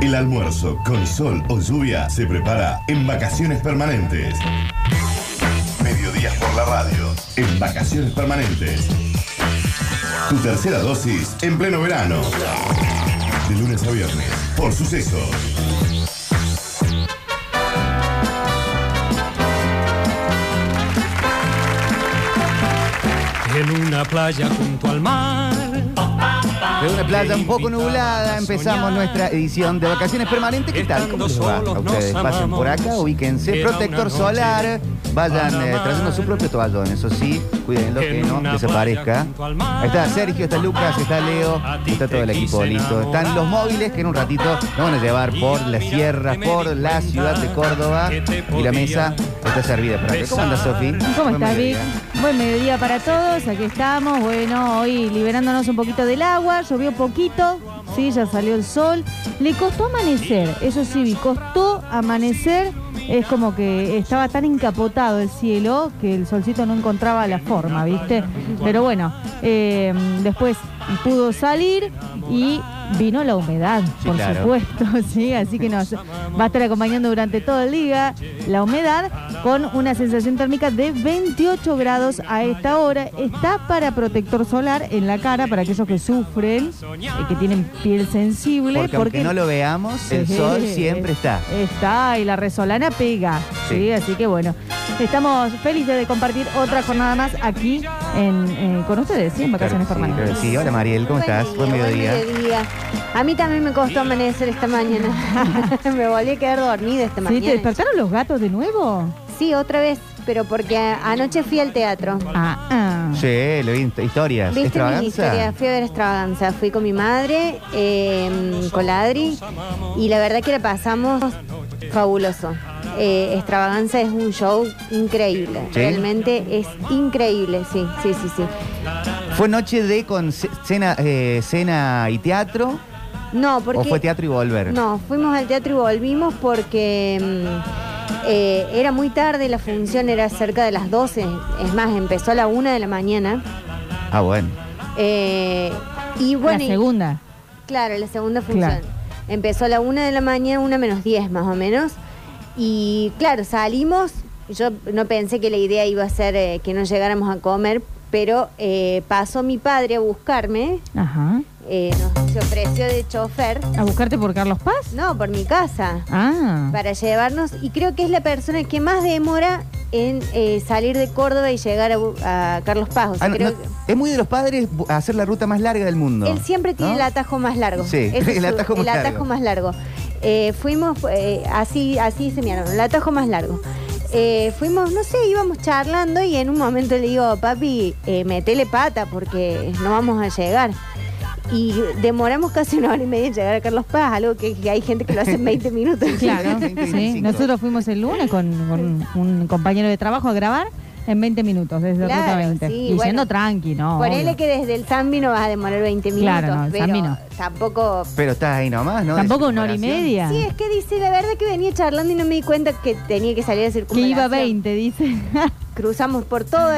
El almuerzo con sol o lluvia se prepara en vacaciones permanentes. Mediodías por la radio. En vacaciones permanentes. Tu tercera dosis en pleno verano. De lunes a viernes. Por sucesos. En una playa junto al mar. De una playa un poco nublada empezamos nuestra edición de vacaciones permanentes. ¿Qué tal? ¿Cómo les va a ustedes? Pasen por acá, ubíquense. Protector solar. Vayan eh, trayendo su propio toallón, eso sí. Cuídenlo que no desaparezca. Ahí está Sergio, está Lucas, está Leo, está todo el equipo listo. Están los móviles que en un ratito nos van a llevar por las sierras, por la ciudad de Córdoba. Y la mesa está servida para acá. ¿Cómo anda, Sofi? ¿Cómo estás, Vic? Buen mediodía para todos, aquí estamos. Bueno, hoy liberándonos un poquito del agua, llovió poquito, sí, ya salió el sol. Le costó amanecer, eso sí, vi, costó amanecer. Es como que estaba tan encapotado el cielo que el solcito no encontraba la forma, ¿viste? Pero bueno, eh, después pudo salir y vino la humedad, Sí, por claro. supuesto, sí, así que nos va a estar acompañando durante todo el día la humedad con una sensación térmica de 28 grados a esta hora. Está para protector solar en la cara para aquellos que sufren, eh, que tienen piel sensible, Porque, aunque no lo veamos, el Sí. sol siempre está. Está y la resolana pega, ¿sí? Sí. Así que bueno, estamos felices de compartir otra jornada más aquí en, eh, con ustedes, ¿sí? En Vacaciones Claro que sí. Hola Mariel, ¿cómo estás? Buen mediodía. mediodía. A mí también me costó amanecer esta mañana. me volví a quedar dormida esta ¿Sí? mañana. ¿Te despertaron los gatos de nuevo? Sí, otra vez, pero porque anoche fui al teatro. Ah, ah. Sí, lo vi, historias. ¿Viste mi ¿Extravaganza? historia? Fui a ver extravaganza. Fui con mi madre, eh, con la Adri, y la verdad que la pasamos fabuloso. Eh, extravaganza es un show increíble. ¿Sí? Realmente es increíble, sí, sí, sí, sí. ¿Fue noche de con ce- cena, eh, cena y teatro? No, porque. ¿O fue teatro y volver? No, fuimos al teatro y volvimos porque mm, eh, era muy tarde, la función era cerca de las 12. Es más, empezó a la 1 de la mañana. Ah, bueno. Eh, y bueno, la y- segunda. claro, la segunda función. Claro. Empezó a la 1 de la mañana, 1 menos 10 más o menos. Y claro, salimos. Yo no pensé que la idea iba a ser eh, que no llegáramos a comer, pero eh, pasó mi padre a buscarme. Ajá. Eh, nos, se ofreció de chofer. ¿A buscarte por Carlos Paz? No, por mi casa. Ah. para llevarnos y creo que es la persona que más demora en eh, salir de Córdoba y llegar a, Carlos Paz. O sea, Ah, no, creo no, es muy de los padres hacer la ruta más larga del mundo. él siempre tiene ¿no? el atajo más largo. Sí, Ese es el su- atajo más el largo. atajo más largo. Eh, fuimos, eh, así, así se miraron, el atajo más largo. Eh, fuimos, no sé, íbamos charlando y en un momento le digo, papi, eh, metele pata porque no vamos a llegar. Y demoramos casi una hora y media en llegar a Carlos Paz, algo que, que hay gente que lo hace en 20 minutos. Claro, 20, sí. 25. Nosotros fuimos el lunes con, con un compañero de trabajo a grabar en 20 minutos desde Claro, Ruta 20. sí, y bueno. yendo tranqui, ¿no? Ponele que desde el Zambi no vas a demorar 20 minutos, Claro, no, el pero Zambi no. tampoco... Pero estás ahí nomás, ¿no? Tampoco una hora y media. Sí, es que dice, la verdad que venía charlando y no me di cuenta que tenía que salir a que circunvalación. iba 20, dice. Cruzamos por todo,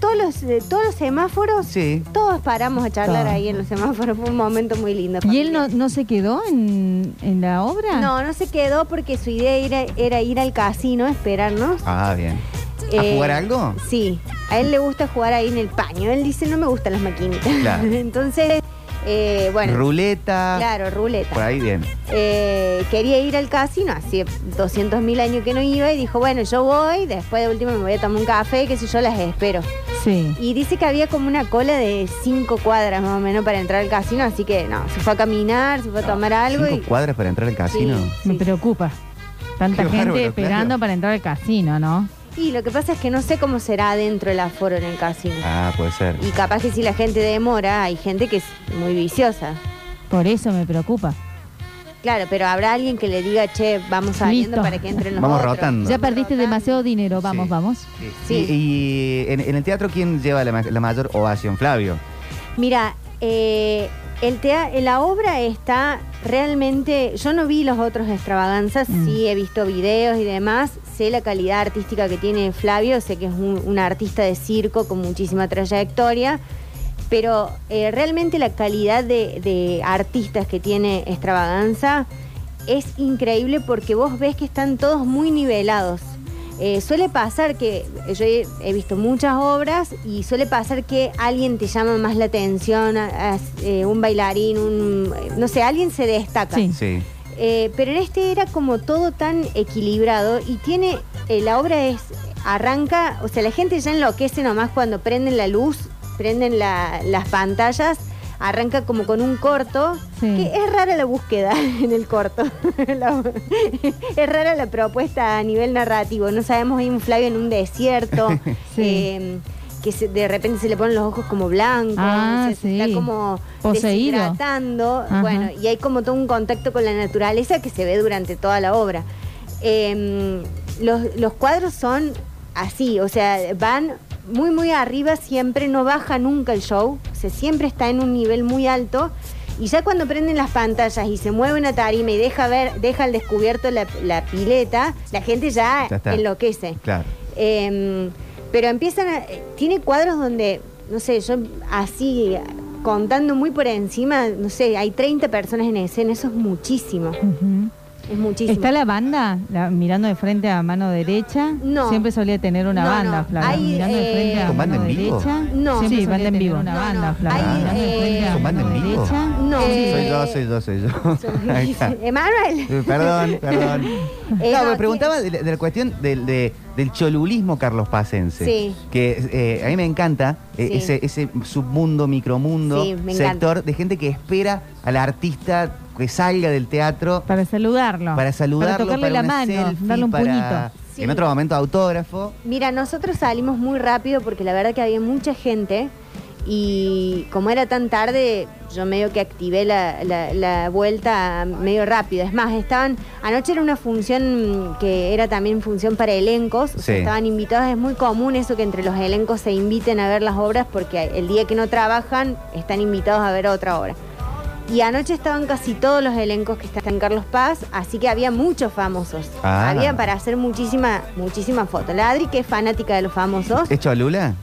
todos los, todos los semáforos, Sí. todos paramos a charlar Todo. ahí en los semáforos, fue un momento muy lindo. ¿Y él no, no se quedó en, en la obra? No, no se quedó porque su idea era, era ir al casino, esperarnos. Ah, bien. ¿A Eh, jugar algo? Sí, a él le gusta jugar ahí en el paño. Él dice, no me gustan las maquinitas. Claro. Entonces, eh, bueno, Ruleta. claro, ruleta. Por ahí bien. Eh, quería ir al casino, hacía 200 mil años que no iba y dijo, bueno, yo voy, después de último me voy a tomar un café, que si yo las espero. Sí. Y dice que había como una cola de cinco cuadras más o menos para entrar al casino, así que no, se fue a caminar, se fue a tomar algo ¿Cinco y... cuadras para entrar al casino? Sí. Me preocupa. Tanta Qué gente bárbaro, esperando claro. para entrar al casino, ¿no? Y lo que pasa es que no sé cómo será adentro el aforo en el casino. Ah, puede ser. Y capaz que si la gente demora, hay gente que es muy viciosa. Por eso me preocupa. Claro, pero habrá alguien que le diga, che, vamos saliendo Listo. para que entren los Vamos otros. rotando. Ya perdiste demasiado dinero, vamos, Sí. vamos. Sí. Y, y en, en el teatro, ¿quién lleva la, ma- la mayor ovación? Flavio. Mira, eh, el tea- la obra está realmente. Yo no vi los otros extravaganzas, Mm. sí he visto videos y demás. Sé la calidad artística que tiene Flavio, sé que es un, un artista de circo con muchísima trayectoria. Pero eh, realmente la calidad de, de artistas que tiene extravaganza es increíble porque vos ves que están todos muy nivelados. Eh, suele pasar que yo he, he visto muchas obras y suele pasar que alguien te llama más la atención, a- a- eh, un bailarín, un, no sé, alguien se destaca. Sí. Sí. Eh, pero en este era como todo tan equilibrado y tiene, eh, la obra es, arranca, o sea, la gente ya enloquece nomás cuando prenden la luz, prenden la- las pantallas, arranca como con un corto, Sí. que es rara la búsqueda en el corto. La- es rara la propuesta a nivel narrativo, no sabemos, hay un Flavio en un desierto. Sí. eh, que se- de repente se le ponen los ojos como blancos, Ah, o sea, se sí. está como Poseído. deshidratando, Ajá. bueno, y hay como todo un contacto con la naturaleza que se ve durante toda la obra. Eh, los, los cuadros son así, o sea, van muy, muy arriba, siempre no baja nunca el show, o sea, siempre está en un nivel muy alto. Y ya cuando prenden las pantallas y se mueve una tarima y deja ver, deja al descubierto la, la pileta, la gente ya, enloquece. Claro. Eh, pero empiezan a, tiene cuadros donde, no sé, yo así contando muy por encima, no sé, hay 30 personas en escena, eso es muchísimo. Es muchísimo. ¿Está la banda la- mirando de frente a mano derecha? No. Siempre solía tener una No, banda, no. Flavia. Hay, mirando de frente eh, a ¿Con banda mano en vivo? derecha. No. Sí, Siempre banda en vivo. tener Una banda. Flavia. Hay, mirando de frente a eh, ¿Con banda en vivo? derecha. No. Soy Eh, yo, soy yo, soy yo. Ahí está. Emanuel. Perdón, perdón. Eh, no, no, me preguntaba de, la- de la cuestión del, de- del cholulismo carlos pacense. Sí. Que eh, a mí me encanta eh, Sí. ese, ese submundo, micromundo, Sí, sector encanta. de gente que espera al artista que salga del teatro Para saludarlo. para saludarlo, Para tocarle para la mano, selfie, darle un para, puñito. Sí. En otro momento autógrafo. Mira, nosotros salimos muy rápido porque la verdad que había mucha gente y como era tan tarde, yo medio que activé la, la- la vuelta medio rápido. Es más, estaban, anoche era una función que era también función para elencos, o sea, estaban invitados, es muy común eso que entre los elencos se inviten a ver las obras porque el día que no trabajan están invitados a ver otra obra. Y anoche estaban casi todos los elencos que están en Carlos Paz, así que había muchos famosos. Ah. Había para hacer muchísima, muchísima foto. La Adri, que es fanática de los famosos, ¿Es Cholula?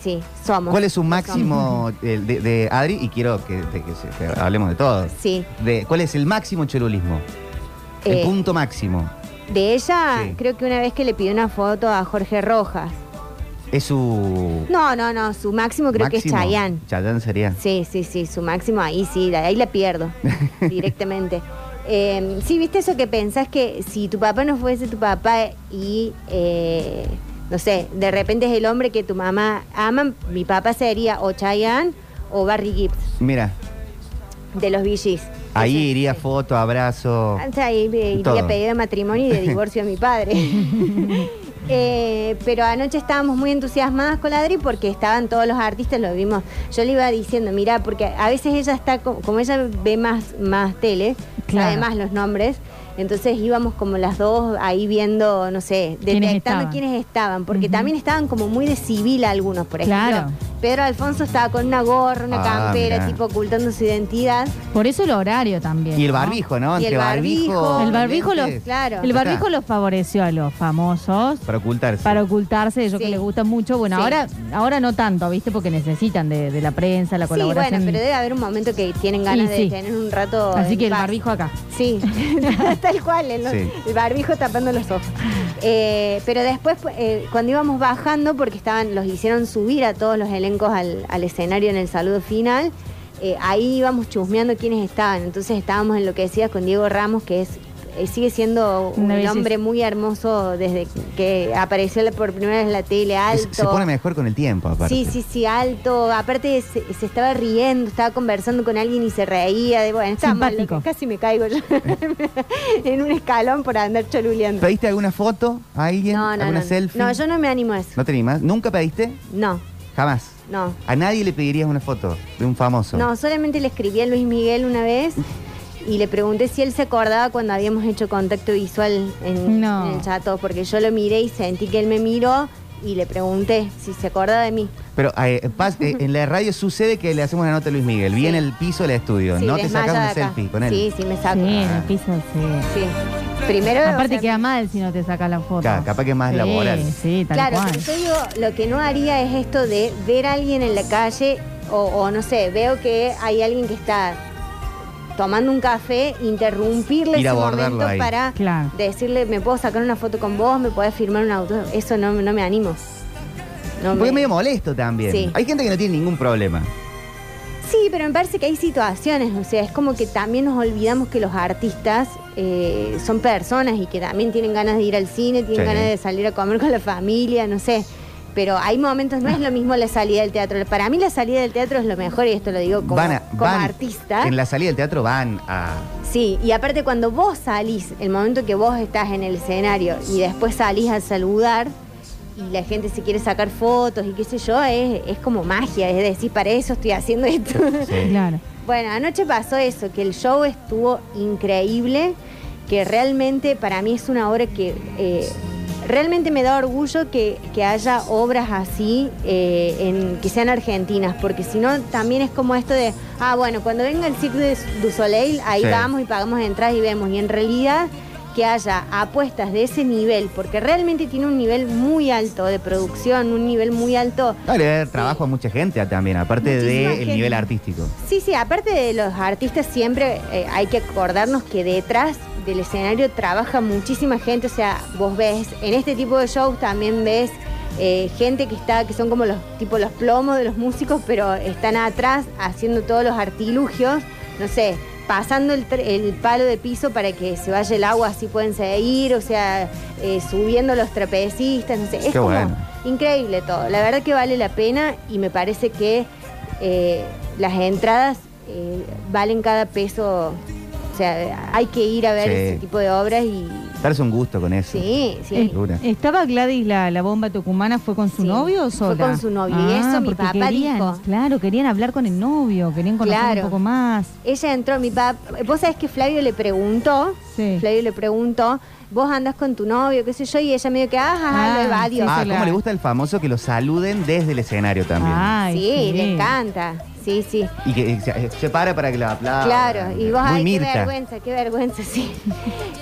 sí, somos. ¿Cuál es su máximo de, de Adri? Y quiero que, de que se- que hablemos de todo. Sí. De, ¿Cuál es el máximo cholulismo? El Eh, punto máximo. De ella, Sí. creo que una vez que le pidió una foto a Jorge Rojas. Es su. No, no, no, su máximo creo que es máximo. Chayanne. Chayanne sería. Sí, sí, sí, su máximo ahí sí, ahí la pierdo directamente. Eh, sí, viste eso que pensás que si tu papá no fuese tu papá y, eh, no sé, de repente es el hombre que tu mamá ama, mi papá sería o Chayanne o Barry Gibbs Mira, de los VGs. ahí iría foto, abrazo. O sea, ahí le Todo. iría pedido de matrimonio y de divorcio a mi padre. Eh, pero anoche estábamos muy entusiasmadas con la Adri porque estaban todos los artistas, lo vimos. Yo le iba diciendo, mira, porque a veces ella está, co- como ella ve más, más tele, Claro. sabe más los nombres, entonces íbamos como las dos ahí viendo, no sé, ¿Quiénes detectando estaban? quiénes estaban, porque también estaban como muy de civil algunos, por ejemplo. Claro. Pedro Alfonso estaba con una gorra, una Ah, campera, mirá. tipo ocultando su identidad. Por eso el horario también. Y el ¿no? barbijo, ¿no? Y el Entre barbijo. El barbijo los- lentes, Claro. El barbijo los favoreció a los famosos Para ocultarse. para ocultarse, ellos Sí. que les gusta mucho. Bueno, Sí. ahora ahora no tanto, ¿viste? Porque necesitan de, de la prensa, la Sí, colaboración. bueno, pero debe haber un momento que tienen ganas Y de sí. tener un rato. Así en que el paz. barbijo acá. Sí, tal cual, el, Sí. el barbijo tapando los ojos. Eh, pero después, eh, cuando íbamos bajando, porque estaban, los hicieron subir a todos los elencos al, al escenario en el saludo final, eh, ahí íbamos chusmeando quiénes estaban. Entonces estábamos en lo que decías con Diego Ramos, que es eh, sigue siendo un hombre muy hermoso desde que apareció por primera vez en la tele, alto. Es- se pone mejor con el tiempo, aparte. Sí, sí, sí, alto. Aparte se, se estaba riendo, estaba conversando con alguien y se reía. De, bueno, estaba mal, casi me caigo yo en un escalón por andar choluleando. ¿Pediste alguna foto a alguien? No, no, ¿Alguna no. selfie? No, yo no me animo a eso. ¿No te animás? ¿Nunca pediste? No, Jamás. no. ¿A nadie le pedirías una foto de un famoso? No, solamente le escribí a Luis Miguel una vez y le pregunté si él se acordaba cuando habíamos hecho contacto visual en, No. en el chato, porque yo lo miré y sentí que él me miró y le pregunté si se acordaba de mí. Pero eh, eh, en la radio sucede que le hacemos una nota a Luis Miguel. Viene Sí. el piso del estudio. Sí, ¿No te sacas una acá. selfie con él? Sí, sí, me saco. Sí, en Ah. el piso, sí. Sí. Primero. Aparte o sea, queda mal si no te saca la foto. Claro, capaz que más Sí, laboral. Sí, tal Claro, cual. yo digo, lo que no haría es esto de ver a alguien en la calle o, o no sé, veo que hay alguien que está tomando un café, interrumpirle Ir ese momento ahí. para Claro. decirle, ¿me puedo sacar una foto con vos? ¿Me podés firmar un auto? Eso no, no me animo. No Porque me- es medio molesto también. Sí. Hay gente que no tiene ningún problema. Sí, pero me parece que hay situaciones, o sea, es como que también nos olvidamos que los artistas eh, son personas y que también tienen ganas de ir al cine, tienen Sí. ganas de salir a comer con la familia, no sé. Pero hay momentos, no es lo mismo la salida del teatro. Para mí la salida del teatro es lo mejor y esto lo digo como, van a- como van- artista. En la salida del teatro van a. Sí, y aparte cuando vos salís, el momento que vos estás en el escenario y después salís a saludar y la gente se quiere sacar fotos y qué sé yo, es, es como magia, es decir, para eso estoy haciendo esto. Sí. Claro. Bueno, anoche pasó eso, que el show estuvo increíble, que realmente para mí es una obra que eh, realmente me da orgullo que, que haya obras así, eh, en, que sean argentinas, porque si no también es como esto de, ah, bueno, cuando venga el Cirque du- du Soleil, ahí Sí. vamos y pagamos entradas y vemos, y en realidad que haya apuestas de ese nivel, porque realmente tiene un nivel muy alto de producción, un nivel muy alto No, le da trabajo a mucha gente también, aparte del nivel artístico. Sí, sí, aparte de los artistas siempre eh, hay que acordarnos que detrás del escenario trabaja muchísima gente, o sea, vos ves, en este tipo de shows también ves eh, gente que está, que son como los tipo los plomos de los músicos, pero están atrás haciendo todos los artilugios, no sé, pasando el, el palo de piso para que se vaya el agua, así pueden seguir, o sea, eh, subiendo los trapecistas, no sé, es Qué como bueno. increíble todo. La verdad que vale la pena y me parece que eh, las entradas valen cada peso. O sea, hay que ir a ver Sí. ese tipo de obras y Darse un gusto con eso. sí, sí. Eh, Segura. ¿Estaba Gladys la, la bomba tucumana? ¿Fue con su Sí, novio o fue sola? con su novio, y eso mi porque papá querían, dijo. Claro, querían hablar con el novio, querían conocer Claro. un poco más. Ella entró, mi papá. Vos sabés que Flavio le preguntó. Sí. Flavio le preguntó, vos andas con tu novio, qué sé yo, y ella medio que, ah, Ah, lo evadió. sí, Ah, ¿cómo le gusta el famoso que lo saluden desde el escenario también? Ay, sí, le encanta. Sí, sí. Y que se, se para para que lo aplaudan. Claro, y vos, Muy ay, qué vergüenza, qué vergüenza, sí.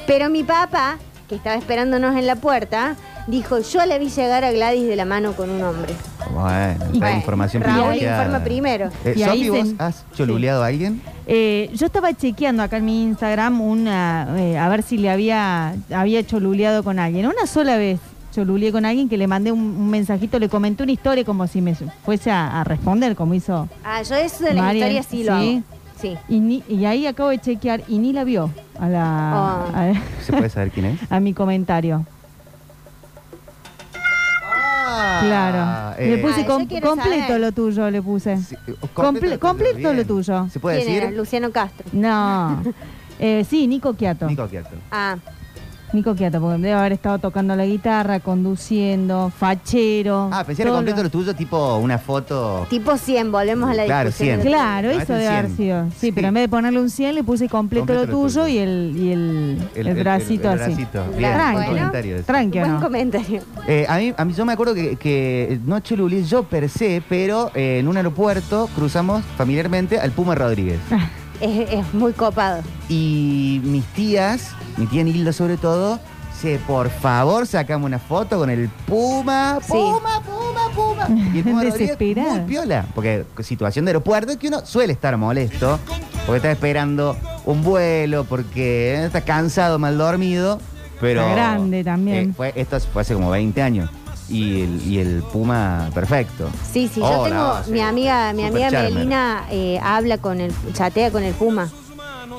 Pero mi papá, que estaba esperándonos en la puerta, dijo, yo le vi llegar a Gladys de la mano con un hombre. Bueno, la Bueno, información Raúl privilegiada. informa primero. Eh, Y ahí Sofi, ¿vos se- has choluleado a alguien? Eh, yo estaba chequeando acá en mi Instagram una, eh, a ver si le había, había choluleado con alguien. Una sola vez choluleé con alguien que le mandé un, un mensajito, le comenté una historia como si me fuese a, a responder, como hizo. Ah, yo eso de la historia sí lo ¿sí? hago. Sí. Y, ni- y ahí acabo de chequear y ni la vio a, la, Oh. a, ¿Se puede saber quién es? a mi comentario. Claro. eh, le puse Ah, com- completo saber. lo tuyo, le puse. sí, eh, Comple- completo lo tuyo. ¿Se puede ¿Quién decir? era? Luciano Castro. No. Eh, sí, Nico Quiato. Nico Quiato. Ah, Nico Quiato, porque debe haber estado tocando la guitarra, conduciendo, fachero. Ah, pensé que completo lo- lo tuyo, tipo una foto. tipo 100, volvemos a la Claro, discusión. 100. Claro, eso este debe haber 100. sido. Sí, Sí. pero en vez de ponerle un 100 le puse completo, Completo lo lo tuyo y el, y el, el, bracito el así. bracito. Bien, bueno. comentario ese. Tranqui, ¿o Buen no? comentario. Eh, a, mí, a mí yo me acuerdo que, que no choluleé yo per se, pero eh, en un aeropuerto cruzamos familiarmente al Puma Rodríguez. Es, es muy copado. Y mis tías, mi tía Nilda sobre todo, se por favor sacamos una foto con el Puma, Sí. Puma, Puma, Puma. Y el Puma Rodríguez Desesperada. muy piola, porque situación de aeropuerto que uno suele estar molesto, porque está esperando un vuelo, porque está cansado, mal dormido, pero... Grande también. eh, fue, esto fue hace como 20 años. Y el, y el Puma perfecto. Sí, sí, yo Hola, tengo, sí. mi amiga, mi Super amiga charmer. Melina eh, habla con el, chatea con el Puma.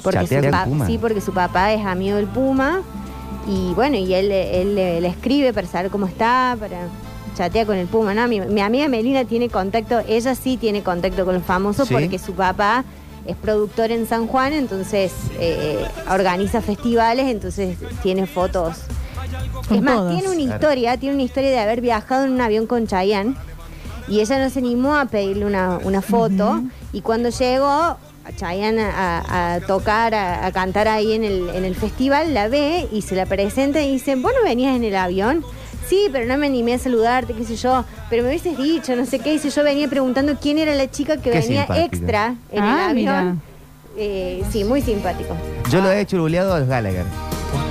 Porque ¿Chatea su con el pa- Puma? Sí, porque su papá es amigo del Puma. Y bueno, y él, él le, le escribe para saber cómo está, para chatea con el Puma, ¿no? Mi, mi amiga Melina tiene contacto, ella sí tiene contacto con los famosos ¿Sí? porque su papá es productor en San Juan, entonces eh, organiza festivales, entonces tiene fotos. Es más, todos. tiene una Claro. historia, tiene una historia de haber viajado en un avión con Chayanne y ella no se animó a pedirle una, una foto y cuando llegó a Chayanne a, a tocar, a, a cantar ahí en el, en el festival, la ve y se la presenta y dice, ¿vos no venías en el avión? Sí, pero no me animé a saludarte, qué sé yo, pero me hubieses dicho, no sé qué, dice yo venía preguntando quién era la chica que Qué venía extra en Ah, el mira. avión. Eh, sí, muy simpático. Yo lo he choluleado a los Gallagher.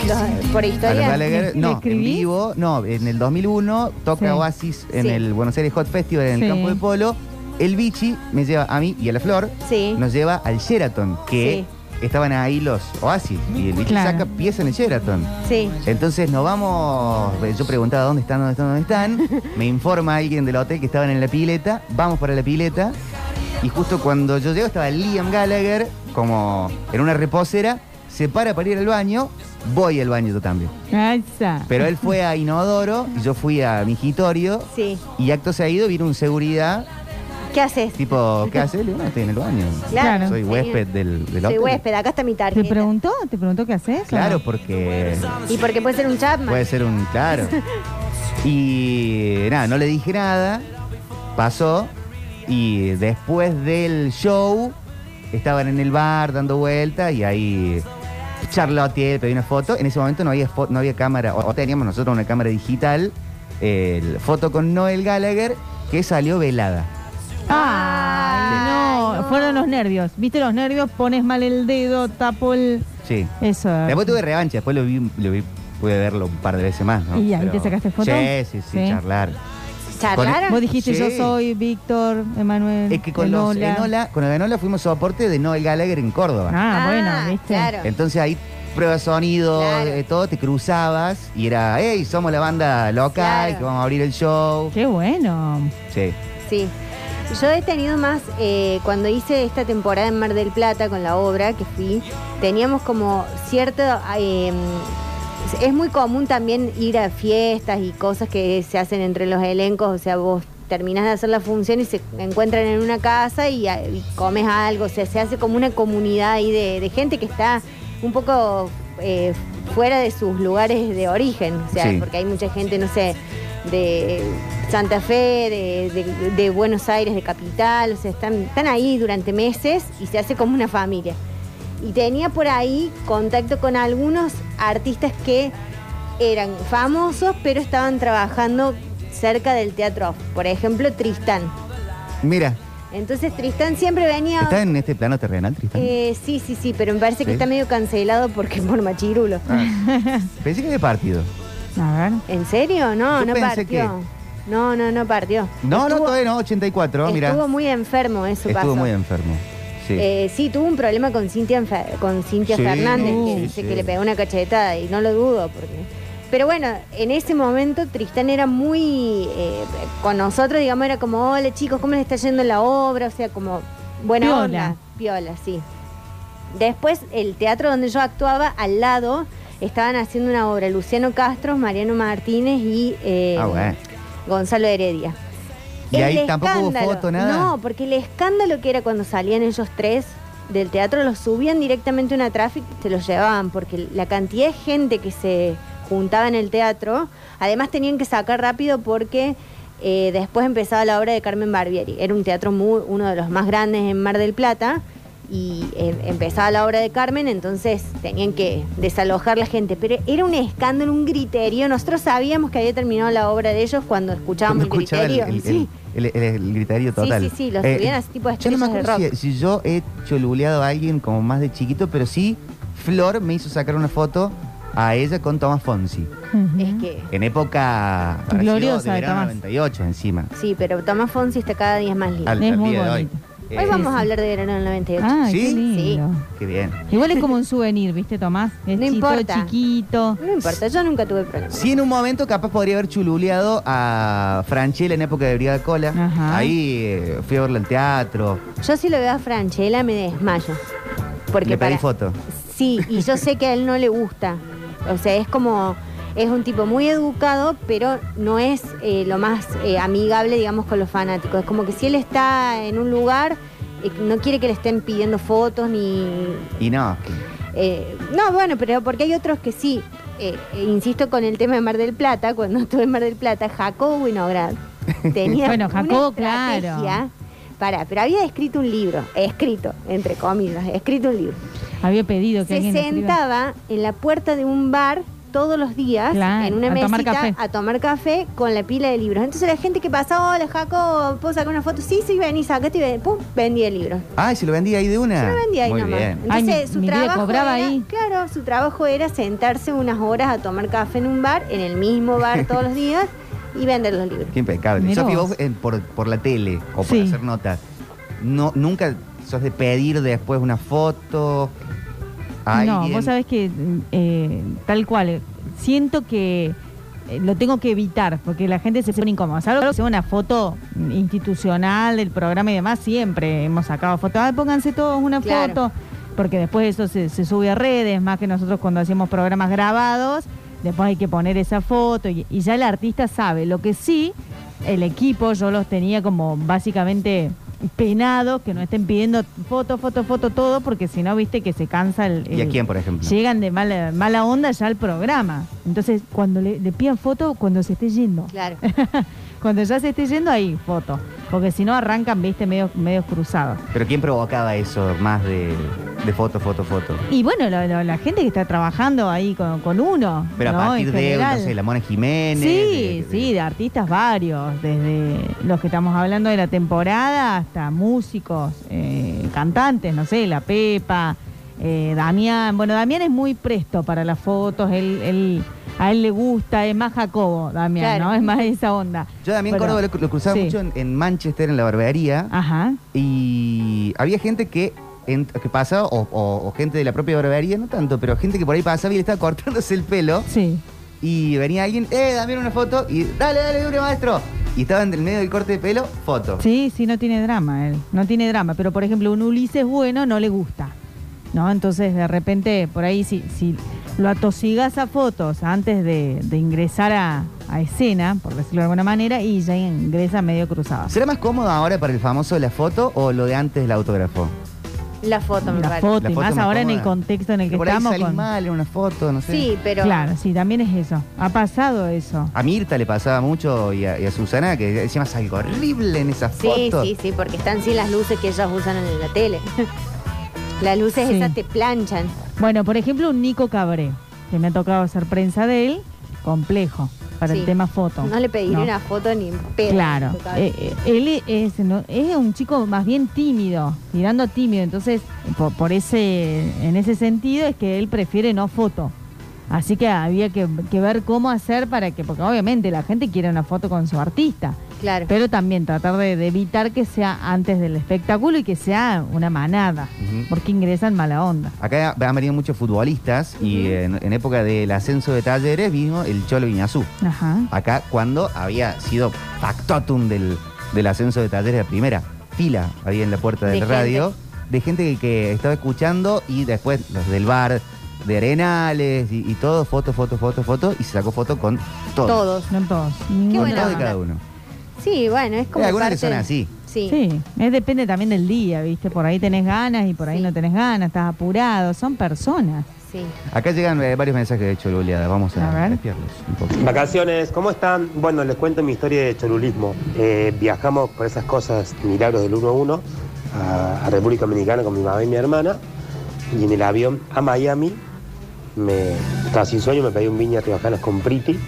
Los- por A los historia. Gallagher, ¿Le- le no, en escribís? vivo, no, en el 2001 toca Sí. Oasis en Sí. el Buenos Aires Hot Festival en Sí. el campo de polo. El Bichi me lleva a mí y a la Flor, Sí. nos lleva al Sheraton, que estaban ahí los Oasis y el Claro. saca pieza en el Sheraton. Sí. Entonces nos vamos, yo preguntaba dónde están, dónde están, dónde están. Me informa alguien del hotel que estaban en la pileta, vamos para la pileta. Y justo cuando yo llego estaba Liam Gallagher como en una reposera, se para para ir al baño, voy al baño yo también. Esa. Pero él fue a Inodoro y yo fui a Mingitorio Sí. y acto seguido vino un seguridad, ¿Qué haces? tipo, ¿qué hace? Le digo, no, estoy en el baño. Claro. Soy huésped del, del Soy hotel. huésped, acá está mi ¿Te tarjeta. preguntó? ¿Te preguntó qué haces? Claro, porque Y porque puede ser un Chapman. Puede ser un, claro. Y nada, no le dije nada, pasó y después del show estaban en el bar dando vueltas y ahí Charlotte pedí una foto. En ese momento no había, no había cámara, o, teníamos nosotros una cámara digital, el foto con Noel Gallagher que salió velada. Ay, no. Ay, no. Fueron los nervios. ¿Viste los nervios? Pones mal el dedo, tapo el. Sí. Eso. Después tuve revancha, después lo vi, lo vi, pude verlo un par de veces más, ¿no? ¿Y ahí te sacaste foto? Sí, sí, sí, Sí. charlar. ¿Charlaron? Vos dijiste, Sí. yo soy Víctor, Emanuel. Es que con los Enola. Con el Enola fuimos soporte de Noel Gallagher en Córdoba. Ah, bueno, ¿viste? Claro. Entonces ahí prueba de sonido, Claro. eh, todo, te cruzabas y era, hey, somos la banda local, Claro. que vamos a abrir el show. Qué bueno. Sí. Sí. Yo he tenido más, eh, cuando hice esta temporada en Mar del Plata con la obra que fui, teníamos como cierto... eh, es muy común también ir a fiestas y cosas que se hacen entre los elencos, o sea, vos terminás de hacer la función y se encuentran en una casa y, y comes algo, o sea, se hace como una comunidad ahí de, de gente que está un poco eh, fuera de sus lugares de origen, o sea, Sí. porque hay mucha gente, no sé, de Santa Fe, de, de- de Buenos Aires, de Capital, o sea, están, están ahí durante meses y se hace como una familia. Y tenía por ahí contacto con algunos artistas que eran famosos, pero estaban trabajando cerca del teatro. Por ejemplo, Tristán. Mira, Entonces Tristán siempre venía... ¿está en este plano terrenal, Tristán? Eh, sí, sí, sí, pero me parece que Sí. está medio cancelado porque por machirulo. Ah, pensé que había partido. A ver. ¿En serio? No, Yo no pensé partió. No, no, no partió. No, no, Estuvo- todavía no, 84, mira. Estuvo muy enfermo, eso Estuvo pasó. muy enfermo. Sí. Eh, sí, tuvo un problema con Cintia, con Cintia Sí, Fernández, que sí, dice sí. que le pegó una cachetada y no lo dudo. porque Pero bueno, en ese momento Tristán era muy... eh, con nosotros, digamos, era como, hola chicos, ¿cómo les está yendo la obra? O sea, como buena Piola. onda. Piola, sí. Después, el teatro donde yo actuaba, al lado, estaban haciendo una obra Luciano Castro, Mariano Martínez y eh, Ah, bueno. Gonzalo Heredia. ¿Y El ahí tampoco hubo foto, nada? No, porque el escándalo que era cuando salían ellos tres del teatro, los subían directamente a una tráfico y se los llevaban, porque la cantidad de gente que se juntaba en el teatro, además tenían que sacar rápido porque eh, después empezaba la obra de Carmen Barbieri. Era un teatro muy, uno de los más grandes en Mar del Plata. Y eh, empezaba la obra de Carmen, entonces tenían que desalojar la gente. Pero era un escándalo, un griterío. Nosotros sabíamos que había terminado la obra de ellos cuando escuchábamos Cuando el escuchaba el, griterío. el- sí. El- el- el total. sí, sí, los subían así tipo Yo no me de acuerdo si, si yo he choluleado a alguien como más de chiquito, pero sí, Flor me hizo sacar una foto a ella con Tomás Fonsi. Ujú. Es que, En época Gloriosa de de verano Tomás. 98 encima. sí, pero Tomás Fonsi está cada día más lindo. Al, Es al muy día de hoy. Bonito. Hoy Eh, vamos sí, a hablar de verano del 98. Ay, ¿Sí? qué lindo. Qué bien. Igual es como un souvenir, ¿viste, Tomás? Es No chito, importa. chiquito. No importa, yo nunca tuve problemas. Sí, en un momento capaz podría haber chululeado a Franchella en época de Brigada Cola. Ajá. Ahí eh, fui a verla al teatro. Yo si lo veo a Franchella me desmayo. Porque Le pedí para- foto. Sí, y yo sé que a él no le gusta. O sea, es como, es un tipo muy educado, pero no es eh, lo más eh, amigable, digamos, con los fanáticos. Es como que si él está en un lugar, eh, no quiere que le estén pidiendo fotos ni... Y no, eh, no, bueno, pero porque hay otros que sí. Eh, eh, insisto con el tema de Mar del Plata, cuando estuve en Mar del Plata, Jacobo Winograd tenía Bueno, una Jacobo, claro. estrategia para, pero había escrito un libro, escrito, entre comillas, escrito un libro Había pedido que se alguien sentaba en la puerta de un bar todos los días Claro, en una a tomar mesita café. a tomar café con la pila de libros. Entonces la gente que pasaba, hola Jaco, ¿puedo sacar una foto? Sí, sí, vení, sacate y ven. pum, vendía el libro. Ah, ¿se lo vendía ahí de una? Se lo vendía ahí Muy nomás. bien. Ay, Entonces mi- su mi trabajo cobraba era, ahí. claro, su trabajo era sentarse unas horas a tomar café en un bar, en el mismo bar todos los días y vender los libros. Qué impecable. Mirá Sofi, vos. vos eh, por, por la tele o por Sí. hacer notas, no, nunca sos de pedir después una foto. No, vos sabés que eh, tal cual, siento que eh, lo tengo que evitar, porque la gente se pone incómoda. Salvo que sea una foto institucional del programa y demás, siempre hemos sacado fotos. Ay, pónganse todos una Claro. foto, porque después eso se, se sube a redes, más que nosotros cuando hacemos programas grabados, después hay que poner esa foto y, y ya el artista sabe. Lo que sí, el equipo yo los tenía como básicamente penados, que no estén pidiendo foto, foto, foto, todo, porque si no, viste que se cansa el... ¿Y a quién, por ejemplo? Llegan de mala, mala onda ya al programa. Entonces, cuando le, le pidan foto, cuando se esté yendo. Claro. cuando ya se esté yendo, ahí, foto. Porque si no, arrancan, viste, medios, medios cruzados. Pero ¿quién provocaba eso más de, de foto, foto, foto? Y bueno, lo- lo- la gente que está trabajando ahí con, con uno. Pero ¿no? a partir En de, general. no sé, la Mona Jiménez. Sí, de- de- sí, de artistas varios, desde los que estamos hablando de la temporada hasta músicos, eh, cantantes, no sé, La Pepa, eh, Damián. Bueno, Damián es muy presto para las fotos, él, él- a él le gusta, es más Jacobo, Damián, Claro. ¿no? Es más de esa onda. Yo también Pero- Córdoba lo, lo cruzaba sí. mucho en, en Manchester, en la barbería. Ajá. Y había gente que, en- que pasaba, o, o- o gente de la propia barbería, no tanto, pero gente que por ahí pasaba y le estaba cortándose el pelo. Sí. Y venía alguien, eh, dame una foto. Y dale, dale, dure, maestro. Y estaba en el medio del corte de pelo, foto. Sí, sí, no tiene drama él. No tiene drama. Pero, por ejemplo, un Ulises bueno no le gusta. ¿No? Entonces, de repente, por ahí, si, si lo atosigas a fotos antes de, de ingresar a, a escena, por decirlo de alguna manera, y ya ingresa medio cruzado. ¿Será más cómodo ahora para el famoso la foto o lo de antes del autógrafo? La foto, me La parece. foto, La y foto más más ahora en el contexto en el que por ahí estamos. salís con- mal en una foto, no sé. Sí, pero. Claro, sí, también es eso. Ha pasado eso. A Mirta le pasaba mucho y a, y a Susana que decía más algo horrible en esas Sí, fotos. sí, sí, porque están sin las luces que ellos usan en la tele. las luces Sí. esas te planchan. Bueno, por ejemplo, un Nico Cabré, que me ha tocado hacer prensa de él, complejo para Sí. el tema foto. No le pediré No. una foto ni en pedo. Claro, eh, eh, él es, no- es un chico más bien tímido, tirando tímido, entonces por, por ese, en ese sentido es que él prefiere no foto. Así que había que, que ver cómo hacer para que, porque obviamente la gente quiere una foto con su artista, Claro. pero también tratar de, de evitar que sea antes del espectáculo y que sea una manada, porque ingresan mala onda. Acá han venido muchos futbolistas y en, en época del ascenso de talleres vino el Cholo Iñazú. Ajá. Acá cuando había sido factotum del, del ascenso de talleres de primera fila, había en la puerta De del gente. radio, de gente que, que estaba escuchando y después los del bar, de Arenales y, y todo, foto, foto, foto, foto, y se sacó foto con todos. Todos. No todos. Con ninguno. buena todo de onda. cada uno. Sí, bueno, es como. Hay algunos que parte son así. Sí. Sí, es, depende también del día, ¿viste? Por ahí tenés ganas y por ahí Sí. no tenés ganas, estás apurado, son personas. sí. Acá llegan eh, varios mensajes de Choluleada, vamos a, A ver. espiarlos un poco. Vacaciones, ¿cómo están? Bueno, les cuento mi historia de cholulismo. Eh, viajamos por esas cosas, milagros del 1 a 1, a, a República Dominicana con mi mamá y mi hermana, y en el avión a Miami, me estaba sin sueño, me pedí un viña riojanas con Priti,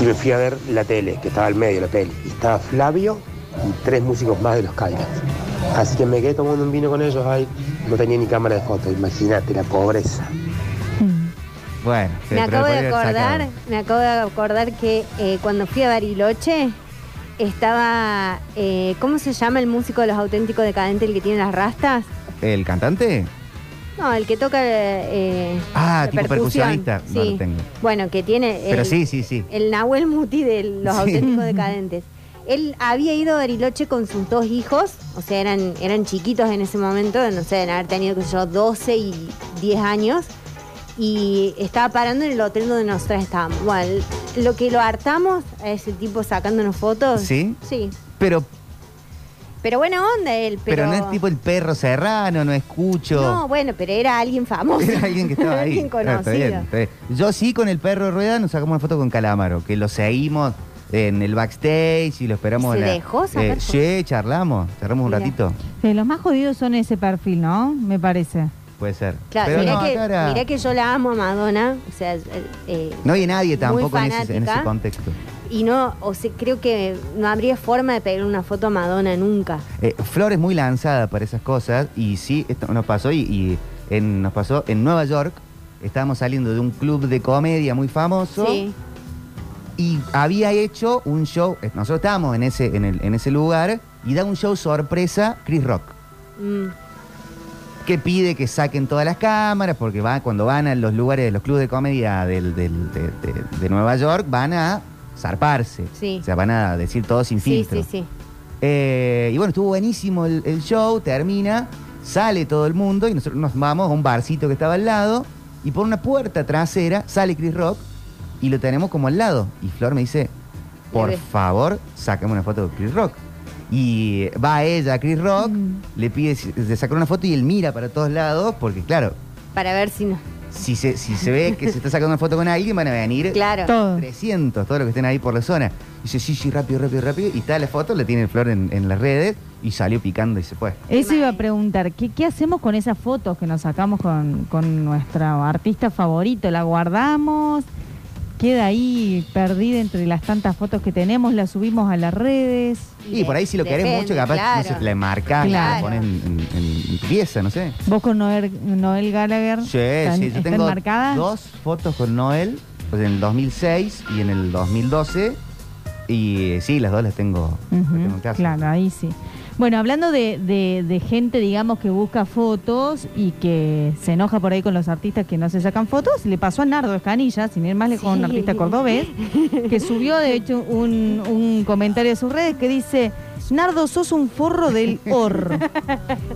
y me fui a ver la tele, que estaba al medio de la tele, y estaba Flavio y tres músicos más de los Cairas. Así que me quedé tomando un vino con ellos ahí, no tenía ni cámara de foto, imagínate la pobreza. Mm. Bueno, Me acabo de acordar, me acabo de acordar que eh, cuando fui a Bariloche estaba, eh, ¿cómo se llama el músico de los auténticos decadentes, el que tiene las rastas? ¿El cantante? No, el que toca eh, Ah, tipo percusión. percusionista. No Sí. lo tengo. Bueno, que tiene Pero sí, sí, sí. el Nahuel Muti de los Sí. auténticos decadentes. Él había ido a Bariloche con sus dos hijos, o sea, eran, eran chiquitos en ese momento, no sé, deben haber tenido, qué sé yo, 12 y 10 años, y estaba parando en el hotel donde nosotros estábamos. Bueno, lo que lo hartamos a ese tipo sacándonos fotos. ¿Sí? Sí. Pero, Pero buena onda él, pero, pero... no es tipo el perro serrano, no escucho. No, bueno, pero era alguien famoso. Era alguien que estaba ahí. alguien está bien, está bien. Yo sí con el perro de rueda nos sacamos una foto con Calamaro, que lo seguimos en el backstage y lo esperamos. ¿Se en la- dejó sacar Eh, fotos? sí, charlamos, charlamos un Mira. ratito. Sí, los más jodidos son ese perfil, ¿no? Me parece. Puede ser. Claro, Pero mirá, no, que, acá era- mirá que yo la amo a Madonna, o sea, eh, eh, no hay nadie muy tampoco en ese, en ese fanática. contexto. Y no, o sea, creo que no habría forma de pedir una foto a Madonna nunca. Eh, Flor es muy lanzada para esas cosas y sí, esto nos pasó y, y en- nos pasó en Nueva York. Estábamos saliendo de un club de comedia muy famoso Sí, y había hecho un show. eh, Nosotros estábamos en ese, en, el- en ese lugar y da un show sorpresa Chris Rock. mm, que pide que saquen todas las cámaras, porque va, cuando van a los lugares, los clubes de comedia del- del- de, de- de Nueva York, van a zarparse. Sí. O sea, van a decir todo sin Sí, filtro. sí, sí. Eh, y bueno, estuvo buenísimo el, el show, termina, sale todo el mundo y nosotros nos vamos a un barcito que estaba al lado y por una puerta trasera sale Chris Rock y lo tenemos como al lado. Y Flor me dice, por favor, sácame una foto de Chris Rock. Y va ella a Chris Rock, Mm. le pide de sacar una foto y él mira para todos lados porque claro, Para ver si no. Si se, si se ve que se está sacando una foto con alguien van a venir Claro. Todo. 300, todos los que estén ahí por la zona. Dice, sí, sí, rápido, rápido, rápido. Y está la foto, la tiene Flor en, en las redes y salió picando y se fue. Eso iba a preguntar, ¿qué, qué hacemos con esas fotos que nos sacamos con, con nuestro artista favorito? ¿La guardamos? ¿Queda ahí perdida entre las tantas fotos que tenemos? ¿La subimos a las redes? Y por ahí si lo querés mucho, capaz, claro. no sé, la marcás, la Claro. pones en, en- en tu pieza, no sé. ¿Vos con Noel, Noel Gallagher? Sí, ¿Están, sí, yo tengo marcadas? dos fotos con Noel, pues en el 2006 y en el 2012. Y eh, sí, las dos las tengo, las Ujú, tengo en casa. Claro, ahí sí. Bueno, hablando de, de- de gente, digamos, que busca fotos y que se enoja por ahí con los artistas que no se sacan fotos, le pasó a Nardo Escanilla, sin ir más lejos, un Sí. artista cordobés, que subió, de hecho, un, un comentario a sus redes que dice, Nardo, sos un forro del horro.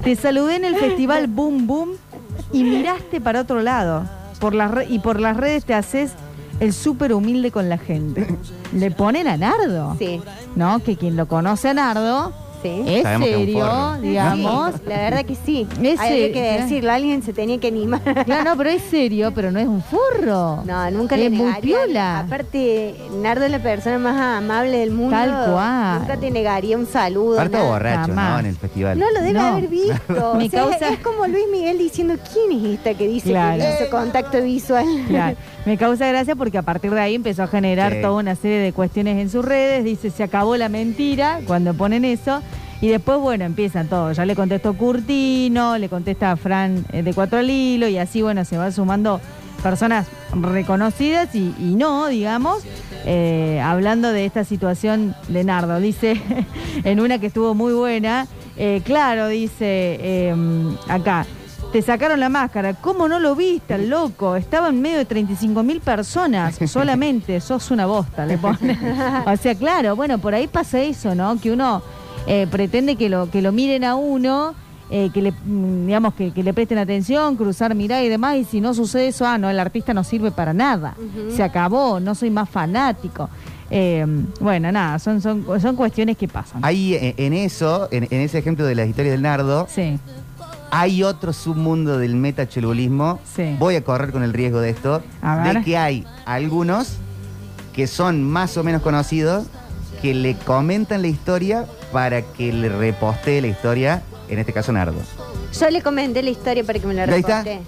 Te saludé en el festival Boom Boom y miraste para otro lado. Por las y por las redes te haces el súper humilde con la gente. Le ponen a Nardo. Sí, ¿no? Que quien lo conoce a Nardo sí. es Sabemos que es un serio, forro. digamos. Sí, la verdad que sí. Es Hay que decirlo, alguien se tenía que animar. Claro, no, pero es serio, pero no es un forro. No, nunca le Es muy negaría. piola. Aparte, Nardo es la persona más amable del mundo. Tal cual. Nunca te negaría un saludo. Harto nada. borracho, Jamás. ¿no? En el festival. No lo debe No. haber visto. Me O sea, causa- Es como Luis Miguel diciendo, ¿quién es esta que dice Claro. que hizo contacto visual? Claro, me causa gracia porque a partir de ahí empezó a generar Sí. toda una serie de cuestiones en sus redes. Dice, se acabó la mentira cuando ponen eso. Y después, bueno, empiezan todos. Ya le contestó Curtino, le contesta a Fran eh, de Cuatro al Hilo y así, bueno, se van sumando personas reconocidas y, y no, digamos, eh, hablando de esta situación de Nardo. Dice, en una que estuvo muy buena, eh, claro, dice eh, acá, te sacaron la máscara, ¿cómo no lo viste, al loco? Estaba en medio de 35 mil personas solamente, sos una bosta, le pone. o sea, claro, bueno, por ahí pasa eso, ¿no? Que uno eh, pretende que lo, que lo miren a uno. eh, que le mm, digamos que, que le presten atención, cruzar mirada y demás, y si no sucede eso, ah, no, el artista no sirve para nada. Se acabó, no soy más fanático. Eh, bueno, nada, son, son, son cuestiones que pasan. Ahí eh, en eso, en, en ese ejemplo de las historias del Nardo, Sí, hay otro submundo del metachelulismo. Sí. Voy a correr con el riesgo de esto. A ver. De que hay algunos que son más o menos conocidos que le comentan la historia para que le repostee la historia, en este caso Nardo. Yo le comenté la historia para que me la Ahí está. reporte.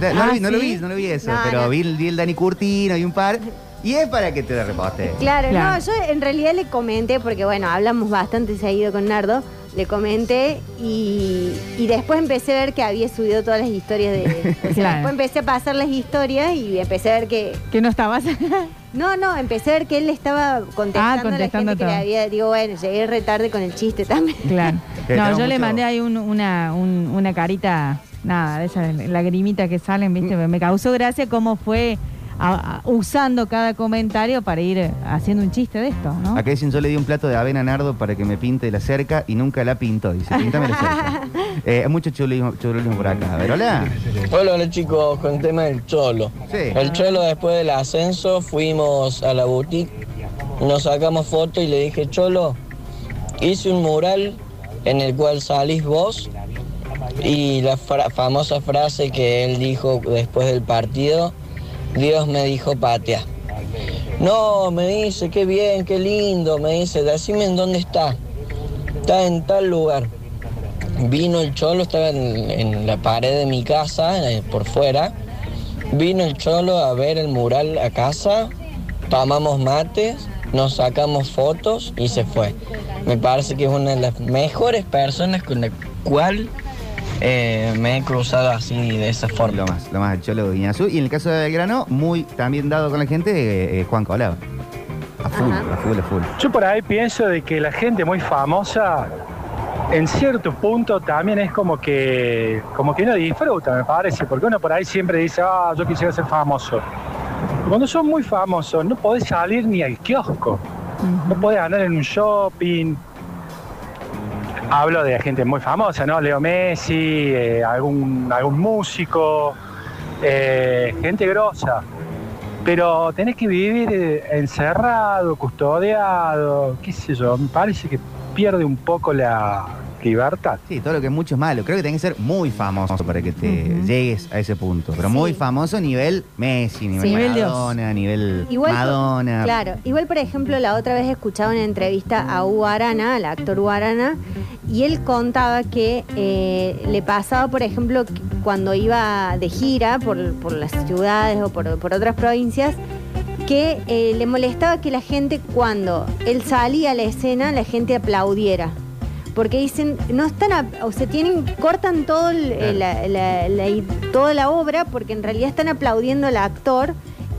No, lo Ah, vi, no lo vi, no lo vi eso, No, pero no. Vi, el, vi el Dani Curtino y un par. Y es para que te la repostee. Claro, Claro. no, yo en realidad le comenté, porque bueno, hablamos bastante seguido con Nardo, le comenté y, y después empecé a ver que había subido todas las historias de... o sea, Claro. Después empecé a pasar las historias y empecé a ver que... que no estabas. No, no, empecé a ver que él le estaba contestando, Ah, contestando a la gente que le todo. había... Digo, bueno, llegué re tarde con el chiste también. Claro. No, yo le mandé ahí un- una, un- una carita, nada, de esas lagrimitas que salen, ¿viste? Me causó gracia cómo fue a- a- usando cada comentario para ir eh, haciendo un chiste de esto, ¿no? Acá dicen, yo le di un plato de avena a Nardo para que me pinte la cerca y nunca la pintó. Dice, píntame la cerca. eh, mucho chulismo, chulismo por acá. A ver, hola. Hola, hola chicos, con el tema del cholo. Sí. El cholo después del ascenso fuimos a la boutique, nos sacamos foto y le dije, cholo, hice un mural en el cual salís vos y la fra- famosa frase que él dijo después del partido, Dios me dijo patea. No, me dice, qué bien, qué lindo, me dice, decime en dónde está. Está en tal lugar. Vino el cholo, estaba en, en la pared de mi casa, eh, por fuera. Vino el cholo a ver el mural a casa, tomamos mates, nos sacamos fotos y se fue. Me parece que es una de las mejores personas con la cual eh, me he cruzado así de esa forma. Lo más, lo más el Cholo Guiñazú. Y en el caso de Belgrano, muy también dado con la gente, eh, eh, Juan Colado. A full, Ajá. a full, a full. Yo por ahí pienso de que la gente muy famosa en cierto punto también es como que, como que uno disfruta, me parece, porque uno por ahí siempre dice, ah, yo quisiera ser famoso. Cuando sos muy famoso, no podés salir ni al kiosco, no podés andar en un shopping. Hablo de gente muy famosa, ¿no? Leo Messi, eh, algún, algún músico, eh, gente grosa. Pero tenés que vivir eh, encerrado, custodiado, qué sé yo, me parece que pierde un poco la libertad. Sí, todo lo que es mucho es malo. Creo que tenés que ser muy famoso para que te llegues a ese punto. Pero muy famoso nivel Messi, nivel Sí. Nivel Dios. Madonna, nivel Igual, Madonna. Claro, igual por ejemplo la otra vez escuchaba una entrevista a Hugo Arana, al actor Hugo Arana, y él contaba que eh, le pasaba, por ejemplo, que cuando iba de gira por, por las ciudades o por, por otras provincias, que eh, le molestaba que la gente cuando él salía a la escena, la gente aplaudiera. Porque dicen, no están, a- o sea, tienen, cortan todo el- el- la, la- la- toda la obra porque en realidad están aplaudiendo al actor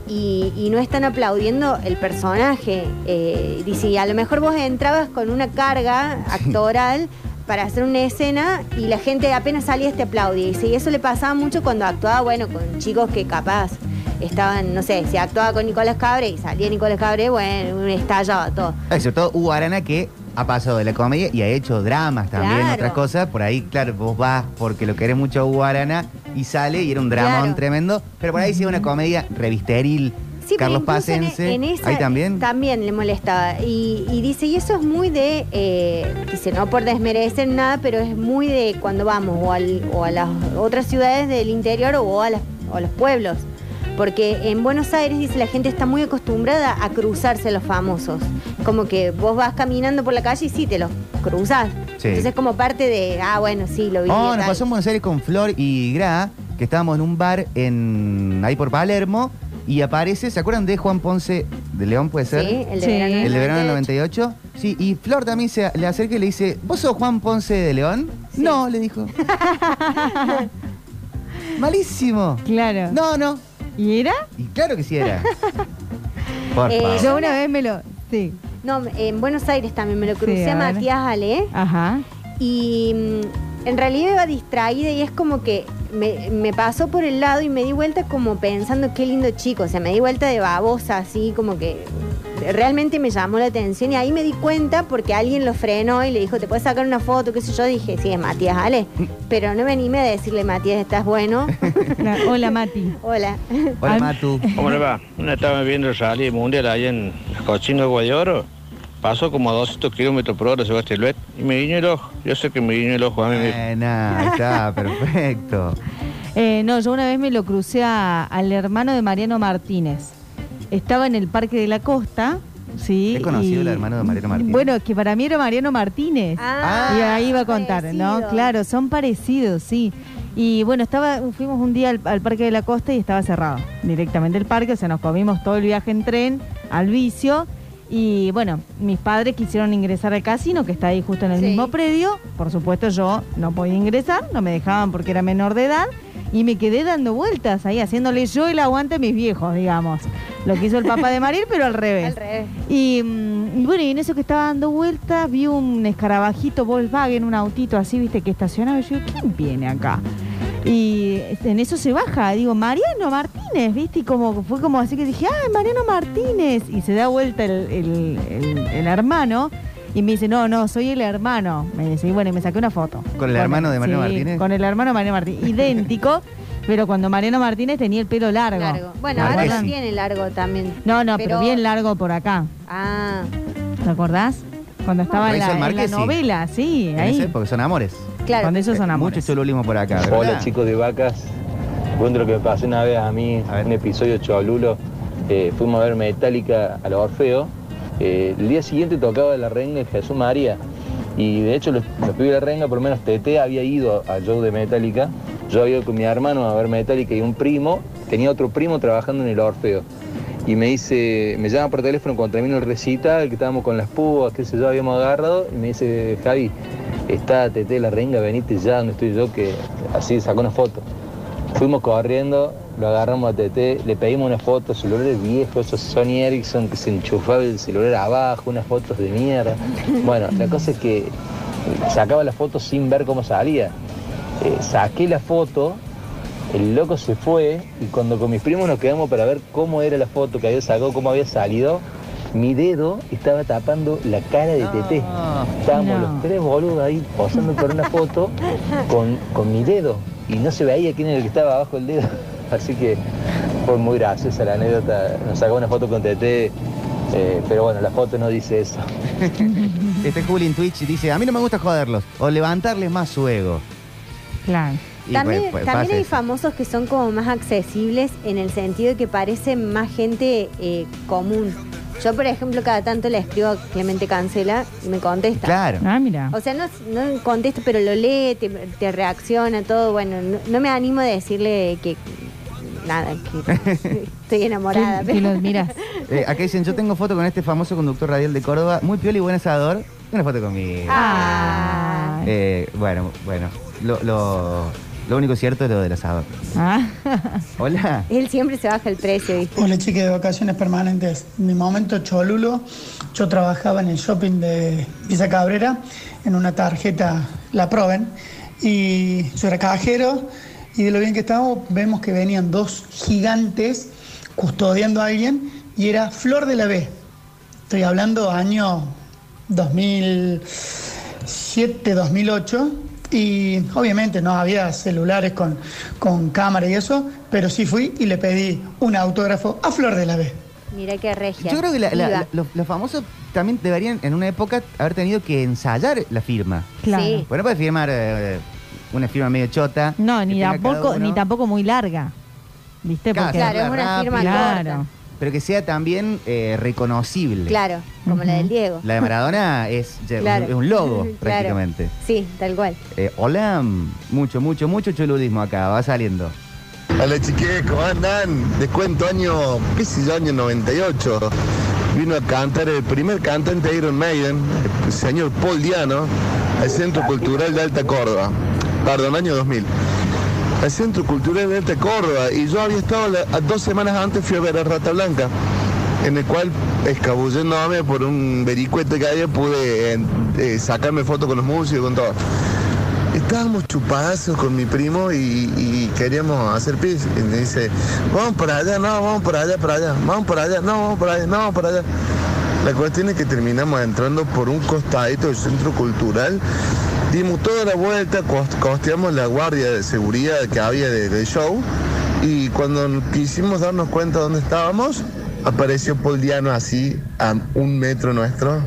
y, y no están aplaudiendo el personaje. Eh, dice, y a lo mejor vos entrabas con una carga actoral para hacer una escena y la gente apenas salía te aplaudía. Dice, y eso le pasaba mucho cuando actuaba, bueno, con chicos que capaz estaban, no sé, si actuaba con Nicolás Cabre y salía Nicolás Cabre, bueno, estallaba todo. Sobre todo Hugo Arana que ha pasado de la comedia y ha hecho dramas también, Claro. otras cosas. Por ahí, claro, vos vas porque lo querés mucho a Hugo Arana y sale y era un dramón Claro. tremendo. Pero por ahí sí una comedia revisteril, Sí, pero Carlos incluso en- Pacense. en esa- ahí también. También le molestaba. Y, y dice, y eso es muy de, eh, dice, no por desmerecer nada, pero es muy de cuando vamos o, al- o a las otras ciudades del interior o a, las- o a los pueblos. Porque en Buenos Aires, dice, la gente está muy acostumbrada a cruzarse a los famosos. Como que vos vas caminando por la calle y sí, te los cruzas. Sí. Entonces es como parte de, ah, bueno, sí, lo vi. Oh, nos pasó en Buenos Aires con Flor y Gra, que estábamos en un bar en ahí por Palermo, y aparece, ¿se acuerdan de Juan Ponce de León, puede ser? Sí, el de Sí. verano. del El de verano del 98. 98. Sí, y Flor también se le acerca y le dice, ¿vos sos Juan Ponce de León? Sí. No, le dijo. Malísimo. Claro. No, no. ¿Y era? Y claro que sí era. Por Eh, favor. Yo una vez me lo. Sí. No, en Buenos Aires también me lo crucé Sí, a a ver. Matías Ale. Ajá. Y mm, en realidad iba distraída y es como que me, me pasó por el lado y me di vuelta como pensando qué lindo chico. O sea, me di vuelta de babosa, así como que realmente me llamó la atención. Y ahí me di cuenta porque alguien lo frenó y le dijo, ¿te puedes sacar una foto? ¿Qué sé yo? Dije, sí, es Matías Ale. Pero no me animé a decirle, Matías, ¿estás bueno? La- hola, Mati. Hola. Hola. Matu. ¿Cómo le va? Una estaba viendo el rally mundial ahí en Cochino de Guayoro. Pasó como a 200 kilómetros por hora Sebastián Luet y me guiñó el ojo. Yo sé que me guiñó el ojo a mí. Eh, ahí está, perfecto. Eh, no, yo una vez me lo crucé a- al hermano de Mariano Martínez. Estaba en el Parque de la Costa, ¿sí? ¿Es conocido y- el hermano de Mariano Martínez? Bueno, es que para mí era Mariano Martínez. Ah, y ahí iba a contar, ¿no? Claro, son parecidos, sí. Y bueno, estaba, fuimos un día al, al Parque de la Costa y estaba cerrado directamente el parque, o sea, nos comimos todo el viaje en tren al vicio. Y bueno, mis padres quisieron ingresar al casino, que está ahí justo en el Sí. mismo predio. Por supuesto, yo no podía ingresar, no me dejaban porque era menor de edad. Y me quedé dando vueltas ahí, haciéndole yo el aguante a mis viejos, digamos. Lo que hizo el papá de Marir, pero al revés. Al revés. Y, mm, y bueno, y en eso que estaba dando vueltas, vi un escarabajito Volkswagen, un autito así, viste, que estacionaba. Y yo ¿quién viene acá? Y en eso se baja, digo, Mariano Martínez, viste, y como fue como así que dije, ¡ay, Mariano Martínez! Y se da vuelta el, el- el- el hermano y me dice, no, no, soy el hermano. Me dice, y bueno, y me saqué una foto. ¿Con el hermano de Mariano sí, Martínez? Con el hermano de Mariano Martínez, idéntico, pero cuando Mariano Martínez tenía el pelo largo. Largo. Bueno, ¿Se ahora acuerdan? tiene largo también. No, no, pero, bien largo por acá. Ah, ¿Te acordás? Cuando estaba en la, en la sí. novela, sí, En ahí. ese, porque son amores. Claro. Cuando esos son amores. Mucho cholulismo por acá, ¿verdad? Hola chicos de vacas, cuento lo que me pasó una vez a mí, A ver. un episodio cholulo, eh, fuimos a ver Metallica al Orfeo, eh, el día siguiente tocaba la renga de Jesús María y de hecho los, los pibes de la renga, por lo menos Tete había ido al show de Metallica, yo había ido con mi hermano a ver Metallica y un primo, tenía otro primo trabajando en el Orfeo. Y me dice, me llama por teléfono cuando termino el recital, que estábamos con las púas, que sé yo, habíamos agarrado, y me dice, Javi, está Tete la renga, venite ya donde estoy yo, que así sacó una foto. Fuimos corriendo, lo agarramos a Tete, le pedimos una foto, celulares viejos, esos Sony Ericsson que se enchufaba el celular abajo, unas fotos de mierda. Bueno, la cosa es que sacaba la foto sin ver cómo salía. Eh, saqué la foto, el loco se fue y cuando con mis primos nos quedamos para ver cómo era la foto que había sacado, cómo había salido, mi dedo estaba tapando la cara de Tete. Estábamos No. los tres boludos ahí posando por una foto con, con mi dedo y no se veía quién era el que estaba abajo del dedo. Así que fue muy graciosa la anécdota. Nos sacó una foto con Tete, eh, pero bueno, la foto no dice eso. Este Juli en Twitch dice, a mí no me gusta joderlos o levantarles más su ego. Claro. Y También, pues, pues, también hay eso. famosos que son como más accesibles en el sentido de que parecen más gente eh, común. Yo, por ejemplo, cada tanto le escribo a Clemente Cancela y me contesta. Claro. Ah, mira. O sea, no, no contesta, pero lo lee, te, te reacciona, todo. Bueno, no, no me animo a decirle que. Nada, que estoy enamorada. Pero- los miras. Eh, acá dicen, yo tengo foto con este famoso conductor radial de Córdoba, muy piola y buen asador. Una foto conmigo. Ah. Eh, bueno, bueno. Lo, lo, lo único cierto es lo del asador. Ah. Hola. Él siempre se baja el precio, ¿viste? Hola chica de vacaciones permanentes. En mi momento cholulo, yo trabajaba en el shopping de Villa Cabrera en una tarjeta La Proven y yo era cajero y de lo bien que estábamos vemos que venían dos gigantes custodiando a alguien y era Flor de la B. Estoy hablando año 2007, 2008 y obviamente no había celulares con, con cámara y eso, pero sí fui y le pedí un autógrafo a Flor de la B. Mira qué regia. Yo creo que la- la- Viva. la- los, los famosos también deberían en una época haber tenido que ensayar la firma. Claro. Sí. Bueno, puede firmar eh, una firma medio chota. No, ni tampoco, ni tampoco muy larga. ¿Viste? Porque Claro, es una rápido, firma Claro. Pero que sea también eh, reconocible. Claro, como la del Diego. La de Maradona es, ya- Claro. es un logo Claro. prácticamente. Sí, tal cual. Eh, hola, mucho, mucho, mucho choludismo acá, va saliendo. Hola chiques, ¿cómo andan? Descuento año, qué sé yo, año 98. Vino a cantar el primer cantante de Iron Maiden, el señor Paul Diano, al Centro Cultural de Alta Córdoba. Perdón, año 2000. Al Centro Cultural de Alta Córdoba. Y yo había estado la- dos semanas antes, fui a ver a Rata Blanca, en el cual, escabulléndome por un vericuete que había, pude eh, sacarme fotos con los músicos, con todo. Estábamos chupadazos con mi primo y, y queríamos hacer pis. Y me dice, vamos para allá, no, vamos para allá, para allá, vamos para allá, no, vamos para allá, no, vamos para allá. La cuestión es que terminamos entrando por un costadito del centro cultural, dimos toda la vuelta, cos- costeamos la guardia de seguridad que había de- del show y cuando quisimos darnos cuenta dónde estábamos, apareció Paul así a un metro nuestro.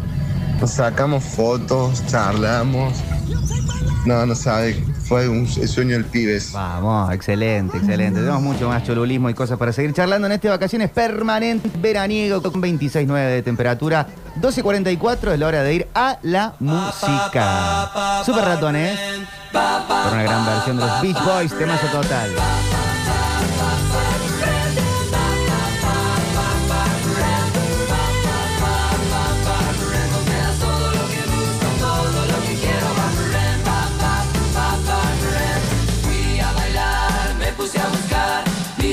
Nos sacamos fotos, charlamos. No, no sabe, fue un el sueño del pibes. Vamos, excelente, excelente. Tenemos mucho más cholulismo y cosas para seguir charlando en este vacaciones permanente veraniego con 26.9 de temperatura. 12.44 es la hora de ir a la música. Super ratones. Por una gran versión de los Beach Boys, temazo total.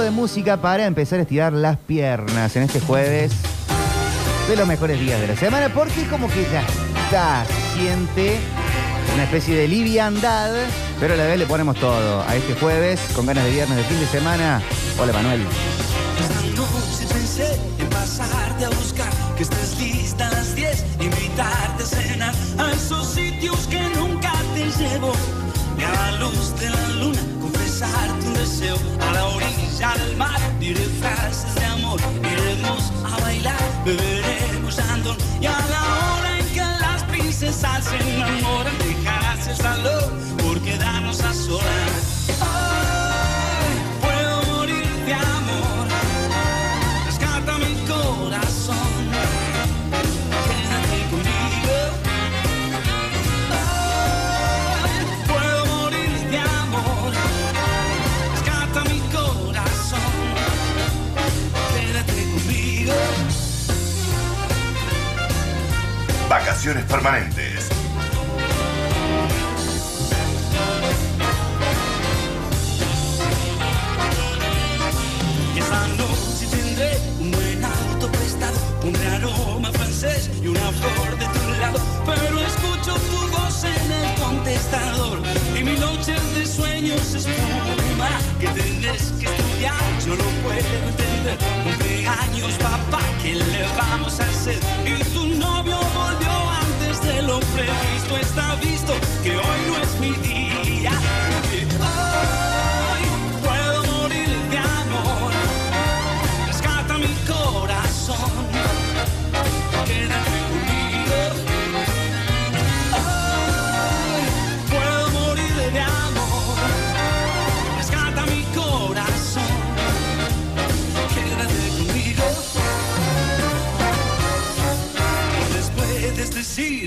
de música para empezar a estirar las piernas en este jueves de los mejores días de la semana, porque como que ya está, siente una especie de liviandad, pero a la vez le ponemos todo a este jueves con ganas de viernes de fin de semana. Hola Manuel. Esta noche pensé en pasarte a buscar, que estés lista a las 10, invitarte a cenar a esos sitios que nunca te llevo. Y a la luz de la luna, A la orilla del mar, diré frases de amor. Iremos a bailar, beberemos andón. Y a la hora en que las princesas se enamoran, dejarás el salón por quedarnos a solas. Vacaciones permanentes. Esa noche tendré un buen auto prestado, un aroma francés y una flor de tu lado. Pero escucho tu voz en el contestador y mi noche de sueños se esfumará. Que tendrás que estudiar, yo lo puedo entender. Cumpleaños, papá, ¿qué le vamos a hacer? Y lo previsto. Está visto que hoy no es mi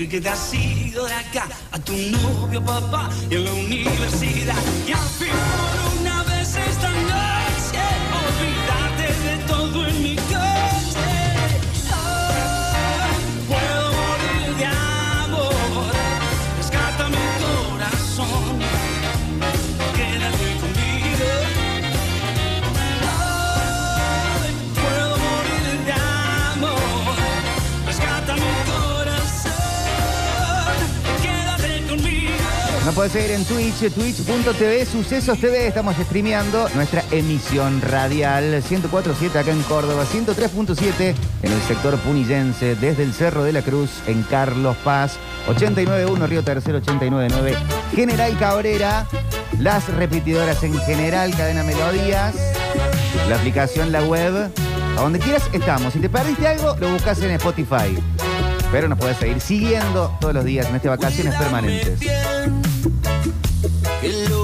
que te has ido de acá a tu novio, papá, y en la universidad. Y al fin Nos puedes seguir en Twitch, twitch.tv, Sucesos TV. Estamos streameando nuestra emisión radial 104.7 acá en Córdoba, 103.7 en el sector punillense, desde el Cerro de la Cruz en Carlos Paz, 89.1 Río Tercero, 89.9 General Cabrera, las repetidoras en general, Cadena Melodías, la aplicación, la web, a donde quieras estamos. Si te perdiste algo, lo buscas en Spotify. Pero nos puedes seguir siguiendo todos los días en estas vacaciones permanentes. Hello.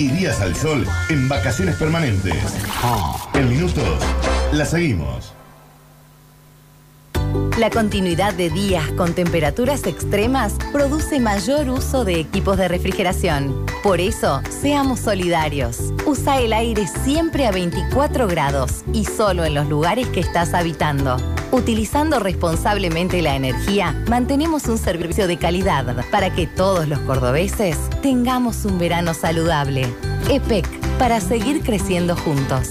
Y días al sol en vacaciones permanentes. En minutos, la seguimos. La continuidad de días con temperaturas extremas produce mayor uso de equipos de refrigeración. Por eso, seamos solidarios. Usa el aire siempre a 24 grados y solo en los lugares que estás habitando. Utilizando responsablemente la energía, mantenemos un servicio de calidad para que todos los cordobeses tengamos un verano saludable. EPEC, para seguir creciendo juntos.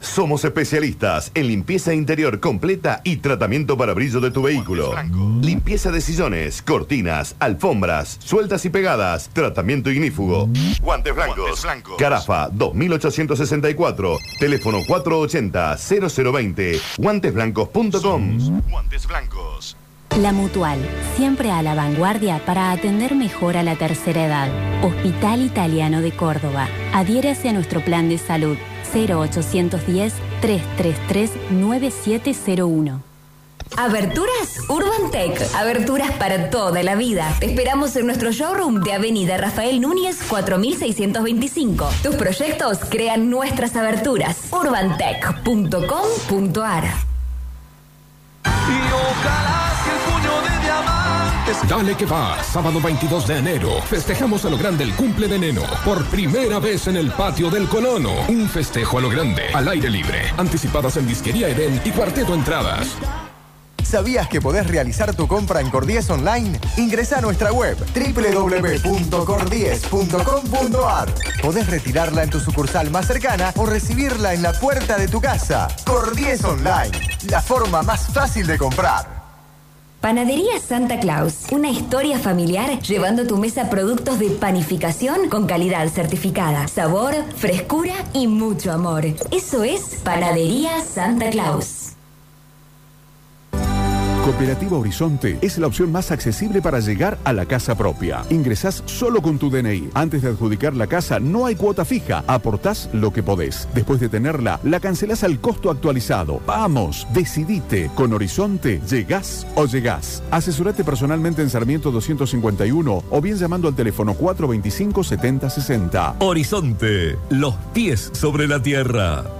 Somos especialistas en limpieza interior completa y tratamiento para brillo de tu vehículo. Limpieza de sillones, cortinas, alfombras, sueltas y pegadas, tratamiento ignífugo. Guantes blancos. Carafa 2864, teléfono 480-0020, guantesblancos.com. Guantes blancos. La Mutual, siempre a la vanguardia para atender mejor a la tercera edad. Hospital Italiano de Córdoba. Adhiérase a nuestro plan de salud 0810-333-9701. Aberturas Urban Tech. Aberturas para toda la vida. Te esperamos en nuestro showroom de Avenida Rafael Núñez 4625. Tus proyectos crean nuestras aberturas. urbantech.com.ar Dale que va, sábado 22 de enero. Festejamos a lo grande el cumple de Neno. Por primera vez en el patio del Colono. Un festejo a lo grande, al aire libre. Anticipadas en Disquería Eden y Cuarteto Entradas. ¿Sabías que podés realizar tu compra en Cordies Online? Ingresa a nuestra web www.cordies.com.ar. Podés retirarla en tu sucursal más cercana o recibirla en la puerta de tu casa. Cordies Online, la forma más fácil de comprar. Panadería Santa Claus, una historia familiar llevando a tu mesa productos de panificación con calidad certificada, sabor, frescura y mucho amor. Eso es Panadería Santa Claus. Cooperativa Horizonte es la opción más accesible para llegar a la casa propia. Ingresás solo con tu DNI. Antes de adjudicar la casa no hay cuota fija. Aportás lo que podés. Después de tenerla, la cancelás al costo actualizado. Vamos, decidite. Con Horizonte, llegás o llegás. Asesorate personalmente en Sarmiento 251 o bien llamando al teléfono 425 7060. Horizonte, los pies sobre la tierra.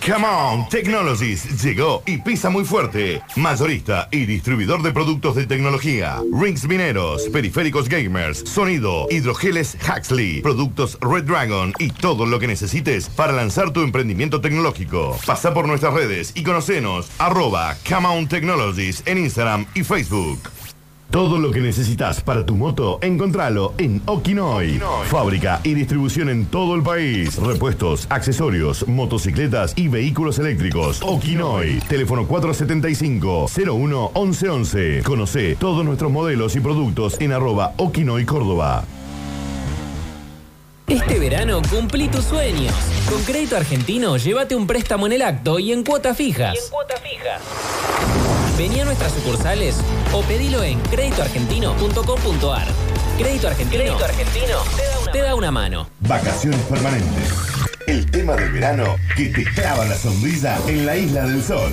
Come on, Technologies llegó y pisa muy fuerte. Mayorista y distribuidor de productos de tecnología. Rings mineros, periféricos gamers, sonido, hidrogeles Huxley, productos Red Dragon y todo lo que necesites para lanzar tu emprendimiento tecnológico. Pasa por nuestras redes y conocenos arroba Come on Technologies en Instagram y Facebook. Todo lo que necesitas para tu moto, encontralo en Okinoy. Fábrica y distribución en todo el país. Repuestos, accesorios, motocicletas y vehículos eléctricos. Okinoy. Teléfono 475-01-1111. Conoce todos nuestros modelos y productos en arroba Okinoy Córdoba. Este verano cumplí tus sueños. Con Crédito Argentino, llévate un préstamo en el acto y en cuotas fijas. Vení a nuestras sucursales o pedilo en créditoargentino.com.ar. Crédito Argentino, Crédito Argentino te da una mano. Vacaciones permanentes. El tema del verano que te clava la sonrisa en la isla del sol.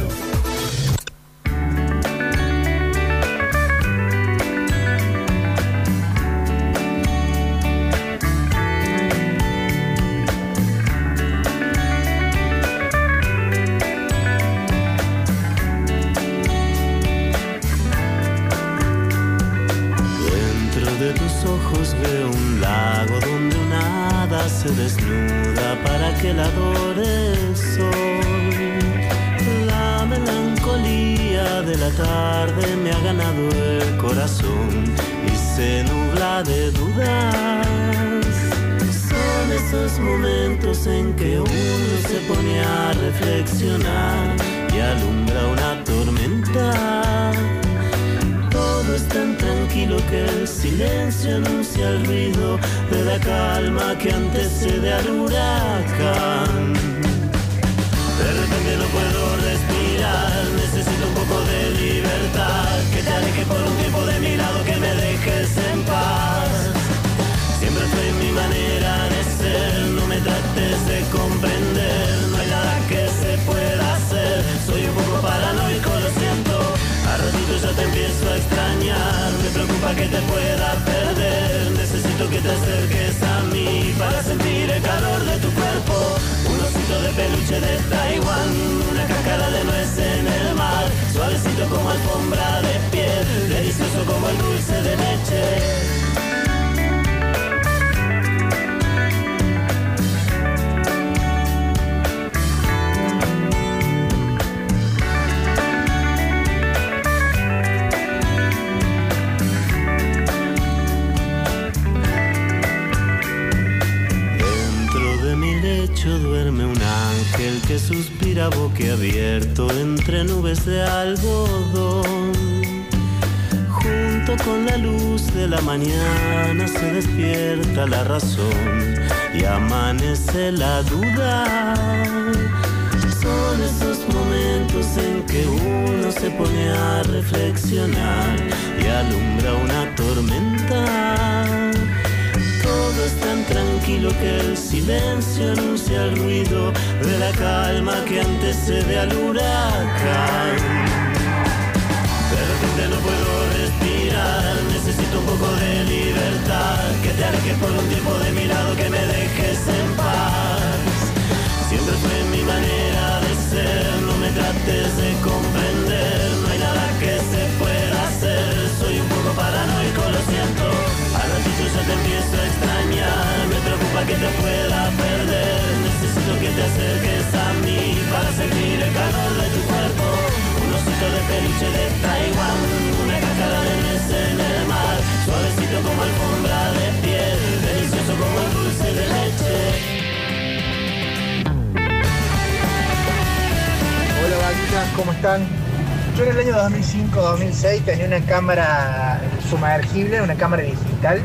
Tenía una cámara sumergible, una cámara digital,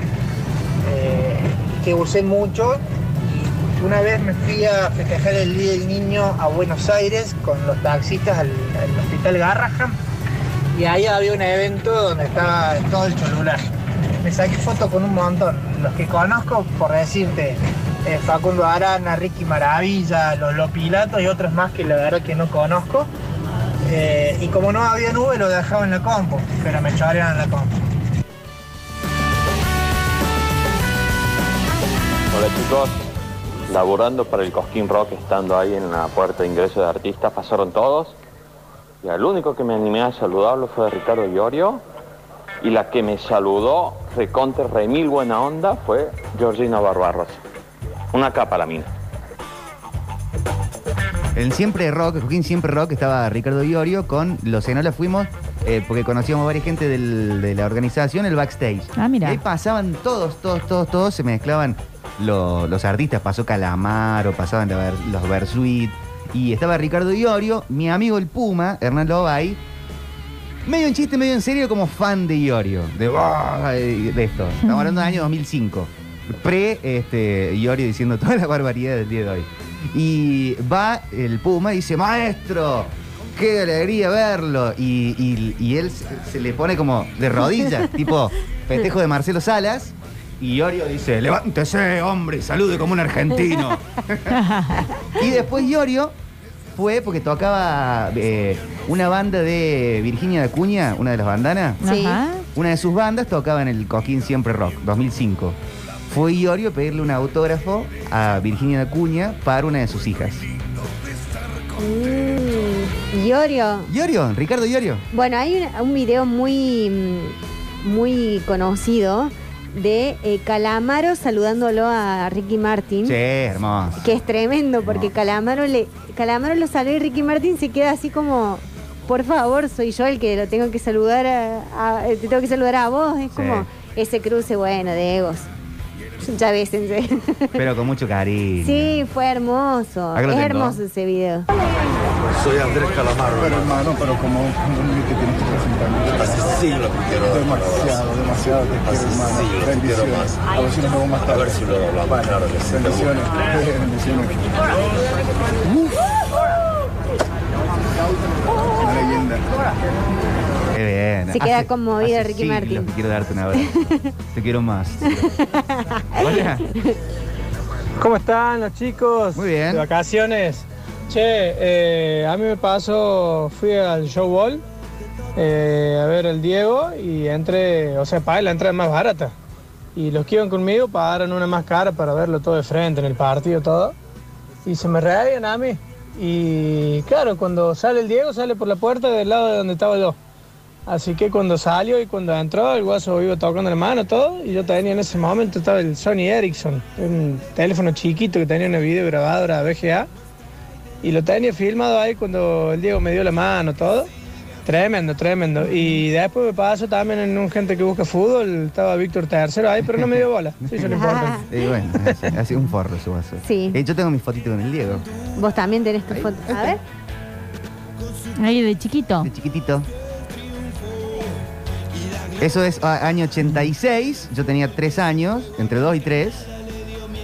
eh, que usé mucho. Y una vez me fui a festejar el Día del Niño a Buenos Aires con los taxistas al, al Hospital Garrahan. Y ahí había un evento donde estaba todo el celular. Me saqué fotos con un montón. Los que conozco, por decirte, eh, Facundo Arana, Ricky Maravilla, los Lopilatos y otros más que la verdad que no conozco. Eh, y como no había nube, lo dejaba en la compu, pero me chorean en la compu. Hola chicos, laborando para el Cosquín Rock, estando ahí en la puerta de ingreso de artistas, pasaron todos. Y al único que me animé a saludarlo fue Ricardo Iorio. Y la que me saludó, recontra remil buena onda, fue Georgina Barbarros. Una capa la mina. En Siempre Rock, Joaquín Siempre Rock, estaba Ricardo Iorio con los Enola fuimos eh, porque conocíamos varias gente del- de la organización, el backstage. Ah, mira. Y ahí pasaban todos, todos, todos, todos, se mezclaban lo- los artistas. Pasó Calamaro, pasaban la Ver- los Versuit. Y estaba Ricardo Iorio, mi amigo el Puma, Hernán Lobay. Medio en chiste, medio en serio, como fan de Iorio. De, "Ah", de esto. Estamos hablando del año 2005. Pre este, Iorio diciendo toda la barbaridad del día de hoy. Y va el Puma y dice, maestro, qué alegría verlo. Y, y- y él se, se le pone como de rodillas, tipo festejo de Marcelo Salas. Y Iorio dice, levántese, hombre, salude como un argentino. y después Iorio fue porque tocaba eh, una banda de Virginia de Acuña, una de las bandanas. Sí. Ajá. Una de sus bandas tocaba en el Coquín Siempre Rock, 2005. Fue Iorio a pedirle un autógrafo a Virginia de Acuña para una de sus hijas. Mm, Iorio. Iorio, Ricardo Iorio. Bueno, hay un, un video muy, muy conocido de eh, Calamaro saludándolo a Ricky Martin. Sí, hermoso. Que es tremendo porque Calamaro le Calamaro lo saluda y Ricky Martin se queda así como, por favor, soy yo el que lo tengo que saludar a, a- te tengo que saludar a vos. Es Sí. como ese cruce, bueno, de egos. Ya bésense. Pero con mucho cariño. Sí, fue hermoso. Es tengo. hermoso ese video. Soy Andrés Calamaro. Pero hermano, pero como un hombre que tienes que presentarme. Hace siglos que quiero Demasiado, demasiado te quiero, hermano. Más. A ver si nos vemos más tarde. A ver si lo hablamos. Claro que sí. Bendiciones. Bendiciones. Una leyenda. Qué bien. Se queda Hace- conmovido hace Ricky Martin. que quiero darte un abrazo. Te quiero más. Hola. ¿Cómo están los chicos? Muy bien. De vacaciones. Che, eh, a mí me pasó, fui al show ball eh, a ver el Diego y entré, o sea, pagué la entrada más barata. Y los que iban conmigo pagaron una más cara para verlo todo de frente, en el partido, todo. Y se me reían a mí. Y claro, cuando sale el Diego, sale por la puerta del lado de donde estaba yo. Así que cuando salió y cuando entró, el guaso iba tocando la mano, todo. Y yo tenía en ese momento, estaba el Sony Ericsson, un teléfono chiquito que tenía una videograbadora VGA. Y lo tenía filmado ahí cuando el Diego me dio la mano, todo. Tremendo, tremendo. Y después me pasó también en un gente que busca fútbol, estaba Víctor Tercero ahí, pero no me dio bola. Sí, eso no importa. Y bueno, así, así un forro su vaso. Sí. Eh, yo tengo mi fotito con el Diego. Vos también tenés tu foto. A ver. Ahí de chiquito. De chiquitito. Eso es año 86. Yo tenía tres años, entre dos y tres.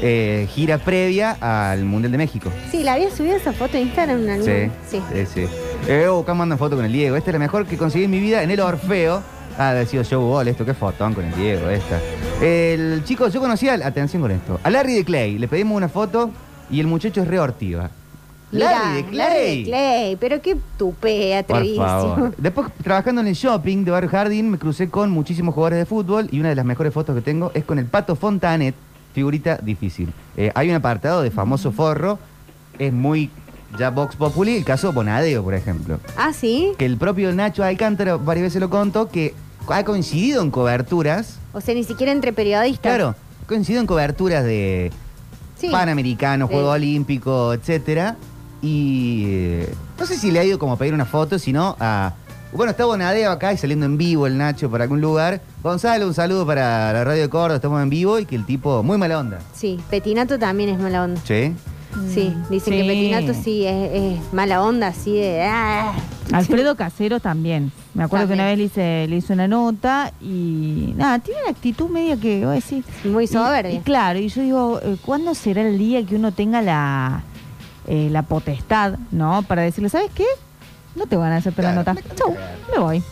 Eh, gira previa al Mundial de México. Sí, la había subido esa foto en Instagram en algún Sí, Sí. sí, sí. Eh, acá mandan foto con el Diego. Esta es la mejor que conseguí en mi vida en el Orfeo. Ah, ha sido show ball esto, qué fotón con el Diego, esta. El chico, yo conocía, al- atención con esto, a Larry de Clay. Le pedimos una foto y el muchacho es re ortiva. Mirá, Larry de Clay. Larry de Clay, pero qué tupé, atrevidísimo. Después, trabajando en el shopping de Barrio Jardín, me crucé con muchísimos jugadores de fútbol y una de las mejores fotos que tengo es con el Pato Fontanet, figurita difícil. Eh, hay un apartado de famoso forro, es muy ya Vox Populi, el caso Bonadeo, por ejemplo. Ah, sí. Que el propio Nacho Alcántara varias veces lo contó, que ha coincidido en coberturas, O sea, ni siquiera entre periodistas. claro, coincidido en coberturas de Sí. Panamericano, Sí. Juego Olímpico, etcétera. Y eh, no sé si le ha ido como a pedir una foto, sino a. Bueno, está Bonadeo acá y saliendo en vivo el Nacho por algún lugar. Gonzalo, un saludo para la radio de Córdoba, estamos en vivo y que el tipo, muy mala onda. Sí, Petinato también es mala onda. ¿Sí? Sí, dicen que. Petinato sí es, es mala onda, así de. ah. Alfredo Casero también. Me acuerdo que una vez le hice, le hice una nota y nada, tiene una actitud media que voy a decir. Muy soberbia. Y, claro, y yo digo, eh, ¿cuándo será el día que uno tenga la, eh, la potestad, ¿no? Para decirle, ¿sabes qué? No te van a hacer la nota. Chau, me voy.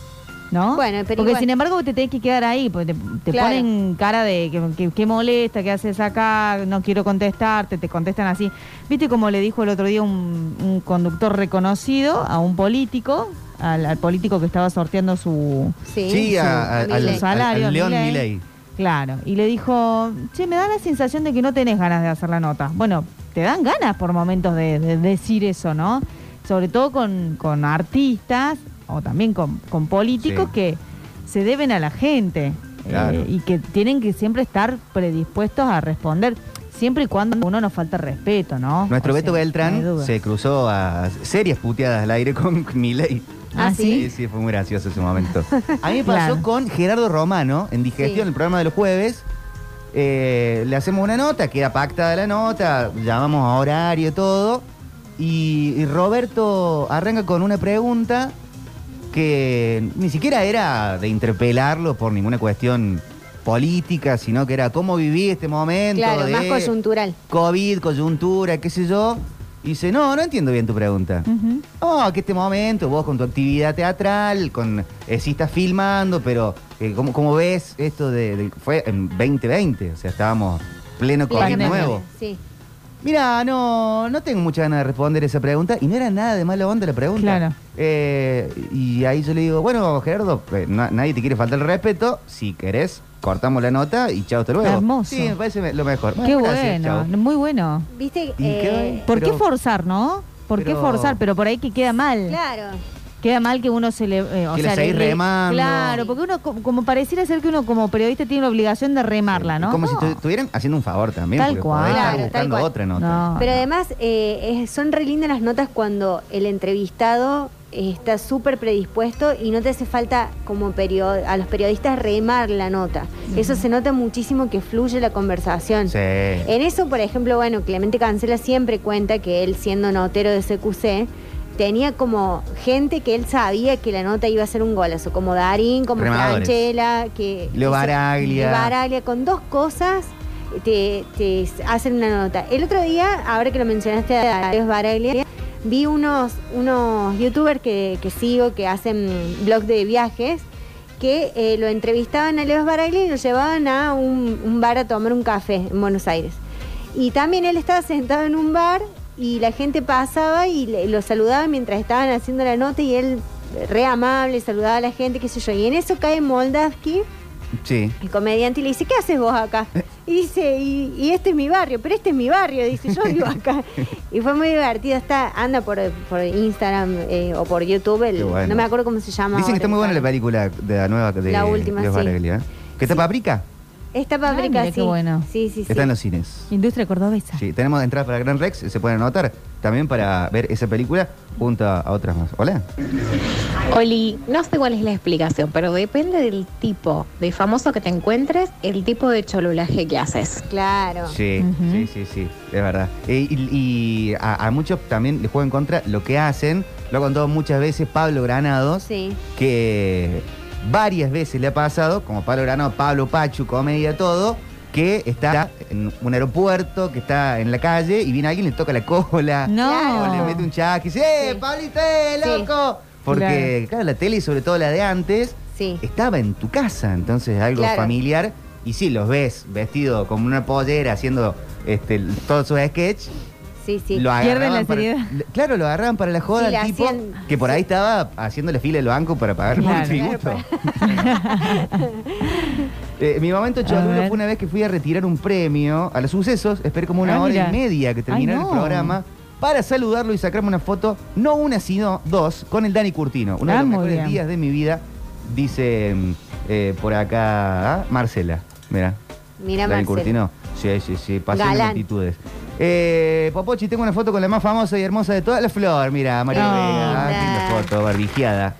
¿No? Bueno, pero Porque igual- sin embargo te tenés que quedar ahí, porque te, te Claro. ponen cara de que, que- que molesta, que haces acá, no quiero contestarte, te contestan así. ¿Viste como le dijo el otro día un, un conductor reconocido a un político, al, al político que estaba sorteando su, Sí, a- su- a- su al- al- salario, al León Milei? Milei. Claro, y le dijo, che, me da la sensación de que no tenés ganas de hacer la nota. Bueno, te dan ganas por momentos de, de decir eso, ¿no? Sobre todo con, con artistas o también con, con políticos Sí. que se deben a la gente Claro. eh, y que tienen que siempre estar predispuestos a responder, siempre y cuando uno nos falta respeto, ¿no? Nuestro O Beto sea, Beltrán se cruzó a serias puteadas al aire con Milei. ¿Ah, sí? Sí, sí, fue muy gracioso ese momento. A mí me pasó Claro. con Gerardo Romano en Digestión, Sí. el programa de los jueves. Eh, le hacemos una nota, queda pactada la nota, llamamos a horario, todo. Y, y Roberto arranca con una pregunta que ni siquiera era de interpelarlo por ninguna cuestión política, sino que era cómo viví este momento. Claro, de más coyuntural. COVID, coyuntura, qué sé yo. Y dice, no, no entiendo bien tu pregunta. Ujú. Oh, que este momento, vos con tu actividad teatral, con eh, sí estás filmando, pero eh, ¿cómo, cómo ves esto de, de- Fue en 2020, o sea, estábamos pleno COVID nuevo. Sí. Mira, no, no tengo muchas ganas de responder esa pregunta y no era nada de mala onda la pregunta. Claro. Eh, y ahí yo le digo, bueno, Gerardo, eh, na- nadie te quiere faltar el respeto. Si querés, cortamos la nota y chao, hasta luego. Hermoso. Sí, me parece me- lo mejor. Qué Bueno, gracias, bueno, chao. muy bueno. ¿Viste? Y quedó ahí. Eh, ¿Por Pero- qué forzar, no? ¿por qué pero- forzar? Pero por ahí que queda mal. claro. Queda mal que uno se le. eh, o Que le sea, seguís remando. Claro, porque uno, co- como pareciera ser que uno como periodista tiene la obligación de remarla, ¿no? Como si No. estuvieran haciendo un favor también. Tal cual. podés estar Claro, tal buscando cual. otra nota. Pero además eh, es- son re lindas las notas cuando el entrevistado está súper predispuesto y no te hace falta como perio- a los periodistas remar la nota. Eso se nota muchísimo que fluye la conversación. Sí. En eso, por ejemplo, bueno, Clemente Cancela siempre cuenta que él siendo notero de CQC tenía como gente que él sabía que la nota iba a ser un golazo, como Darín, como Remadores. Franchella, que Leo Baraglia. Leo Baraglia, con dos cosas te, te hacen una nota. El otro día, ahora que lo mencionaste a Leo Baraglia, vi unos, unos youtubers que, que sigo que hacen blogs de viajes que eh, lo entrevistaban a Leo Baraglia y lo llevaban a un, un bar a tomar un café en Buenos Aires. Y también él estaba sentado en un bar y la gente pasaba y le- lo saludaba mientras estaban haciendo la nota y él re amable, saludaba a la gente, qué sé yo. Y en eso cae Moldavsky, Sí. el comediante, y le dice, ¿qué haces vos acá? Y dice, y, y este es mi barrio, pero este es mi barrio, dice, yo vivo acá. Y fue muy divertido, está, anda por, por Instagram eh, o por YouTube, el- bueno. no me acuerdo cómo se llama. Dicen que está muy buena la película de la nueva de La última, sí. Baraglia, ¿eh? ¿Que está paprika? Esta Ah, mira sí. qué bueno. Sí, sí, sí. Está en los cines. Industria cordobesa. Sí, tenemos entradas para Gran Rex, se pueden anotar también para ver esa película junto a otras más. Hola. Oli, no sé cuál es la explicación, pero depende del tipo de famoso que te encuentres, el tipo de cholulaje que haces. Claro. Sí, sí, sí, sí, es verdad. Y y a, a muchos también les juego en contra lo que hacen, lo ha contado muchas veces Pablo Granados, Sí. que varias veces le ha pasado, como Pablo Granado, Pablo Pachu, comedia, todo, que está en un aeropuerto, que está en la calle y viene alguien y le toca la cola. No. O le mete un chac y dice, ¡eh, Pablito, eh, loco! Porque, claro. la tele y sobre todo la de antes estaba en tu casa, entonces es algo Claro. familiar. Y sí, los ves vestido como una pollera haciendo este, todos sus sketches. Sí, sí. Lo Pierden la para- seriedad. le- claro, lo agarraban para la joda Sí, al tipo hacían- que por ahí estaba haciéndole fila el banco para pagar Claro. un tributo. Eh, mi momento ver. fue una vez que fui a retirar un premio a los sucesos. Esperé como una Ah, hora mira. y media que terminara Ay, no. el programa para saludarlo y sacarme una foto, no una, sino dos, con el Dani Curtino. Uno de Ah, los muy mejores bien. días de mi vida, dice mm, eh, por acá ah, Marcela. Mira. Mira, Dani Marcela. Curtino. Sí, sí, sí, pasé Galán. multitudes. Eh, Popochi, tengo una foto con la más famosa y hermosa de toda la flor. Mira, María Qué Vega. linda. Linda foto, barbijeada.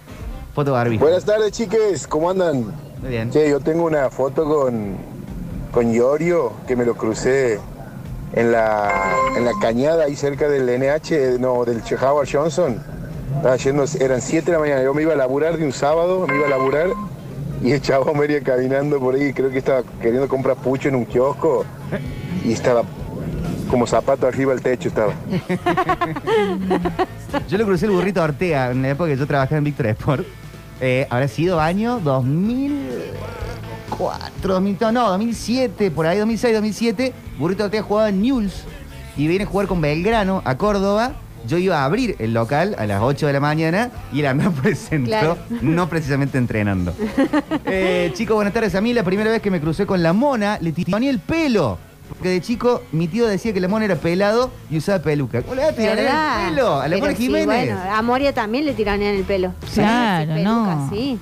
Foto barbijeada. Buenas tardes, chiques. ¿Cómo andan? Muy bien. Che, yo tengo una foto con, con Iorio que me lo crucé en la, en la cañada ahí cerca del NH, no, del Ch- Howard Johnson. Estaba yendo, eran 7 de la mañana. Yo me iba a laburar de un sábado, me iba a laburar y el chavo me iba caminando por ahí. Creo que estaba queriendo comprar pucho en un kiosco y estaba como zapato arriba del techo. Estaba. Yo lo crucé el burrito Ortega en la época que yo trabajaba en Victor Sport. Eh, habrá sido año 2004, 2000, no, 2007, por ahí 2006, 2007. Burrito Ortega jugaba en Newell's y viene a jugar con Belgrano a Córdoba. Yo iba a abrir el local a las 8 de la mañana y él centro, Claro. no precisamente entrenando. Eh, chicos, buenas tardes. A mí la primera vez que me crucé con la mona, le tironeé el pelo. Porque de chico mi tío decía que la mona era pelado y usaba peluca. ¿Cómo le vas a tirar ¿Verdad? el pelo? A la Pero sí, Jiménez. bueno, a Moria también le tiranían el pelo. Claro, Sí, no. peluca, sí.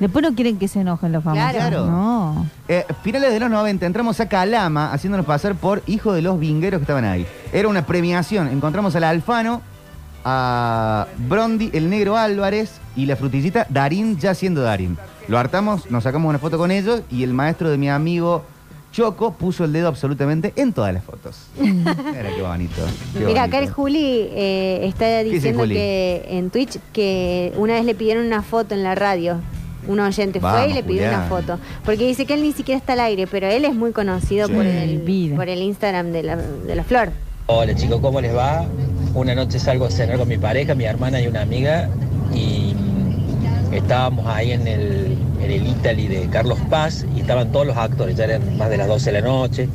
Después no quieren que se enojen los famosos. Claro. No. Eh, finales de los 90 entramos a Calama haciéndonos pasar por hijo de los vingueros que estaban ahí. Era una premiación. Encontramos al Alfano, a Brondi, el negro Álvarez y la frutillita Darín ya siendo Darín. Lo hartamos, nos sacamos una foto con ellos y el maestro de mi amigo Choco puso el dedo absolutamente en todas las fotos. Era qué bonito. qué Mira, acá el. Juli eh, está diciendo Juli? que en Twitch que una vez le pidieron una foto en la radio. Un oyente fue y le pidió Julián. una foto. Porque dice que él ni siquiera está al aire, pero él es muy conocido Sí. por, el, por el Instagram de la, de la flor. Hola chicos, ¿cómo les va? Una noche salgo a cenar con mi pareja, mi hermana y una amiga y estábamos ahí en el, en el Italy de Carlos Paz y estaban todos los actores, ya eran más de las 12 de la noche.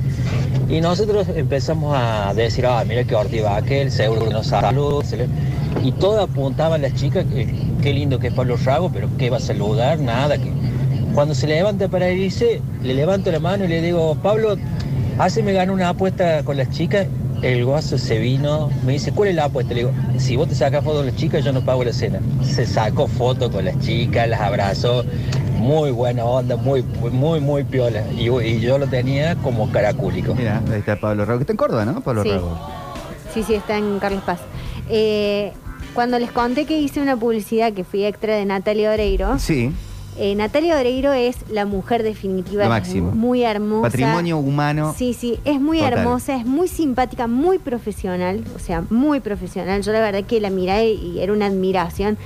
Y nosotros empezamos a decir, ah, mira qué ortiva aquel, seguro que nos saluda. Y todas apuntaban las chicas, qué lindo que es Pablo Rago, pero qué va a saludar, nada. que Cuando se levanta para irse, le levanto la mano y le digo, Pablo, hace me una apuesta con las chicas el guaso se vino, me dice, ¿cuál es la apuesta? Le digo, si vos te sacas fotos con las chicas, yo no pago la cena. Se sacó foto con las chicas, las abrazó, muy buena onda, muy, muy, muy piola. Y, y yo lo tenía como caracúlico. Mira, ahí está Pablo Rago, que está en Córdoba, ¿no? Pablo Sí. Rago. Sí, sí, está en Carlos Paz. Eh, cuando les conté que hice una publicidad que fui extra de Natalia Oreiro, Sí, eh, Natalia Oreiro es la mujer definitiva, Lo es muy hermosa. patrimonio humano. Sí, sí, es muy Total. hermosa, es muy simpática, muy profesional, o sea, muy profesional. Yo la verdad que la miré y era una admiración.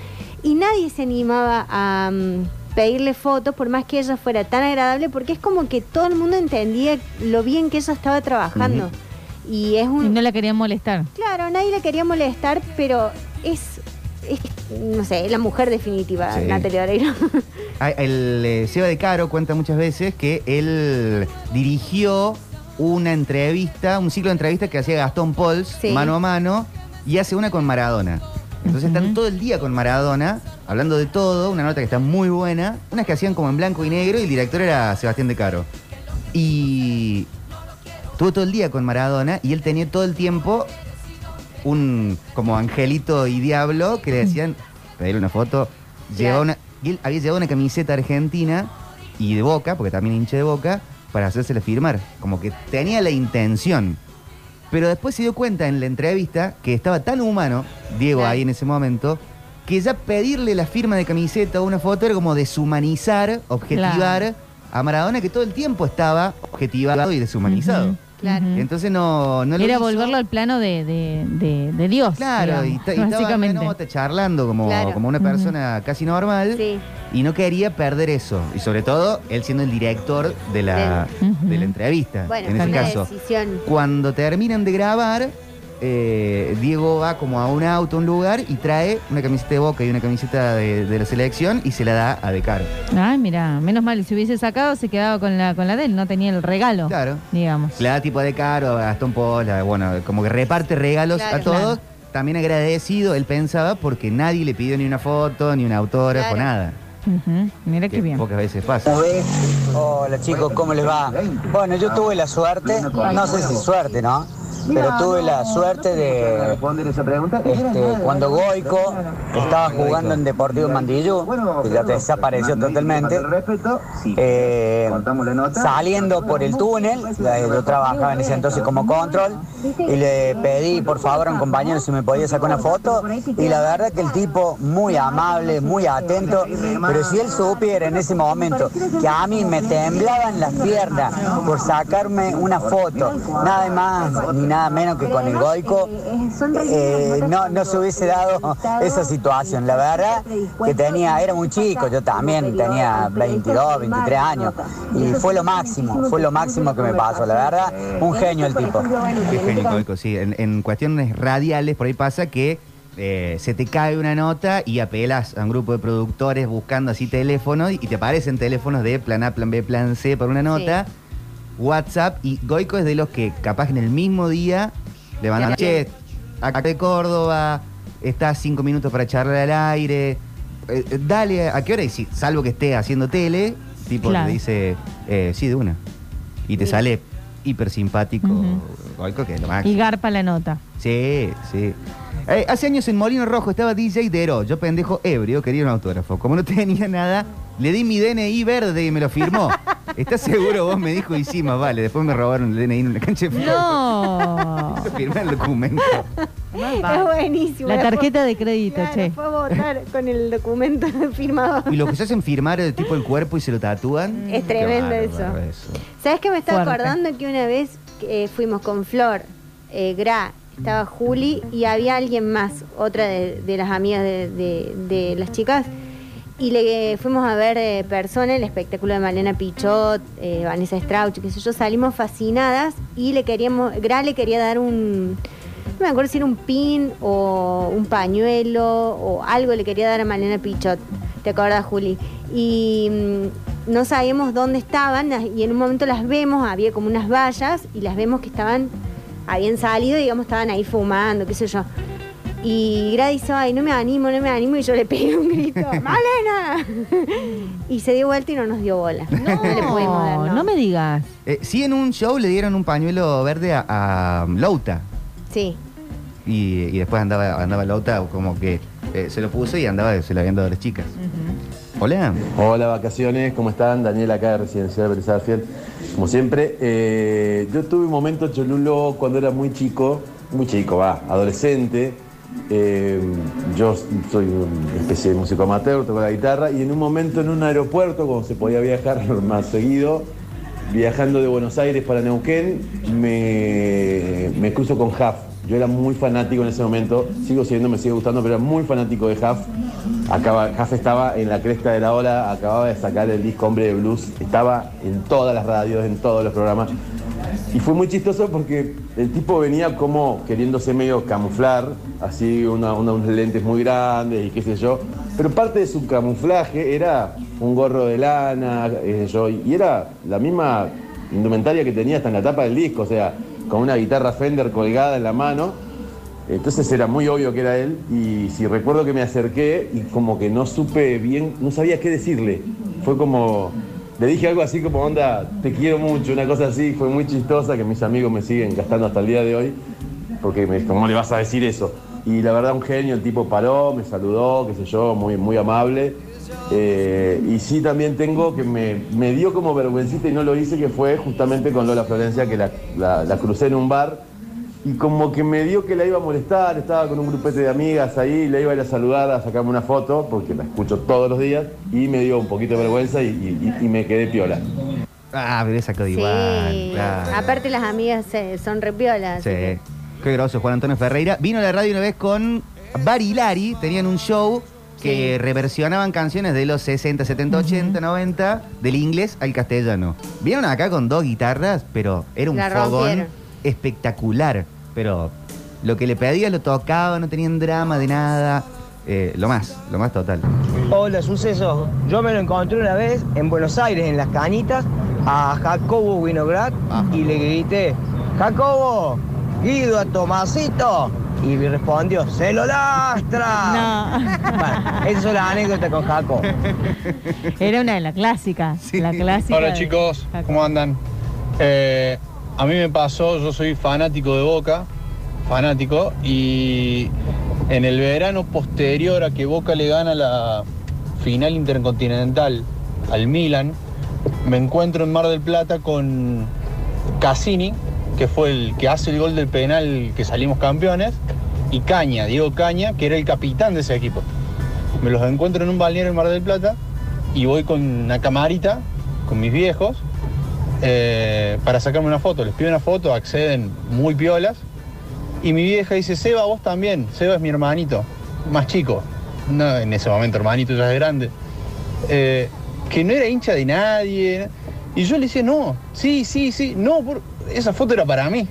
Y nadie se animaba a mm, pedirle fotos por más que ella fuera tan agradable, porque es como que todo el mundo entendía lo bien que ella estaba trabajando. Y es un... Y no la querían molestar. Claro, nadie la quería molestar, pero es, es, no sé, la mujer definitiva, Sí. Natalia Oreiro. El eh, Seba de Caro cuenta muchas veces que él dirigió una entrevista, un ciclo de entrevistas que hacía Gastón Pols, Sí. mano a mano, y hace una con Maradona. Entonces están todo el día con Maradona, hablando de todo, una nota que está muy buena, unas que hacían como en blanco y negro, y el director era Sebastián de Caro. Y estuvo todo el día con Maradona, y él tenía todo el tiempo un como angelito y diablo que le decían, pedirle una foto, llevaba una, y él había llevado una camiseta argentina y de boca, porque también hincha de boca, para hacérsela firmar. Como que tenía la intención. Pero después se dio cuenta en la entrevista que estaba tan humano, Diego ahí en ese momento, que ya pedirle la firma de camiseta o una foto era como deshumanizar, objetivar a Maradona que todo el tiempo estaba objetivado y deshumanizado. Ujú, Claro. Entonces no, no lo Era hizo. volverlo al plano de, de, de- de Dios. Claro, y, digamos, ta- y estaba en básicamente. la nota charlando como, Claro. como una persona casi normal y no quería perder eso. Y sobre todo, él siendo el director de la, Ujú. de la entrevista, Bueno, en ese caso. decisión. Cuando terminan de grabar, eh, Diego va como a un auto, a un lugar, y trae una camiseta de Boca y una camiseta de, de la selección y se la da a De Caro. Ay, mira, menos mal, si hubiese sacado se quedaba con la, con la de él, no tenía el regalo. Claro. Digamos. Le da tipo a De Caro, a Gastón Pola, bueno, como que reparte regalos Claro. a todos. Claro. También agradecido, él pensaba, porque nadie le pidió ni una foto, ni un autógrafo, Claro. nada. Ujú, Mira qué Que bien. pocas veces pasa. Hola chicos, ¿cómo les va? Bueno, yo tuve la suerte, no sé si suerte, ¿no? Pero tuve la suerte de responder esa pregunta. este, cuando Goico estaba jugando en Deportivo Mandillú, que ya desapareció totalmente, eh, saliendo por el túnel, yo trabajaba en ese entonces como control, y le pedí por favor a un compañero si me podía sacar una foto, y la verdad que el tipo muy amable, muy atento, pero si él supiera en ese momento que a mí me temblaban las piernas por sacarme una foto, nada más ni nada menos que con el Goico, eh, no, no se hubiese dado esa situación. La verdad que tenía, era muy chico, yo también tenía 22, 23 años, y fue lo máximo, fue lo máximo que me pasó, la verdad, un genio el tipo. Qué genio, Coico, sí. En, en cuestiones radiales, por ahí pasa que eh, se te cae una nota y apelas a un grupo de productores buscando así teléfonos y te aparecen teléfonos de plan A, plan B, plan C por una nota, WhatsApp, y Goico es de los que capaz en el mismo día le mandan, Ya. che, acá de Córdoba, estás cinco minutos para charlar al aire, eh, eh, dale, ¿a qué hora? Y si, salvo que esté haciendo tele, tipo Claro. te dice, eh, sí, de una. Y te Sí. sale hiper simpático. Goico, que es lo máximo. Y garpa la nota. Sí, sí. Eh, hace años en Molino Rojo estaba DJ Dero. Yo, pendejo ebrio, quería un autógrafo. Como no tenía nada, le di mi DNI verde y me lo firmó. ¿Estás seguro? Vos me dijo, y sí, más vale. Después me robaron el DNI en una cancha de fútbol. No. Firmé el documento. Es buenísimo. La tarjeta de crédito, Claro, che. Fue a votar con el documento firmado. Y los que se hacen firmar el tipo el cuerpo y se lo tatúan. Es qué tremendo bárbaro eso. ¿Sabes qué me estaba Fuerte. acordando? Que una vez eh, fuimos con Flor, eh, Gra, estaba Juli y había alguien más, otra de, de las amigas de, de- de las chicas. Y le fuimos a ver eh, persona el espectáculo de Malena Pichot, eh, Vanessa Strauch, qué sé yo, salimos fascinadas y le queríamos, Gra le quería dar un, no me acuerdo si era un pin o un pañuelo o algo le quería dar a Malena Pichot. ¿Te acuerdas, Juli? Y mm, no sabíamos dónde estaban y en un momento las vemos, había como unas vallas y las vemos que estaban, habían salido, digamos, estaban ahí fumando, qué sé yo. Y Gra dice, ay, no me animo, no me animo. Y yo le pegué un grito, ¡Malena! y se dio vuelta y no nos dio bola. No, le pudimos dar, No, no. no me digas. Eh, sí, en un show le dieron un pañuelo verde a, a Louta. Sí. Y, y después andaba, andaba Lauta como que eh, se lo puso y andaba, se lo habían dado a las chicas. Hola. Hola, vacaciones, ¿cómo están? Daniel acá de Residencial Belisario Fiel. Como siempre, eh, yo tuve un momento cholulo cuando era muy chico, muy chico, va, adolescente. Eh, yo soy una especie de músico amateur, toco la guitarra y en un momento en un aeropuerto, cuando se podía viajar más seguido, viajando de Buenos Aires para Neuquén, me, me cruzo con Huff. Yo era muy fanático en ese momento, sigo siendo, me sigue gustando, pero era muy fanático de Huff. Acaba, estaba en la cresta de la ola, acababa de sacar el disco Hombre de Blues, estaba en todas las radios, en todos los programas. Y fue muy chistoso porque el tipo venía como queriéndose medio camuflar, así una, unos lentes muy grandes y qué sé yo. Pero parte de su camuflaje era un gorro de lana, y era la misma indumentaria que tenía hasta en la tapa del disco, o sea, con una guitarra Fender colgada en la mano. Entonces era muy obvio que era él y si recuerdo que me acerqué y como que no supe bien, no sabía qué decirle. Fue como, le dije algo así como onda, te quiero mucho, una cosa así, fue muy chistosa que mis amigos me siguen gastando hasta el día de hoy, porque me ¿cómo le vas a decir eso? Y la verdad un genio, el tipo paró, me saludó, qué sé yo, muy, muy amable. Eh, y sí también tengo que me, me dio como vergüencita y no lo hice, que fue justamente con Lola Florencia, que la- la crucé en un bar y como que me dio que la iba a molestar, estaba con un grupete de amigas ahí, la iba a ir a saludar, a sacarme una foto, porque la escucho todos los días, y me dio un poquito de vergüenza y, y- y- y me quedé piola. Ah, pero esa quedó Sí. igual. claro. Aparte las amigas eh, son repiolas. Sí. Qué groso, Juan Antonio Ferreira. Vino a la radio una vez con Barilari, tenían un show que reversionaban canciones de los 60, 70, 80, 90, del inglés al castellano. Vieron acá con dos guitarras, pero era un La fogón rompieron. espectacular. Pero lo que le pedía lo tocaba, no tenían drama de nada. Eh, lo más, lo más total. Hola, suceso. Yo me lo encontré una vez en Buenos Aires, en las canitas, a Jacobo Winograd y le grité, Jacobo, Guido a Tomasito. Y me respondió, ¡se lo lastra! Bueno, esa es la anécdota con Jaco. Era una de las clásicas. La clásica. Hola chicos, ¿cómo andan? Eh, a mí me pasó, yo soy fanático de Boca, fanático, y en el verano posterior a que Boca le gana la final intercontinental al Milan, me encuentro en Mar del Plata con Cassini, que fue el que hace el gol del penal que salimos campeones, y Caña, Diego Caña, que era el capitán de ese equipo. Me los encuentro en un balneario en Mar del Plata y voy con una camarita, con mis viejos, eh, para sacarme una foto. Les pido una foto, acceden muy piolas. Y mi vieja dice, Seba, vos también. Seba es mi hermanito, más chico. No, en ese momento hermanito ya es grande. Eh, que no era hincha de nadie. Y yo le decía, no, sí, sí, sí, no, por- esa foto era para mí.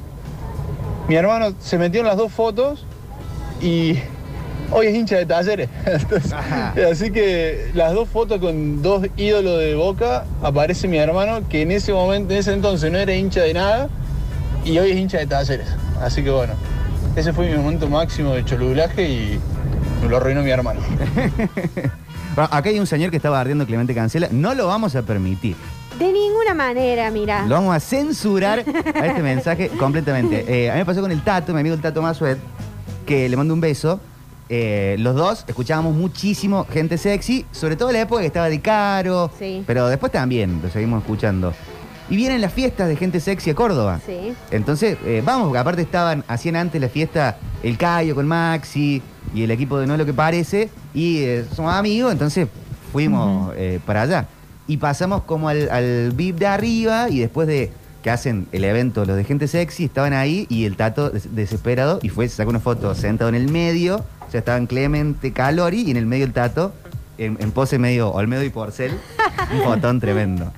Mi hermano se metió en las dos fotos y hoy es hincha de talleres. Entonces, así que las dos fotos con dos ídolos de Boca, aparece mi hermano que en ese momento, en ese entonces no era hincha de nada y hoy es hincha de talleres. Así que bueno, ese fue mi momento máximo de cholulaje y me lo arruinó mi hermano. Bueno, acá hay un señor que estaba ardiendo Clemente Cancela. No lo vamos a permitir. De ninguna manera, mira. Lo vamos a censurar a este mensaje completamente. Eh, a mí me pasó con el Tato, mi amigo el Tato Masuet, que le mando un beso. Eh, los dos escuchábamos muchísimo gente sexy, sobre todo en la época que estaba de caro, Sí. pero después también lo seguimos escuchando. Y vienen las fiestas de gente sexy a Córdoba. Sí. Entonces, eh, vamos, porque aparte estaban, hacían antes la fiesta el Cayo con Maxi y el equipo de No lo que parece, y eh, somos amigos, entonces fuimos eh, para allá. Y pasamos como al, al VIP de arriba y después de que hacen el evento los de gente sexy, estaban ahí y el tato des- desesperado y fue, se sacó una foto sentado en el medio, sea, estaban Clemente, Calori y en el medio el tato, en, en pose medio Olmedo y Porcel, un fotón tremendo.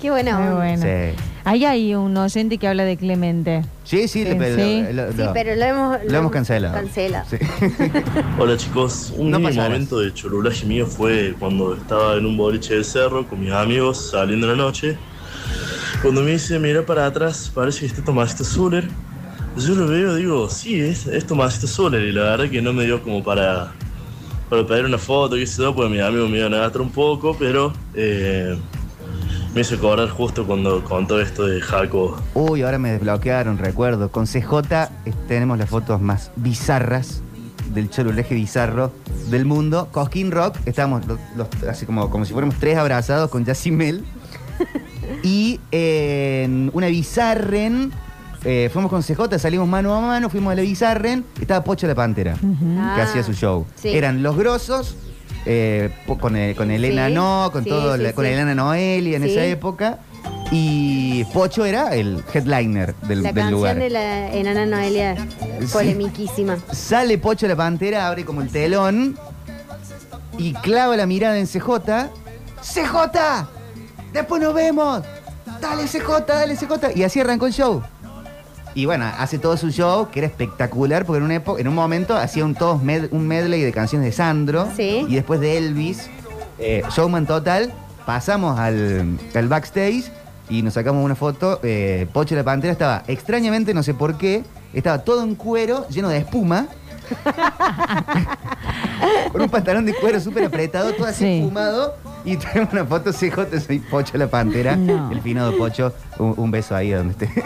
Qué buena Muy bueno. Sí. Ahí hay un oyente que habla de Clemente. Sí, sí, pero sí. lo- Sí, lo- pero lo hemos, lo hemos cancelado. cancelado. Hola chicos, un No momento de chorulaje mío fue cuando estaba en un boliche del cerro con mis amigos saliendo en la noche. Cuando me dice, mira para atrás, parece que está Tomasito Zuller. Yo lo veo, digo, sí, es, es Tomasito Zuller. Y la verdad que no me dio como para, para pedir una foto, qué sé yo, porque mis amigos me iban a un poco, pero eh, me hizo acordar justo cuando contó esto de Jaco. Uy, ahora me desbloquearon, recuerdo. Con CJ eh, tenemos las fotos más bizarras del choluleje bizarro del mundo. Cosquín Rock, estábamos los- los- así como, como si fuéramos tres abrazados con Yacimel. y en una Bizarren, eh, fuimos con CJ, salimos mano a mano, fuimos a la Bizarren, estaba Pocho la Pantera, que Ah, hacía su show. sí. Eran los grosos, eh, po- con, eh, con Elena Sí, No, con sí, todo, sí, la- con sí. Elena Noelia en Sí. esa época. Y Pocho era el headliner del, La del canción lugar. de la enana Noelia, polemiquísima. Sale Pocho la Pantera, abre como el telón y clava la mirada en CJ. ¡CJ! ¡Después nos vemos! ¡Dale CJ, dale CJ! Y así arrancó el show. Y bueno, hace todo su show, que era espectacular, porque en, una época, en un momento hacía un, todos med- un medley de canciones de Sandro. Y después de Elvis, eh, Showman Total, pasamos al, al backstage y nos sacamos una foto. eh, Pocho la Pantera estaba, extrañamente, no sé por qué, estaba todo en cuero, lleno de espuma. con un pantalón de cuero súper apretado, todo así espumado. Y tenemos una foto CJ, soy Pocho la Pantera. No. El finado Pocho. Un, un beso ahí donde esté.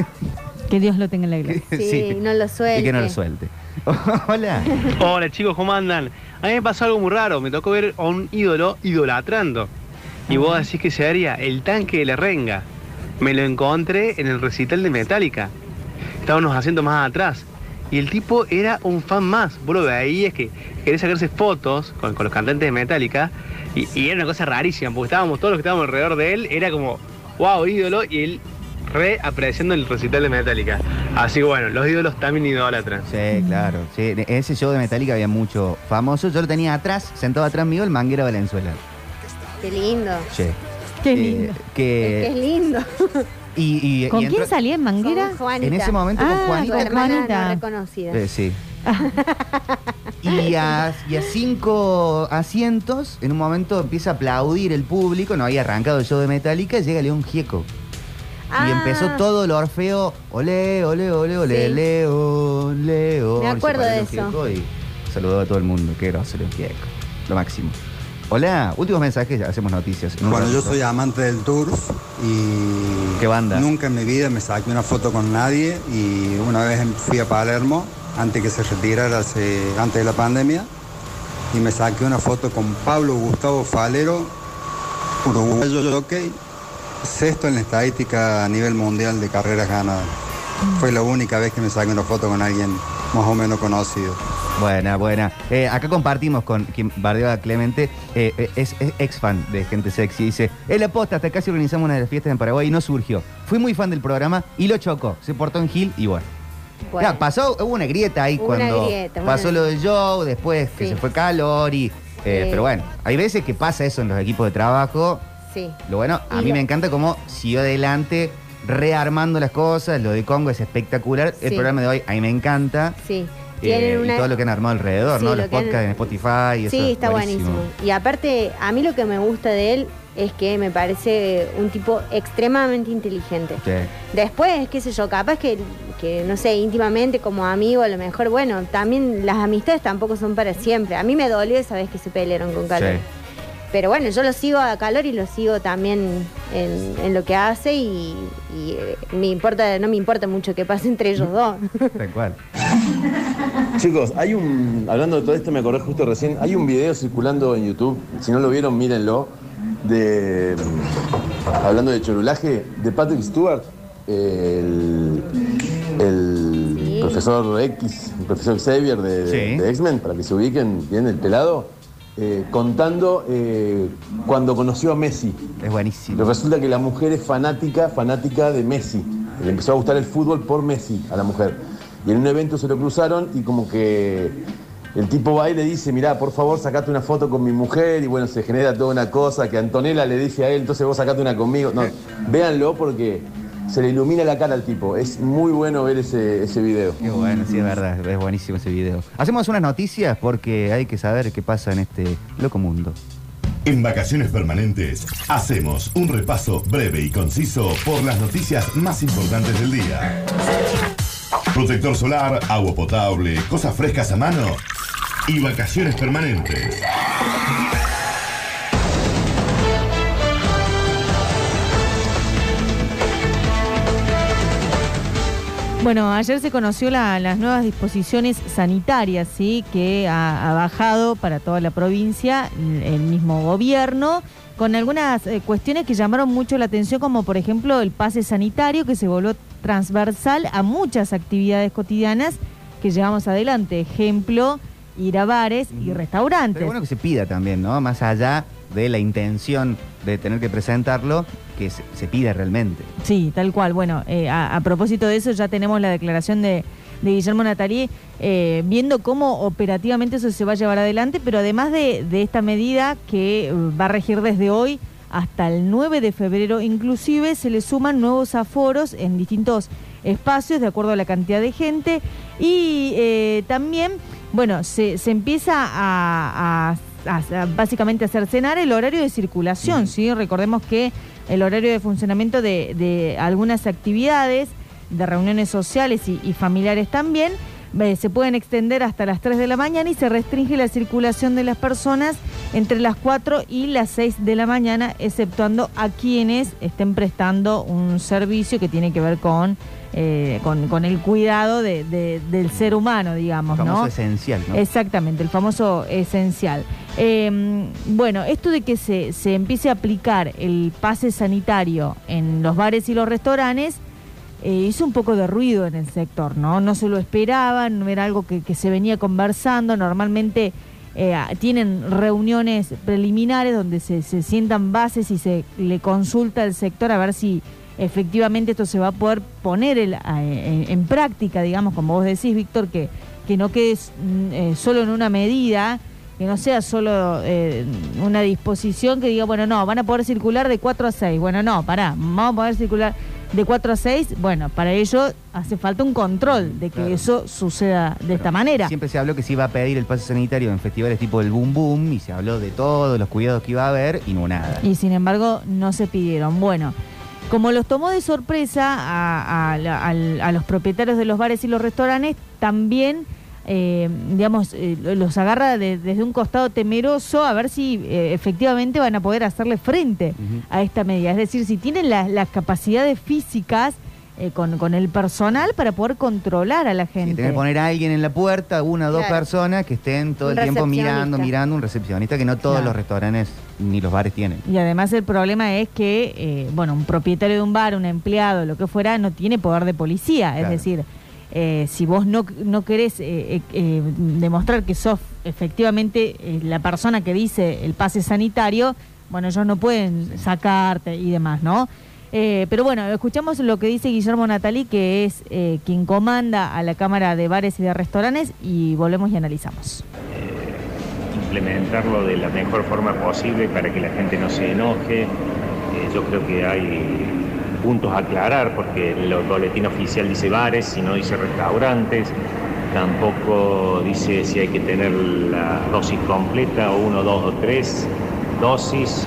Que Dios lo tenga en la iglesia. Sí, no lo suelte. Y que no lo suelte. Hola. Hola chicos, ¿cómo andan? A mí me pasó algo muy raro, me tocó ver a un ídolo idolatrando. Y vos decís que sería el tanque de la renga. Me lo encontré en el recital de Metallica. Estaba unos asientos más atrás. Y el tipo era un fan más. Vos lo veías que quería sacarse fotos con, con los cantantes de Metallica. Y, y era una cosa rarísima, porque estábamos todos los que estábamos alrededor de él. Era como, wow, ídolo. Y él re apreciando el recital de Metallica. Así que bueno, los ídolos también idolatran. Sí, claro. Sí, en ese show de Metallica había mucho famoso. Yo lo tenía atrás, sentado atrás mío, el manguero Valenzuela. Qué lindo. Sí. Qué Eh, lindo. que, Qué lindo. y, y- ¿Con y quién salía en Manguera? Con Juanita. En ese momento con Ah, Juanita. hermana Juanita. no reconocida. Eh, sí. Y a, y a cinco asientos, en un momento empieza a aplaudir el público, no había arrancado el show de Metallica, y llega León Gieco. Y empezó todo el orfeo, ole, ole, ole, ole, Sí. León, León. Me acuerdo de eso. Y saludó a todo el mundo, qué grosso León Gieco. Lo máximo. Hola, últimos mensajes, hacemos noticias. Bueno, yo soy amante del turf y ¿Qué banda? nunca en mi vida me saqué una foto con nadie y una vez fui a Palermo antes que se retirara hace- antes de la pandemia y me saqué una foto con Pablo Gustavo Falero, uruguayo jockey, sexto en la estadística a nivel mundial de carreras ganadas. Fue la única vez que me saqué una foto con alguien más o menos conocido. Buena, buena. Eh, acá compartimos con quien bardeó a Clemente, eh, eh, es, es ex fan de Gente Sexy. Dice, el aposta, hasta casi organizamos una de las fiestas en Paraguay y no surgió. Fui muy fan del programa y lo chocó. Se portó en Gil y bueno. Bueno. Ya, pasó, hubo una grieta ahí una cuando grieta, pasó lo del show, después que Sí. se fue calor y... eh, Sí. Pero bueno, hay veces que pasa eso en los equipos de trabajo. Sí. Lo bueno, a Y mí lo- me encanta cómo siguió adelante, rearmando las cosas. Lo de Congo es espectacular. El programa de hoy a mí me encanta. Sí. Eh, Tienen y una- todo lo que han armado alrededor, Sí, ¿no? lo Los han- podcasts en Spotify y. Sí, es está buenísimo. Y aparte, a mí lo que me gusta de él es que me parece un tipo extremadamente inteligente. Sí. Después, qué sé yo, capaz que, que, no sé, íntimamente como amigo, a lo mejor, bueno, también las amistades tampoco son para siempre. A mí me dolió esa vez que se pelearon con Calor. Sí. Pero bueno, yo lo sigo a Calor y lo sigo también en, en lo que hace y, y, eh, me importa, no me importa mucho que pase entre ellos dos. Tal cual. Chicos, hay un. Hablando de todo esto, me acordé justo recién. Hay un video circulando en YouTube. Si no lo vieron, mírenlo. De. Hablando de chorulaje, de Patrick Stewart, el. El profesor X, el profesor Xavier de, Sí. de X-Men, para que se ubiquen bien el pelado, eh, contando eh, cuando conoció a Messi. Es buenísimo. Resulta que la mujer es fanática, fanática de Messi. Le empezó a gustar el fútbol por Messi a la mujer. Y en un evento se lo cruzaron y como que el tipo va y le dice, mirá, por favor, sacate una foto con mi mujer. Y bueno, se genera toda una cosa que Antonella le dice a él, entonces vos sacate una conmigo. No, véanlo porque se le ilumina la cara al tipo. Es muy bueno ver ese, ese video. Qué bueno, sí, es verdad. Es buenísimo ese video. Hacemos unas noticias porque hay que saber qué pasa en este loco mundo. En Vacaciones Permanentes hacemos un repaso breve y conciso por las noticias más importantes del día. Protector solar, agua potable, cosas frescas a mano y vacaciones permanentes. Bueno, ayer se conoció la- las nuevas disposiciones sanitarias, sí, que ha, ha bajado para toda la provincia el, el mismo gobierno, con algunas eh, cuestiones que llamaron mucho la atención, como por ejemplo el pase sanitario, que se volvió transversal a muchas actividades cotidianas que llevamos adelante. Ejemplo, ir a bares y restaurantes. Pero bueno que se pida también, ¿no? Más allá de la intención de tener que presentarlo, que se, se pida realmente. Sí, tal cual. Bueno, eh, a, a propósito de eso, ya tenemos la declaración de, de Guillermo Natalié, eh, viendo cómo operativamente eso se va a llevar adelante, pero además de, de esta medida que eh, va a regir desde hoy hasta el 9 de febrero, inclusive se le suman nuevos aforos en distintos espacios de acuerdo a la cantidad de gente y eh, también, bueno, se, se empieza a, a- a- a básicamente a cercenar el horario de circulación, ¿sí? Recordemos que el horario de funcionamiento de, algunas actividades, de reuniones sociales y, y familiares también, eh, se pueden extender hasta las 3 de la mañana y se restringe la circulación de las personas entre las 4 y las 6 de la mañana, exceptuando a quienes estén prestando un servicio que tiene que ver con, eh, con, con el cuidado de- de- del ser humano, digamos, Famoso ¿no? esencial, ¿no? Exactamente, el famoso esencial. Eh, bueno, esto de que se, se empiece a aplicar el pase sanitario en los bares y los restaurantes eh, hizo un poco de ruido en el sector, ¿no? No se lo esperaban, no era algo que, que se venía conversando. Normalmente eh, tienen reuniones preliminares donde se, se sientan bases y se le consulta al sector a ver si efectivamente esto se va a poder poner el- en práctica, digamos, como vos decís, Víctor, que, que no quede mm, eh, solo en una medida, que no sea solo eh, una disposición que diga, bueno, no, van a poder circular de 4 a 6. Bueno, no, pará, vamos a poder circular de 4 a 6. Bueno, para ello hace falta un control de que eso suceda de esta manera. Siempre se habló que se iba a pedir el pase sanitario en festivales tipo el Boom Boom y se habló de todos los cuidados que iba a haber y no nada. Y sin embargo no se pidieron. Bueno, como los tomó de sorpresa a, los propietarios de los bares y los restaurantes, también, eh, digamos, eh, los agarra de- desde un costado temeroso a ver si eh, efectivamente van a poder hacerle frente a esta medida. Es decir, si tienen las capacidades físicas eh, con, con el personal para poder controlar a la gente. Tener que poner a alguien en la puerta, una o dos Claro. personas que estén todo Un el tiempo mirando, mirando, un recepcionista que no todos Claro. los restaurantes ni los bares tienen. Y además el problema es que, eh, bueno, un propietario de un bar, un empleado, lo que fuera, no tiene poder de policía. Es decir, eh, si vos no, no querés eh, eh, eh, demostrar que sos efectivamente eh, la persona que dice el pase sanitario, bueno, ellos no pueden sacarte y demás, ¿no? Eh, pero bueno, escuchamos lo que dice Guillermo Natali, que es eh, quien comanda a la Cámara de Bares y de Restaurantes, y volvemos y analizamos. implementarlo de la mejor forma posible para que la gente no se enoje. Eh, yo creo que hay puntos a aclarar porque el boletín oficial dice bares y no dice restaurantes. Tampoco dice si hay que tener la dosis completa o uno, dos o tres dosis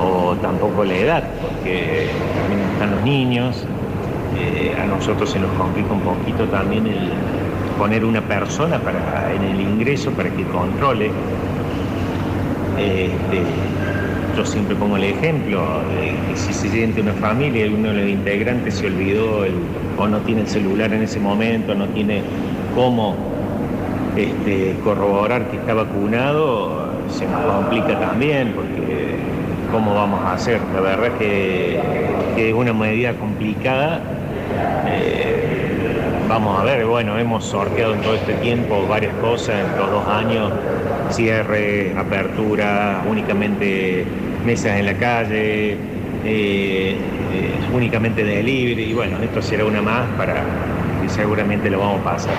o tampoco la edad porque también están los niños. Eh, a nosotros se nos complica un poquito también el poner una persona para, en el ingreso para que controle. Este, yo siempre pongo el ejemplo, que si se siente una familia y uno de los integrantes se olvidó el- o no tiene el celular en ese momento, no tiene cómo este, corroborar que está vacunado, se nos complica también porque cómo vamos a hacer. La verdad que, es una medida complicada. Eh, Vamos a ver, bueno, hemos sorteado en todo este tiempo varias cosas, en los dos años, cierre, apertura, únicamente mesas en la calle, eh, eh, únicamente delivery, y bueno, esto será una más para que seguramente lo vamos a pasar.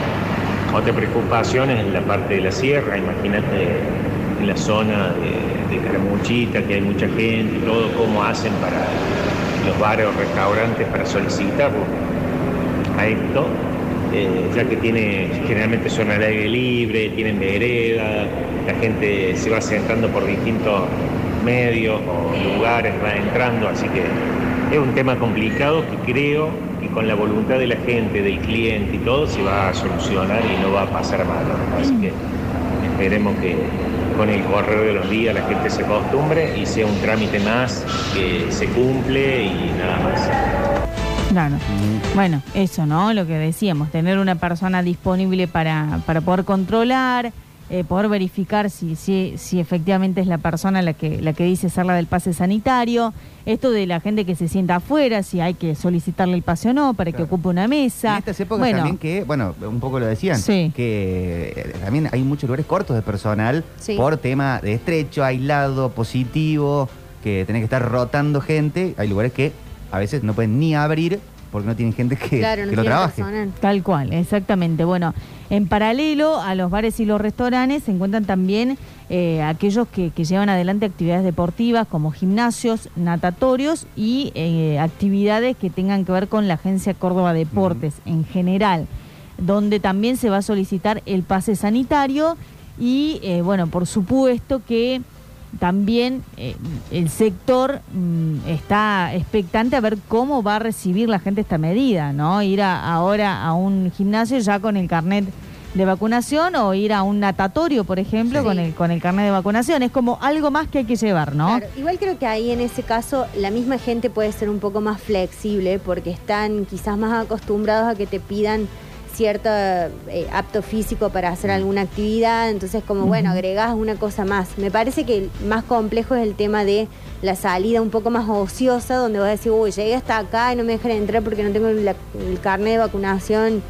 Otra preocupación es la parte de la sierra, imagínate en la zona de, de Caramuchita, que hay mucha gente y todo, cómo hacen para los bares o restaurantes para solicitarlo a esto, eh, ya que tiene generalmente zona de aire libre, tienen vereda, la gente se va sentando por distintos medios o lugares, va entrando, así que es un tema complicado que creo que con la voluntad de la gente, del cliente y todo, se va a solucionar y no va a pasar mal. Así que esperemos que con el correr de los días la gente se acostumbre y sea un trámite más que se cumple y nada más. Claro. Bueno, eso, ¿no? Lo que decíamos, tener una persona disponible para, para poder controlar, eh, poder verificar si, si, si efectivamente es la persona la que, la que dice ser la del pase sanitario. Esto de la gente que se sienta afuera, si hay que solicitarle el pase o no para que ocupe una mesa. En estas épocas bueno, también que, bueno, un poco lo decían, Sí. que eh, también hay muchos lugares cortos de personal Sí. por tema de estrecho, aislado, positivo, que tenés que estar rotando gente. Hay lugares que a veces no pueden ni abrir porque no tienen gente que, Claro, no que lo tiene trabaje. personal. Tal cual, exactamente. Bueno, en paralelo a los bares y los restaurantes se encuentran también eh, aquellos que, que llevan adelante actividades deportivas como gimnasios, natatorios y eh, actividades que tengan que ver con la Agencia Córdoba Deportes en general, donde también se va a solicitar el pase sanitario y, eh, bueno, por supuesto que también eh, el sector mm, está expectante a ver cómo va a recibir la gente esta medida, ¿no? Ir a- ahora a un gimnasio ya con el carnet de vacunación o ir a un natatorio, por ejemplo, Sí. con el con el carnet de vacunación. Es como algo más que hay que llevar, ¿no? Claro, igual creo que ahí en ese caso la misma gente puede ser un poco más flexible porque están quizás más acostumbrados a que te pidan cierto eh, apto físico para hacer alguna actividad, entonces como bueno, agregás una cosa más. Me parece que el más complejo es el tema de la salida un poco más ociosa, donde vas a decir, uy, llegué hasta acá y no me dejan entrar porque no tengo la- el carnet de vacunación.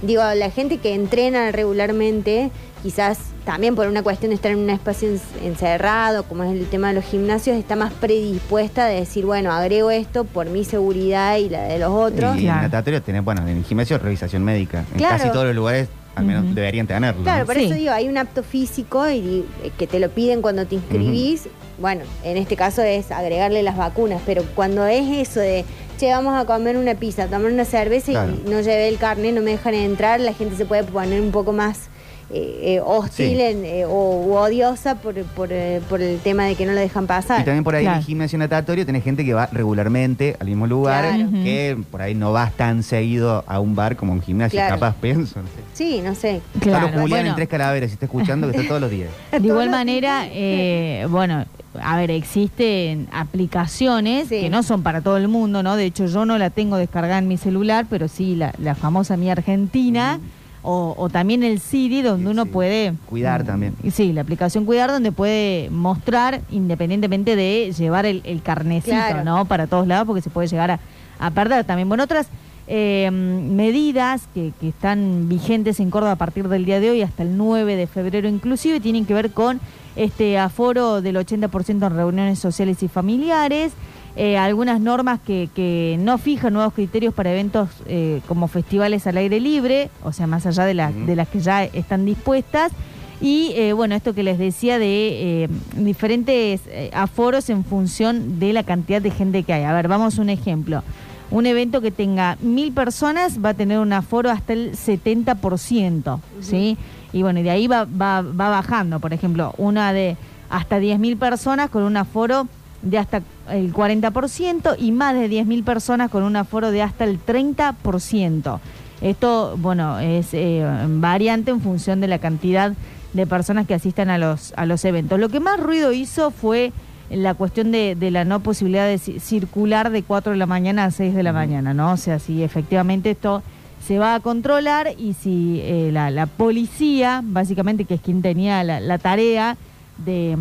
Digo, la gente que entrena regularmente, quizás también por una cuestión de estar en un espacio en- encerrado, como es el tema de los gimnasios, está más predispuesta de decir, bueno, agrego esto por mi seguridad y la de los otros. Y en natatorio tenés, bueno, en el gimnasio revisación médica. En Claro. casi todos los lugares al menos deberían tenerlo. Claro, ¿no? por eso digo, hay un apto físico y eh, que te lo piden cuando te inscribís. Bueno, en este caso es agregarle las vacunas, pero cuando es eso de, che, vamos a comer una pizza, tomar una cerveza Claro. y no llevé el carnet, no me dejan entrar, la gente se puede poner un poco más eh, eh, hostil Sí. en, eh, o u odiosa por, por, eh, por el tema de que no lo dejan pasar. Y también por ahí en el gimnasio natatorio tenés gente que va regularmente al mismo lugar, Claro. que por ahí no vas tan seguido a un bar como a un gimnasio, Claro. capaz pienso. No sé. Sí, no sé. Claro, Julián bueno. en Tres Calaveras, si está escuchando, que está todos los días. De igual manera, eh, bueno, a ver, existen aplicaciones que no son para todo el mundo, ¿no? De hecho, yo no la tengo descargada en mi celular, pero sí la, la famosa Mi Argentina. O, o también el Siri, donde uno puede... Cuidar también. Y Sí, la aplicación Cuidar, donde puede mostrar, independientemente de llevar el, el carnecito, Claro. ¿no? Para todos lados, porque se puede llegar a, a perder también. Bueno, otras eh, medidas que, que están vigentes en Córdoba a partir del día de hoy hasta el 9 de febrero inclusive tienen que ver con este aforo del 80% en reuniones sociales y familiares, eh, algunas normas que, que no fijan nuevos criterios para eventos eh, como festivales al aire libre, o sea, más allá de, las de las que ya están dispuestas. Y eh, bueno, esto que les decía de eh, diferentes eh, aforos en función de la cantidad de gente que hay. A ver, vamos a un ejemplo. Un evento que tenga mil personas va a tener un aforo hasta el 70%, ¿sí? Y bueno, y de ahí va, va, va bajando. Por ejemplo, una de hasta 10.000 personas con un aforo de hasta el 40% y más de 10.000 personas con un aforo de hasta el 30%. Esto, bueno, es eh, variante en función de la cantidad de personas que asistan a los, a los eventos. Lo que más ruido hizo fue la cuestión de, de la no posibilidad de ci- circular de 4 de la mañana a 6 de la mañana, ¿no? O sea, si efectivamente esto se va a controlar y si eh, la, la policía, básicamente, que es quien tenía la, la tarea de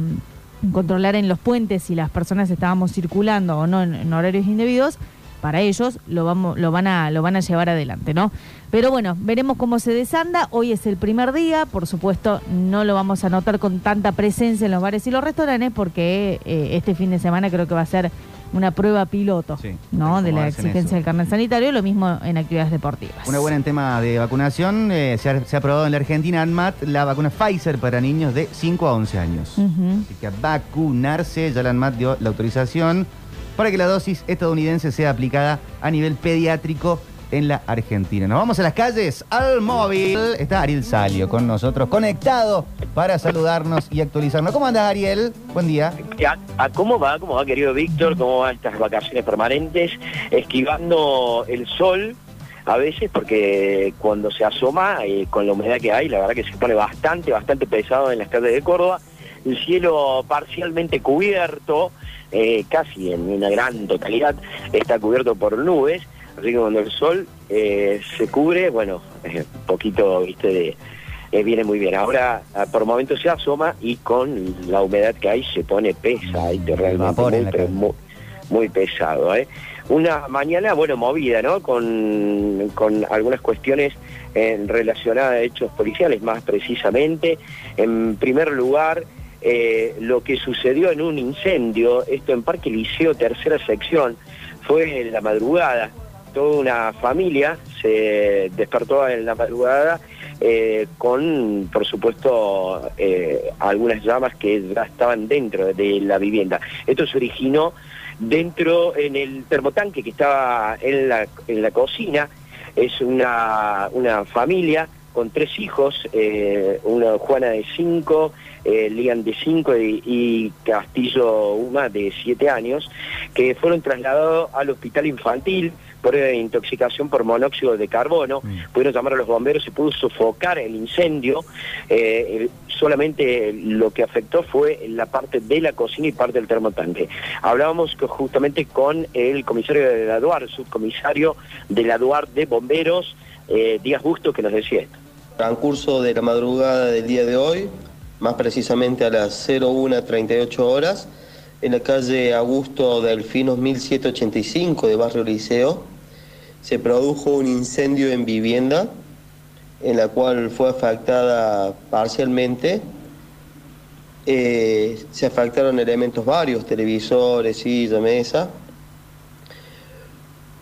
controlar en los puentes si las personas estábamos circulando o no en, horarios indebidos, para ellos lo vamos lo van a lo van a llevar adelante, ¿no? Pero bueno, veremos cómo se desanda. Hoy es el primer día, por supuesto, no lo vamos a notar con tanta presencia en los bares y los restaurantes porque eh, este fin de semana creo que va a ser una prueba piloto, ¿no? De la exigencia eso. del carnet sanitario, lo mismo en actividades deportivas. Una buena en tema de vacunación, eh, se, ha, se ha aprobado en la Argentina, ANMAT, la vacuna Pfizer para niños de 5 a 11 años. Así que a vacunarse, ya la ANMAT dio la autorización para que la dosis estadounidense sea aplicada a nivel pediátrico en la Argentina. Nos vamos a las calles, al móvil. Está Ariel Salio con nosotros, conectado para saludarnos y actualizarnos. ¿Cómo andas, Ariel? Buen día. ¿A, a cómo va? ¿Cómo va, querido Víctor? ¿Cómo van estas vacaciones permanentes? Esquivando el sol a veces porque cuando se asoma eh, con la humedad que hay, la verdad que se pone bastante, bastante pesado en las calles de Córdoba. El cielo parcialmente cubierto, eh, casi en una gran totalidad, está cubierto por nubes. Así que cuando el sol eh, se cubre, bueno, un poquito, viste, de, eh, viene muy bien. Ahora, ah, por momentos se asoma y con la humedad que hay se pone pesa y realmente muy, pero muy, muy pesado. ¿eh? Una mañana, bueno, movida, ¿no? Con, con algunas cuestiones eh, relacionadas a hechos policiales, más precisamente. En primer lugar, eh, lo que sucedió en un incendio, esto en Parque Liceo, tercera sección, fue en la madrugada. Toda una familia se despertó en la madrugada eh, con, por supuesto, eh, algunas llamas que ya estaban dentro de la vivienda. Esto se originó dentro, en el termotanque que estaba en la, en la cocina. Es una, una familia con tres hijos, eh, una Juana de cinco, Lian de cinco y, y Castillo Uma de siete años, que fueron trasladados al hospital infantil por eh, intoxicación por monóxido de carbono. Pudieron llamar a los bomberos, se pudo sofocar el incendio. Eh, el- solamente lo que afectó fue la parte de la cocina y parte del termotanque. Hablábamos que justamente con el comisario de la DUAR, subcomisario de la DUAR de bomberos, eh, Díaz Busto, que nos decía esto. Transcurso de la madrugada del día de hoy, más precisamente a las 01.38 horas, en la calle Augusto Delfinos 1785 de Barrio Liceo, se produjo un incendio en vivienda, en la cual fue afectada parcialmente. Eh, se afectaron elementos varios, televisores, silla, mesa.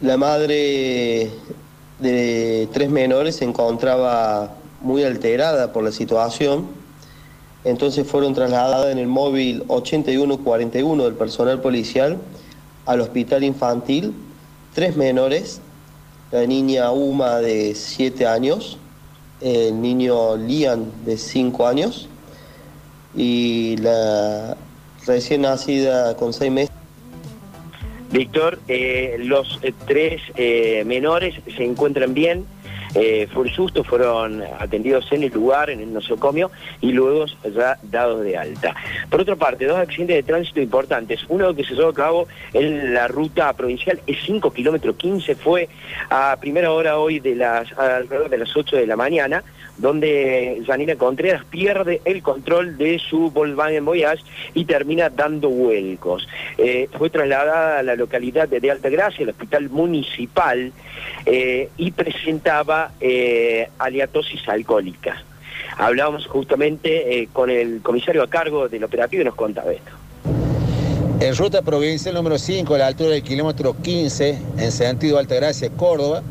La madre de tres menores se encontraba muy alterada por la situación, entonces fueron trasladadas en el móvil 8141 del personal policial al hospital infantil, tres menores, la niña Uma de 7 años, el niño Lian de 5 años. Y la recién nacida con 6 meses. Víctor, eh, los eh, tres eh, menores se encuentran bien, eh, un susto, fueron atendidos en el lugar, en el nosocomio, y luego ya dados de alta. Por otra parte, dos accidentes de tránsito importantes. Uno que se llevó a cabo en la ruta provincial, es 5 kilómetros 15, fue a primera hora hoy de las, alrededor de las 8 de la mañana, donde Janina Contreras pierde el control de su Volkswagen Voyage y termina dando vuelcos. Eh, fue trasladada a la localidad de, de Altagracia, el hospital municipal, eh, y presentaba eh, aliatosis alcohólica. Hablábamos justamente eh, con el comisario a cargo del operativo y nos contaba esto. En ruta provincial número 5, a la altura del kilómetro 15, en sentido Altagracia, Córdoba,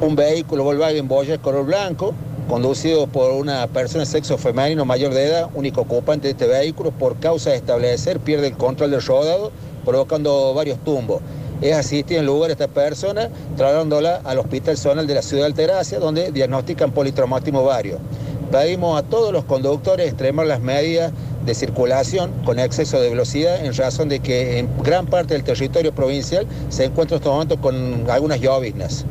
un vehículo Volkswagen Voyage color blanco, conducido por una persona de sexo femenino mayor de edad, único ocupante de este vehículo, por causa de establecer, pierde el control del rodado, provocando varios tumbos. Es asistido en lugar esta persona, trasladándola al Hospital Zonal de la Ciudad de Altagracia, donde diagnostican politraumatismo vario. Pedimos a todos los conductores extremar las medidas de circulación con exceso de velocidad en razón de que en gran parte del territorio provincial se encuentra en estos momentos con algunas lloviznas.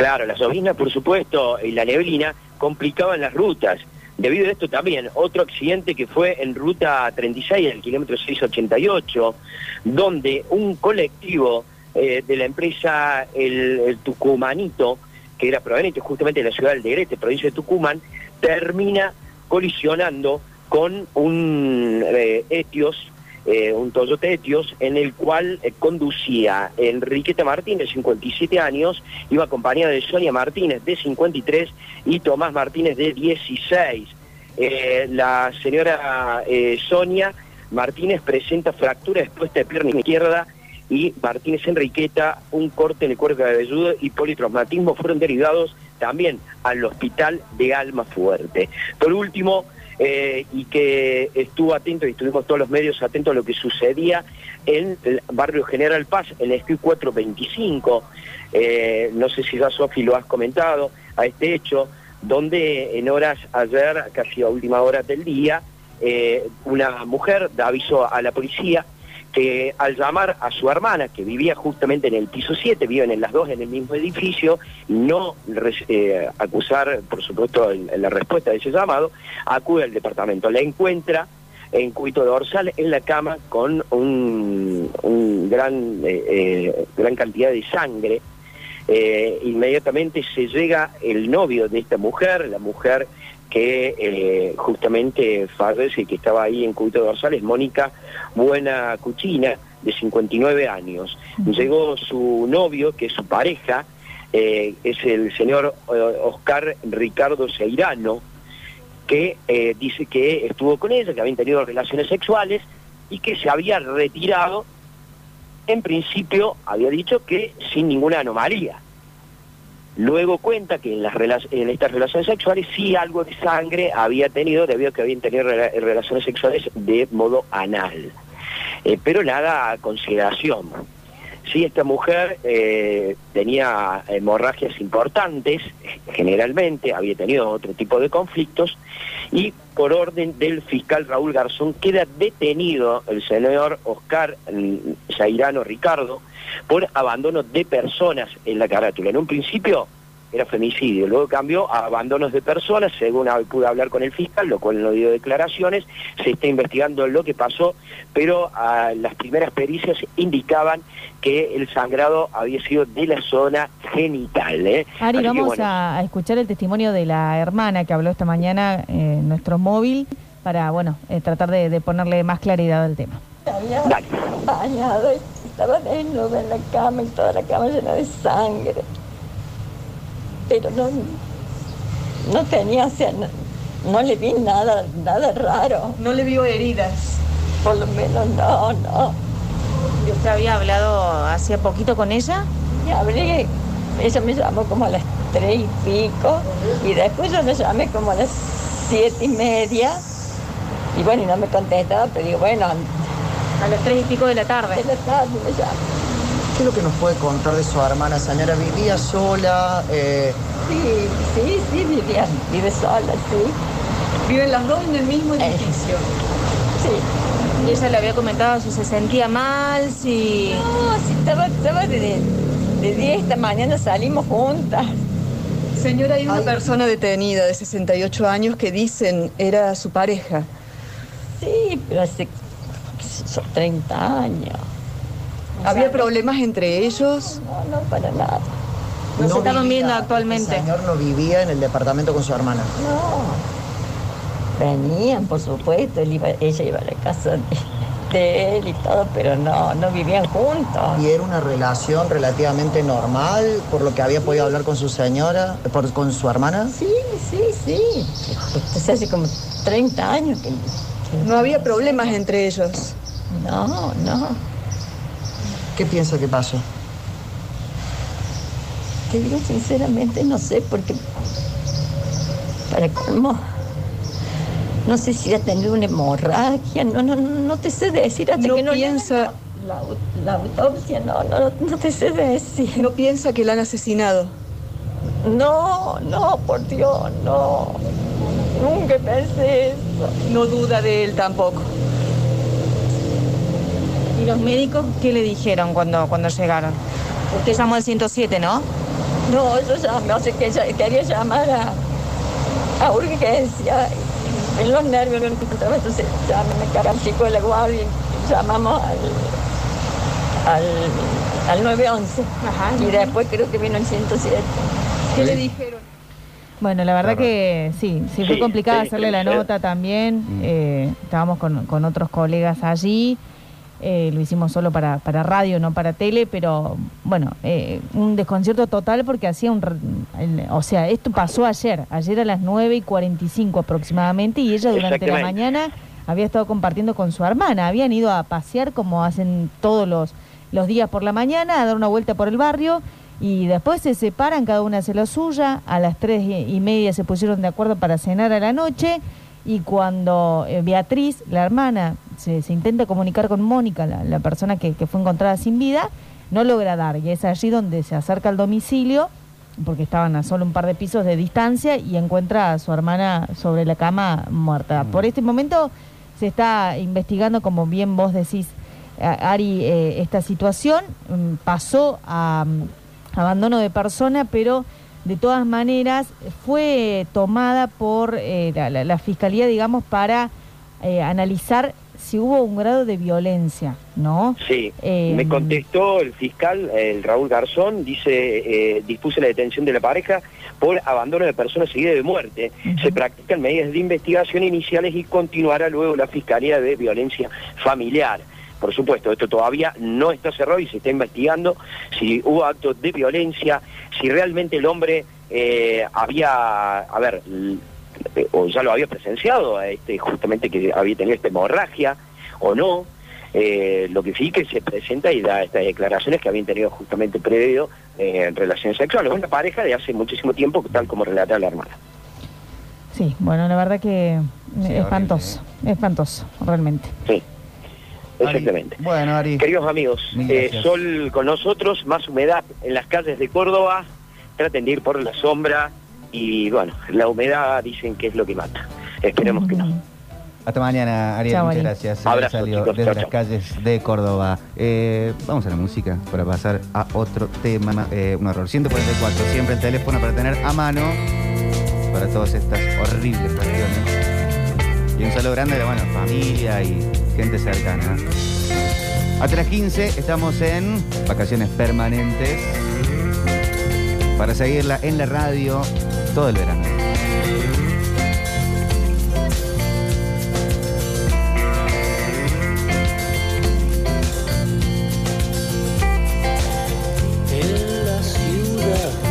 Claro, las lloviznas, por supuesto, y la neblina complicaban las rutas. Debido a esto también, otro accidente que fue en ruta 36, en el kilómetro 688, donde un colectivo eh, de la empresa el, Tucumanito, que era proveniente justamente de la ciudad del Degrete, provincia de Tucumán, termina colisionando con un eh, Etios, eh, un Toyota Etios, en el cual eh, conducía Enriqueta Martínez, 57 años, iba acompañada de Sonia Martínez, de 53, y Tomás Martínez, de 16. Eh, la señora Sonia Martínez presenta fractura expuesta de pierna izquierda y Martínez Enriqueta un corte en el cuerpo cabelludo y politraumatismo fueron derivados también al hospital de Alma Fuerte. Por último, eh, y que estuvo atento y estuvimos todos los medios atentos a lo que sucedía en el barrio General Paz, en el SQ 425, eh, no sé si ya Sofi lo has comentado, a este hecho, donde en horas ayer, casi a última hora del día, eh, una mujer da aviso a la policía que al llamar a su hermana, que vivía justamente en el piso 7, viven en las dos en el mismo edificio, no eh, acusar, por supuesto, la respuesta de ese llamado, acude al departamento. La encuentra en cuito dorsal en la cama con un, un gran, eh, eh, gran cantidad de sangre. Eh, inmediatamente se llega el novio de esta mujer, la mujer que eh, justamente fallece y que estaba ahí en cubito dorsal, es Mónica Buena Cuchina, de 59 años. Llegó su novio, que es su pareja, eh, es el señor eh, Oscar Ricardo Seirano, que eh, dice que estuvo con ella, que habían tenido relaciones sexuales y que se había retirado, en principio había dicho que sin ninguna anomalía. Luego cuenta que en, estas relaciones sexuales sí algo de sangre había tenido debido a que habían tenido rela- relaciones sexuales de modo anal. Eh, pero nada a consideración. Sí, esta mujer eh, tenía hemorragias importantes, generalmente, había tenido otro tipo de conflictos, y por orden del fiscal Raúl Garzón queda detenido el señor Oscar mm, Zairano Ricardo por abandono de personas en la carátula. En un principio era femicidio, luego cambió a abandonos de personas, según pude hablar con el fiscal, lo cual no dio declaraciones, se está investigando lo que pasó, pero ah, las primeras pericias indicaban que el sangrado había sido de la zona genital. ¿eh? Ari, Así que, vamos bueno, a, a escuchar el testimonio de la hermana que habló esta mañana en nuestro móvil para, bueno, eh, tratar de, de ponerle más claridad al tema. había bañado, estaba desnuda en la cama y toda la cama llena de sangre. Pero no, no tenía, o sea, no, no le vi nada, nada raro. No le vio heridas. Por lo menos no, no. ¿Y usted había hablado hacía poquito con ella? Y hablé, ella me llamó como a las tres y pico y después yo le llamé como a las siete y media y bueno, y no me contestaba, pero digo, bueno, A las tres y pico de la tarde. de la tarde me llamó. ¿Qué es lo que nos puede contar de su hermana, señora? ¿Vivía sola? Eh, Sí, sí, sí, vivía, vive sola, sí. Viven las dos en el mismo edificio. Sí. Y ella le había comentado si se sentía mal, si... No, sí, estaba, estaba de, de 10 esta mañana salimos juntas. Señora, hay una persona detenida de 68 años que dicen era su pareja. Sí, pero hace son 30 años. ¿Había problemas entre ellos? No, no, para nada. No, se estaban viendo actualmente. El señor no vivía en el departamento con su hermana. No. Venían, por supuesto, él iba- ella iba a la casa de, de él y todo, pero no, no vivían juntos. ¿Y era una relación relativamente normal, por lo que había podido hablar con su señora, eh, por- con su hermana? Sí, sí, sí. Esto hace como 30 años que... No había problemas entre ellos. No, no. ¿Qué piensa que pasó? Te digo sinceramente, no sé, porque para cómo, no sé si ha tenido una hemorragia, no, no, no, te sé decir hasta No que no piensa- la autopsia, no, no, no te sé decir. ¿No piensa que la han asesinado? No, no, por Dios, no. Nunca pensé eso. No duda de él tampoco. ¿Y los médicos qué le dijeron cuando, cuando llegaron? Usted llamó al 107, ¿no? No, yo llamé, o sea, que ella quería llamar a, a urgencia. En los nervios no encontraba, entonces llamé, me carga el chico de la guardia y llamamos al, al, al 911. y después creo que vino el 107. ¿Qué le dijeron? Bueno, la verdad que sí, sí fue Sí, complicado sí, hacerle la sí. nota también. eh, estábamos con, con otros colegas allí. Eh, lo hicimos solo para, para radio, no para tele, pero bueno, eh, un desconcierto total porque hacía un... el- o sea, esto pasó ayer, ayer a las 9 y 45 aproximadamente, y ella durante la mañana había estado compartiendo con su hermana. Habían ido a pasear como hacen todos los, los días por la mañana, a dar una vuelta por el barrio. Y después se separan, cada una hace lo suya. A las tres y media se pusieron de acuerdo para cenar a la noche. Y cuando eh, Beatriz, la hermana, se, se intenta comunicar con Mónica, la, la persona que, que fue encontrada sin vida, no logra dar. Y es allí donde se acerca al domicilio, porque estaban a solo un par de pisos de distancia, y encuentra a su hermana sobre la cama muerta. Por este momento se está investigando, como bien vos decís, a- Ari, eh, esta situación. Mm, Pasó a mm, abandono de persona, pero de todas maneras fue tomada por eh, la, la- la fiscalía, digamos, para eh, analizar si hubo un grado de violencia, ¿no? Sí, Eh, me contestó el fiscal, el Raúl Garzón, dice, eh, dispuse la detención de la pareja por abandono de personas seguida de muerte. Se practican medidas de investigación iniciales y continuará luego la Fiscalía de Violencia Familiar. Por supuesto, esto todavía no está cerrado y se está investigando si hubo actos de violencia, si realmente el hombre eh, había, a ver, eh, o ya lo había presenciado, este, justamente que había tenido esta hemorragia o no. Eh, lo que sí que se presenta y da estas declaraciones que habían tenido justamente previo eh, en relaciones sexuales. Una pareja de hace muchísimo tiempo, tal como relata la hermana. Sí, bueno, la verdad que Sí, espantoso, espantoso, realmente. Sí, exactamente. Bueno, Ari. Queridos amigos, eh, sol con nosotros, más humedad en las calles de Córdoba, traten de ir por la sombra y bueno, la humedad dicen que es lo que mata. Esperemos que no. Hasta mañana, Ariel. Muchas Ari. gracias. Abrazo, Salió chicos. desde las calles de Córdoba. Eh, vamos a la música para pasar a otro tema. Eh, un horror. 144, siempre el teléfono para tener a mano para todas estas horribles cuestiones. Y un saludo grande de bueno, familia y gente cercana. Las 15 estamos en vacaciones permanentes para seguirla en la radio todo el verano. En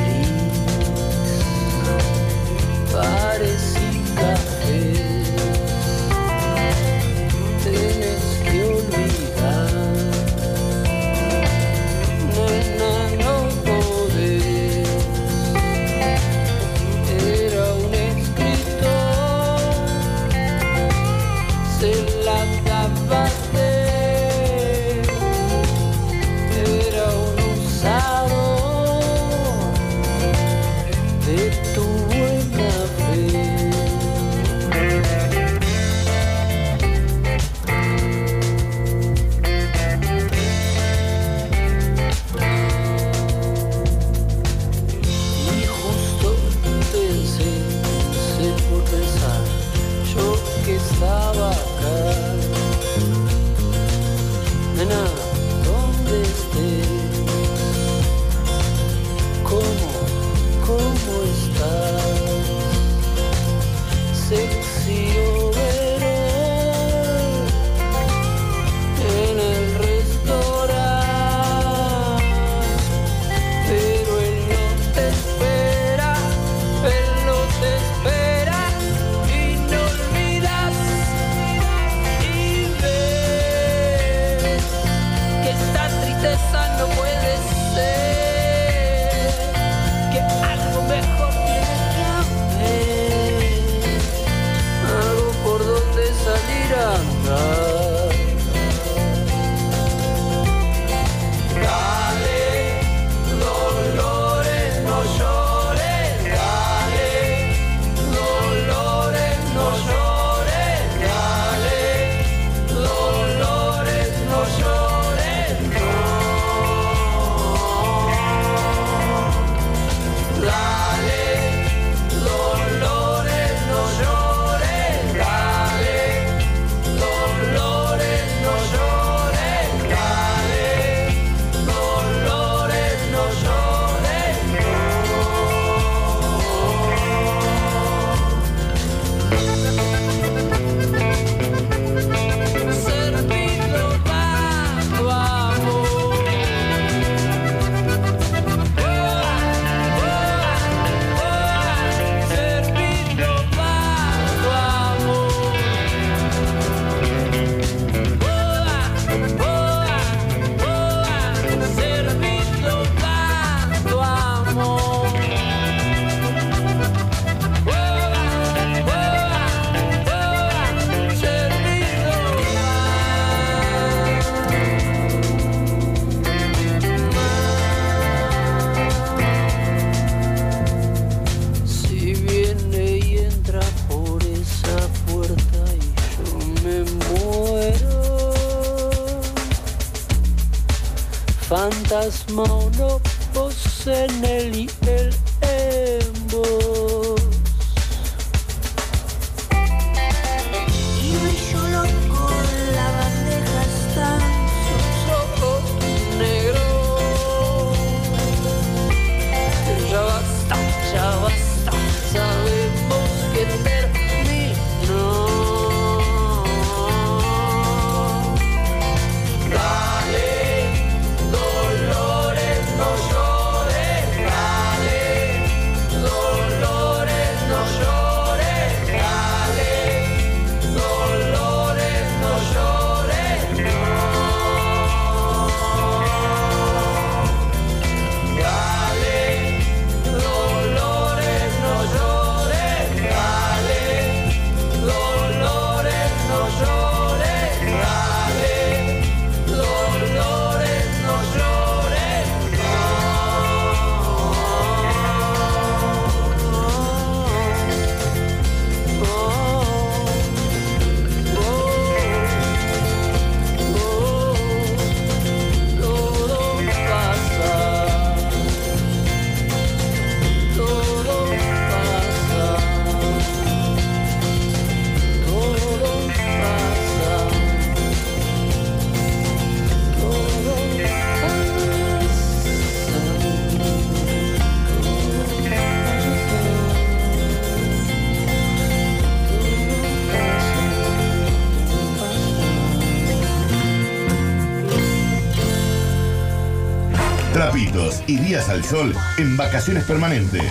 días al sol en vacaciones permanentes.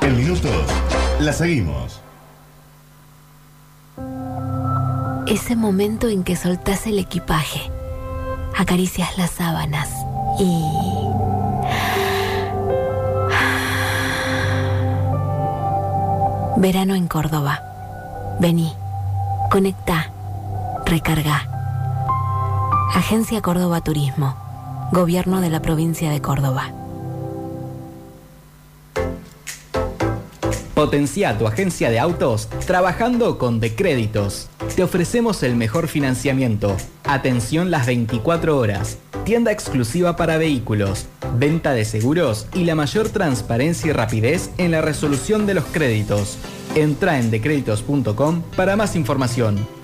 En minutos, la seguimos. Ese momento en que soltás el equipaje, acaricias las sábanas y... Verano en Córdoba. Vení, conecta, recarga. Agencia Córdoba Turismo. Gobierno de la provincia de Córdoba. Potencia tu agencia de autos trabajando con Decréditos. Te ofrecemos el mejor financiamiento, atención las 24 horas, tienda exclusiva para vehículos, venta de seguros y la mayor transparencia y rapidez en la resolución de los créditos. Entra en decréditos.com para más información.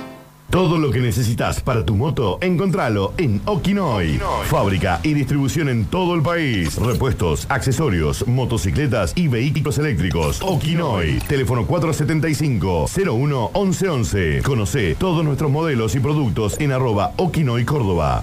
Todo lo que necesitas para tu moto, encontralo en Okinoy. Fábrica y distribución en todo el país. Repuestos, accesorios, motocicletas y vehículos eléctricos. Okinoy. Teléfono 475-01-1111. Conoce todos nuestros modelos y productos en arroba Okinoy Córdoba.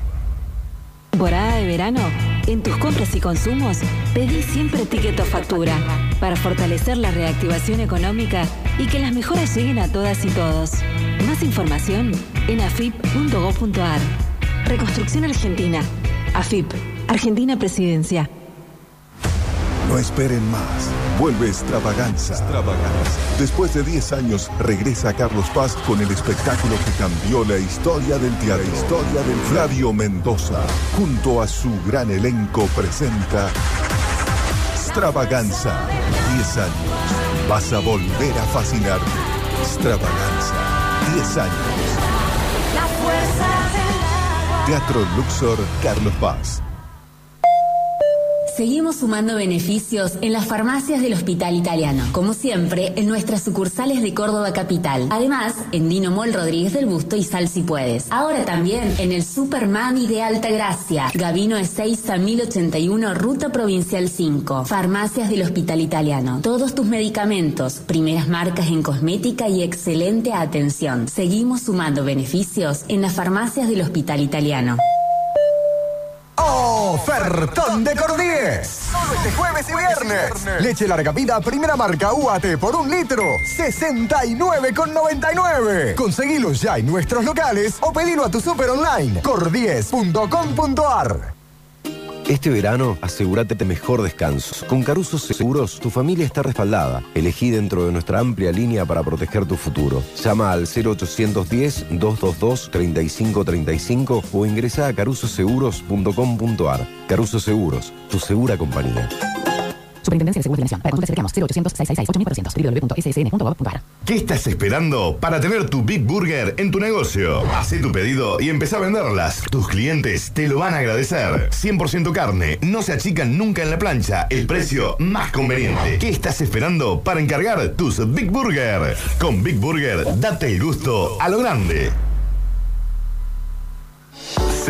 Temporada de verano, en tus compras y consumos, pedí siempre ticket o factura para fortalecer la reactivación económica y que las mejoras lleguen a todas y todos. Más información en afip.gov.ar. Reconstrucción Argentina. AFIP. Argentina Presidencia. No esperen más. Vuelve Extravaganza. Extravaganza. Después de 10 años, regresa Carlos Paz con el espectáculo que cambió la historia del teatro. La historia del Flavio Mendoza, junto a su gran elenco, presenta Extravaganza. 10 años. Vas a volver a fascinarte. Extravaganza. 10 años. La fuerza Teatro Luxor, Carlos Paz. Seguimos sumando beneficios en las farmacias del Hospital Italiano, como siempre en nuestras sucursales de Córdoba Capital. Además, en Dino Mol Rodríguez del Busto y Sal si puedes. Ahora también en el Super Mami de Alta Gracia, Gavino Ezeiza 1081, Ruta Provincial 5. Farmacias del Hospital Italiano. Todos tus medicamentos, primeras marcas en cosmética y excelente atención. Seguimos sumando beneficios en las farmacias del Hospital Italiano. Ofertón de Cordies. Solo este jueves y viernes. Leche larga vida, primera marca UAT por un litro. 69,99. Conseguilo ya en nuestros locales o pedilo a tu super online. Cordies.com.ar. Este verano, asegúrate de mejor descanso. Con Caruso Seguros, tu familia está respaldada. Elegí dentro de nuestra amplia línea para proteger tu futuro. Llama al 0810-222-3535 o ingresa a carusoseguros.com.ar. Caruso Seguros, tu segura compañía. Superintendencia de Seguros de Nación. Para consultas llamos 0800 666 www.ssn.gov.ar. ¿Qué estás esperando para tener tu Big Burger en tu negocio? Hacé tu pedido y empezá a venderlas. Tus clientes te lo van a agradecer. 100% carne, no se achican nunca en la plancha. El precio más conveniente. ¿Qué estás esperando para encargar tus Big Burger? Con Big Burger, date el gusto a lo grande.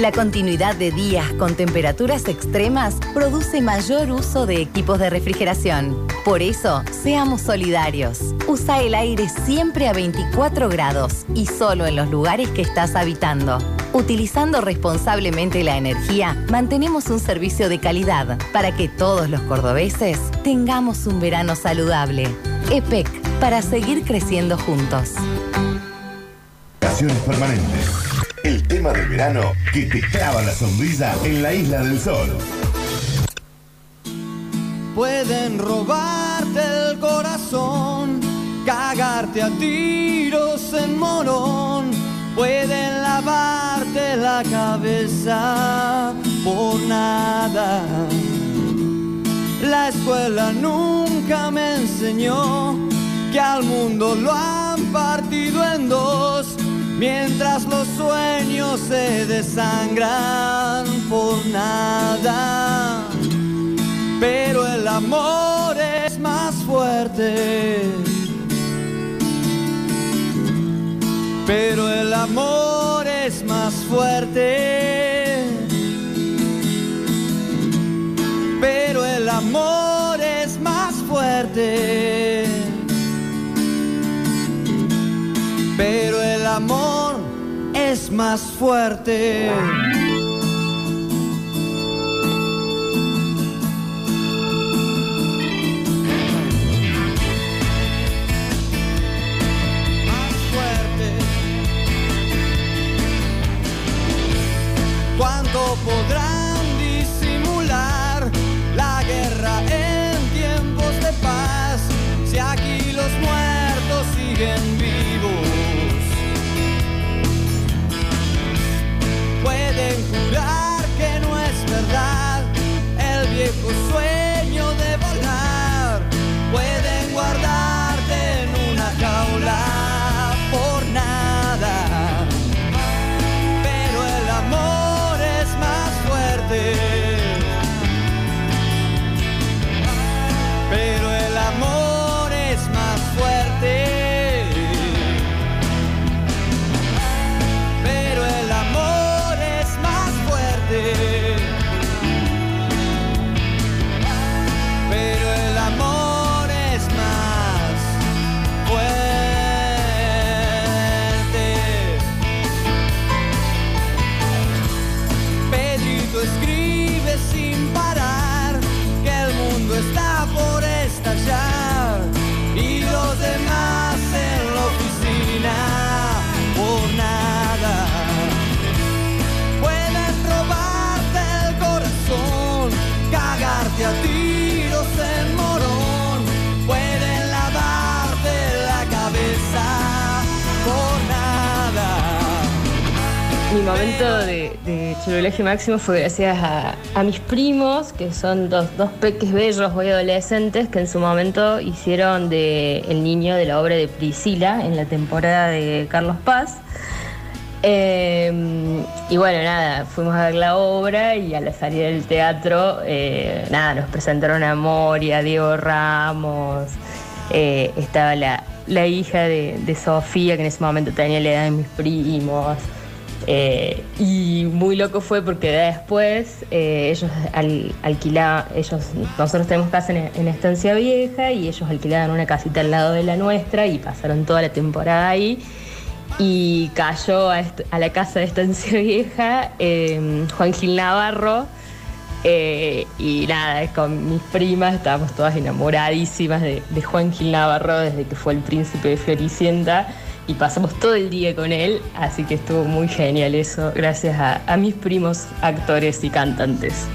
La continuidad de días con temperaturas extremas produce mayor uso de equipos de refrigeración. Por eso, seamos solidarios. Usa el aire siempre a 24 grados y solo en los lugares que estás habitando. Utilizando responsablemente la energía, mantenemos un servicio de calidad para que todos los cordobeses tengamos un verano saludable. EPEC, para seguir creciendo juntos. El tema del verano que te clava la sonrisa en la isla del sol. Pueden robarte el corazón, cagarte a tiros en morón, pueden lavarte la cabeza por nada. La escuela nunca me enseñó que al mundo lo han partido en dos, mientras los sueños se desangran por nada. Pero el amor es más fuerte. Pero el amor es más fuerte. Pero el amor es más fuerte. Es más fuerte. Más Momento de, de churulaje máximo fue gracias a, mis primos, que son dos, dos peques bellos, hoy adolescentes, que en su momento hicieron de El niño de la obra de Priscila en la temporada de Carlos Paz. Eh, y bueno, nada, fuimos a ver la obra y a la salida del teatro, eh, nada, nos presentaron a Moria, a Diego Ramos, eh, estaba la, la hija de Sofía, que en ese momento tenía la edad de mis primos. Eh, y muy loco fue porque después eh, ellos al, alquilaban, ellos, nosotros tenemos casa en, Estancia Vieja y ellos alquilaban una casita al lado de la nuestra y pasaron toda la temporada ahí. Y cayó a, la casa de Estancia Vieja eh, Juan Gil Navarro. eh, y nada, con mis primas estábamos todas enamoradísimas de, de Juan Gil Navarro desde que fue el príncipe de Floricienta y pasamos todo el día con él, así que estuvo muy genial eso, gracias a, mis primos actores y cantantes.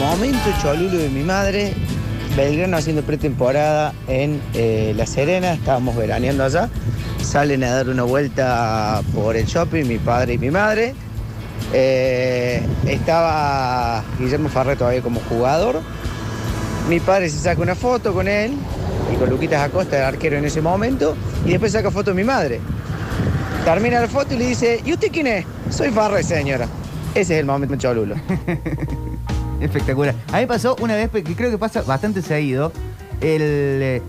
Momento cholulo de mi madre, Belgrano haciendo pretemporada en eh, La Serena, estábamos veraneando allá, salen a dar una vuelta por el shopping mi padre y mi madre. Eh, estaba Guillermo Farré todavía como jugador. Mi padre se saca una foto con él y con Luquitas Acosta, el arquero en ese momento, y después saca foto de mi madre. Termina la foto y le dice, ¿y usted quién es? Soy Farré, señora. Ese es el momento cholulo. Espectacular. A mí pasó una vez, que creo que pasa bastante seguido, el... eh,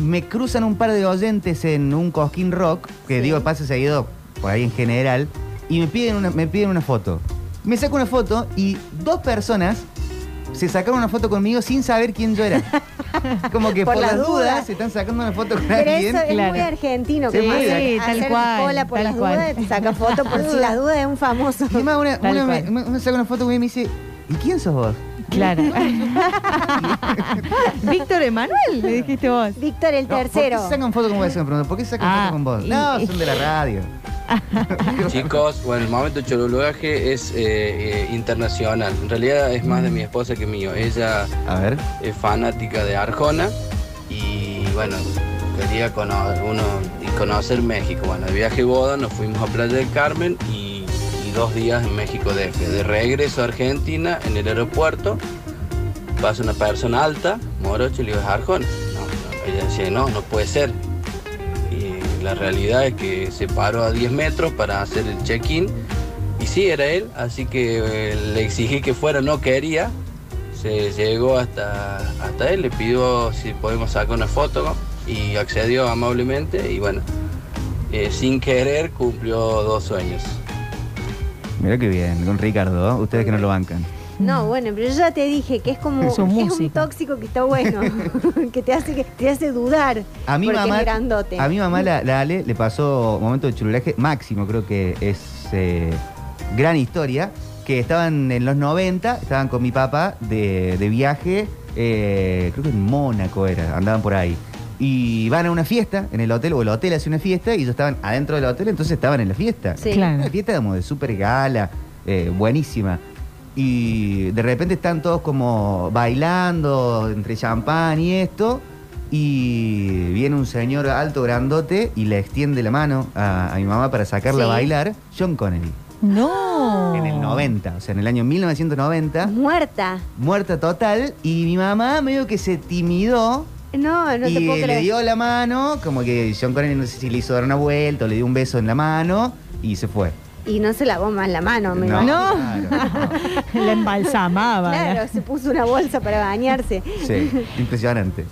me cruzan un par de oyentes en un Cosquín Rock, que digo pasa seguido por ahí en general, y me piden una, me piden una foto. Me saco una foto y dos personas se sacaron una foto conmigo sin saber quién yo era. Como que por, Por las las dudas dudas. se están sacando una foto con Pero alguien. eso es muy argentino, Sí, que muy hacer- de- hacer cola por tal las cual. dudas, saca foto por si las dudas es un famoso. Y además una, Tal una me, saca una foto y me dice, ¿y quién sos vos? Claro. Víctor Emanuel, le dijiste vos. Víctor el No, ¿Por qué tercero. se sacan foto con vos? Me pregunto. ¿Por qué se sacan Ah, foto con vos? y- No, y- son de la radio. Chicos, bueno, el momento choruluaje es eh, eh, internacional. En realidad es más de mi esposa que mío. Ella es fanática de Arjona y bueno, quería cono- uno conocer México. Bueno, de viaje boda nos fuimos a Playa del Carmen y, y dos días en México DF. De regreso a Argentina, en el aeropuerto, pasa una persona alta, morocho, y le digo. No, no, ella decía, no, no puede ser. Y la realidad es que se paró a 10 metros para hacer el check-in y sí, era él, así que eh, le exigí que fuera, no quería. Se llegó hasta, hasta él, le pidió si podemos sacar una foto y accedió amablemente y bueno, eh, sin querer cumplió dos sueños. Mira qué bien, con Ricardo, ¿eh? ustedes que no lo bancan. No, bueno, pero yo ya te dije que es como Es un un tóxico que está bueno, que te hace que te hace dudar. A mi mamá, es grandote. a mi mamá la, la Ale le pasó momento de chululaje máximo, creo que es eh, gran historia, que estaban en los 90, estaban con mi papá de, de viaje, eh, creo que en Mónaco era, andaban por ahí. Y van a una fiesta en el hotel, o el hotel hace una fiesta, y ellos estaban adentro del hotel, entonces estaban en la fiesta. Sí. Claro. Una fiesta como de super gala, eh, buenísima. Y de repente están todos como bailando entre champán y esto. Y viene un señor alto, grandote, y le extiende la mano a, a mi mamá para sacarla a bailar. John Connery. No. En el 90, o sea, en el año 1990. Muerta. Muerta total. Y mi mamá medio que se timidó. No, no y te puedo le dio la mano, como que John Connery no sé si le hizo dar una vuelta o le dio un beso en la mano y se fue. Y no se lavó más la mano, me No, imagino. La embalsamaba. Claro, se puso una bolsa para bañarse. Sí, impresionante.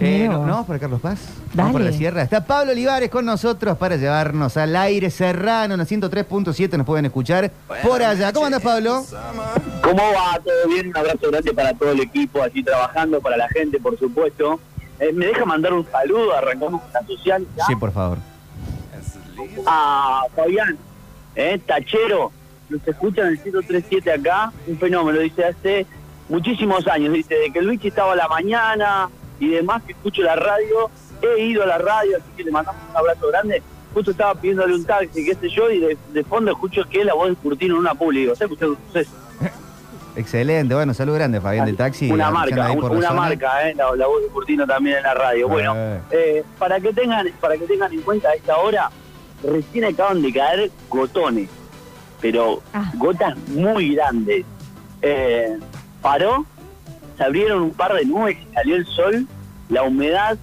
Eh, ¿no, vos. ¿no vamos para Carlos Paz? Dale. Vamos para la sierra. Está Pablo Olivares con nosotros para llevarnos al aire serrano en la 103.7. Nos pueden escuchar por allá. ¿Cómo andas, Pablo? ¿Cómo va? ¿Todo bien? Un abrazo grande para todo el equipo, allí trabajando, para la gente, por supuesto. Eh, ¿Me deja mandar un saludo? Arrancamos con la social. ¿ya? Sí, por favor. A Fabián, eh, Tachero, nos escuchan en el 137 acá, un fenómeno, dice, hace muchísimos años, dice, de que Luigi estaba a la mañana y demás, que escucho la radio, he ido a la radio, así que le mandamos un abrazo grande. Justo estaba pidiéndole un taxi, qué sé yo, y de, de fondo escucho que es la voz de Curtino en una. Digo, ¿sabes que usted usted es Excelente. Bueno, salud grande, Fabián del Taxi. una marca, un- una marca, ¿eh? la, la voz de Curtino también en la radio. Bueno, Eh. eh, para que tengan para que tengan en cuenta a esta hora, recién acaban de caer gotones, pero gotas muy grandes. Eh, paró, se abrieron un par de nubes, salió el sol, la humedad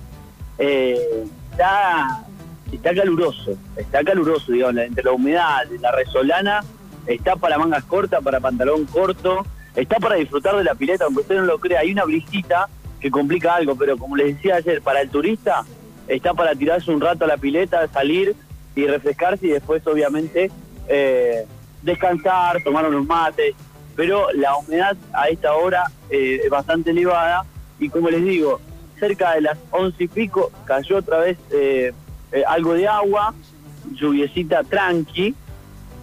eh, está, está caluroso, está caluroso, digamos, entre la humedad, la resolana, está para mangas cortas, para pantalón corto, está para disfrutar de la pileta, aunque usted no lo crea, hay una brisita que complica algo, pero como les decía ayer, para el turista está para tirarse un rato a la pileta, salir y refrescarse y después obviamente eh, descansar, tomar unos mates, pero la humedad a esta hora eh, es bastante elevada y como les digo, cerca de las once y pico cayó otra vez eh, algo de agua, lluviecita tranqui,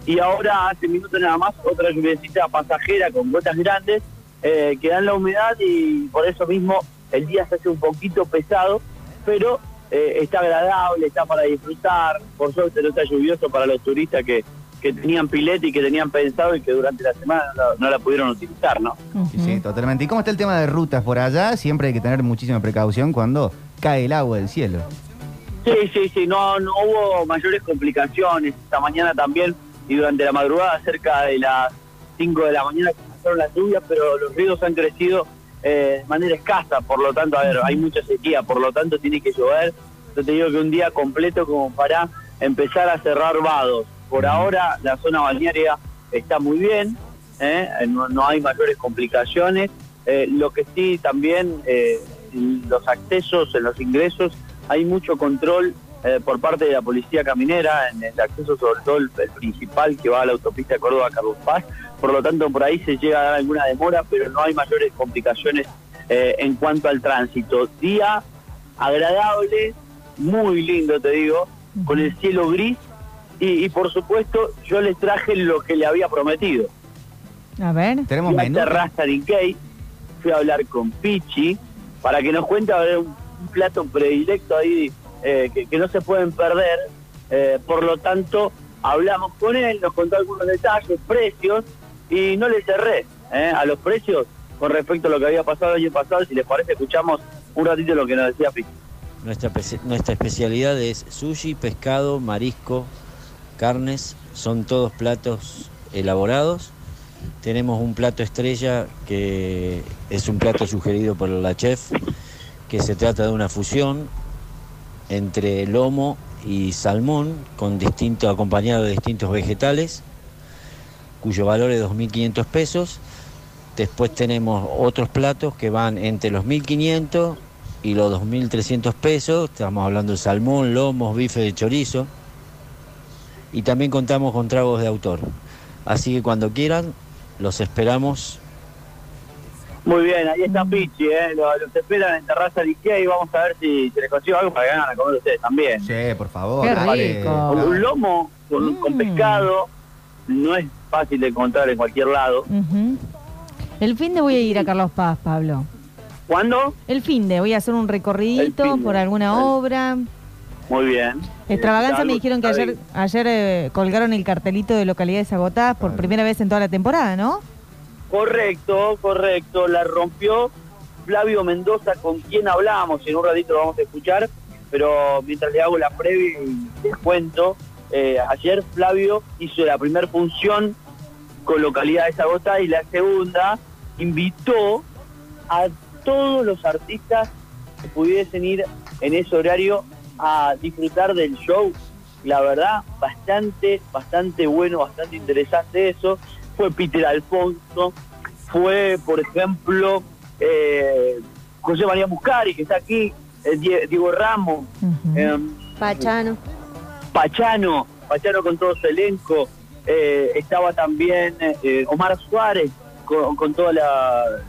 y ahora hace minutos nada más otra lluviecita pasajera con gotas grandes eh, que dan la humedad y por eso mismo el día se hace un poquito pesado, pero eh, está agradable, está para disfrutar, por suerte no está lluvioso para los turistas que, que tenían pileta y que tenían pensado y que durante la semana no, no la pudieron utilizar, ¿no? Sí, sí, totalmente. ¿Y cómo está el tema de rutas por allá? Siempre hay que tener muchísima precaución cuando cae el agua del cielo. Sí, sí, sí, no, no hubo mayores complicaciones. Esta mañana también y durante la madrugada, cerca de las 5 de la mañana, comenzaron las lluvias, pero los ríos han crecido eh, de manera escasa. Por lo tanto, a ver, hay mucha sequía, por lo tanto, tiene que llover. Yo te digo que un día completo como para empezar a cerrar vados. Por ahora, la zona balnearia está muy bien, ¿eh? no, hay mayores complicaciones. Eh, lo que sí también, los accesos, en los ingresos, hay mucho control eh, por parte de la policía caminera en el acceso, sobre todo el, el principal que va a la autopista Córdoba-Carlos Paz. Por lo tanto, por ahí se llega a dar alguna demora, pero no hay mayores complicaciones eh, en cuanto al tránsito. Día agradable, muy lindo, te digo, con el cielo gris y, y, por supuesto yo les traje lo que le había prometido. A ver. Tenemos menú. Terraza Nikkei, fui a hablar con Pichi para que nos cuente a ver, un, un plato predilecto ahí eh, que, no se pueden perder. Eh, por lo tanto, hablamos con él, nos contó algunos detalles, precios y no le cerré eh, a los precios con respecto a lo que había pasado el año pasado. Si les parece, escuchamos un ratito lo que nos decía Pichi. Nuestra, nuestra especialidad es sushi, pescado, marisco, carnes. Son todos platos elaborados. Tenemos un plato estrella que es un plato sugerido por la chef, que se trata de una fusión entre lomo y salmón, con distinto, acompañado de distintos vegetales, cuyo valor es 2.500 pesos. Después tenemos otros platos que van entre los 1.500 y los 2.300 pesos. Estamos hablando de salmón, lomos, bife de chorizo. Y también contamos con tragos de autor. Así que cuando quieran, los esperamos. Muy bien, ahí está Pichi, ¿eh? Los, los esperan en Terraza de Ikea y vamos a ver si se les consigo algo para que vengan a comer ustedes también. Sí, por favor. Qué dale. rico. Un lomo con, con pescado no es fácil de encontrar en cualquier lado. El fin de voy a ir a Carlos Paz, Pablo. ¿Cuándo? El fin de voy a hacer un recorridito por alguna obra. Muy bien. Extravaganza me dijeron que ayer, ayer eh, colgaron el cartelito de localidades agotadas por primera vez en toda la temporada, ¿no? Correcto, correcto. La rompió Flavio Mendoza, con quien hablamos. En un ratito lo vamos a escuchar. Pero mientras le hago la previa y les cuento, eh, ayer Flavio hizo la primera función con localidades agotadas y la segunda invitó a todos los artistas que pudiesen ir en ese horario a disfrutar del show. La verdad, bastante, bastante bueno, bastante interesante eso. Fue Peter Alfonso, fue, por ejemplo, eh, José María Muscari, que está aquí, eh, Die- Diego Ramos, em, Pachano. Pachano, Pachano con todo su elenco, eh, estaba también eh, Omar Suárez con, con todos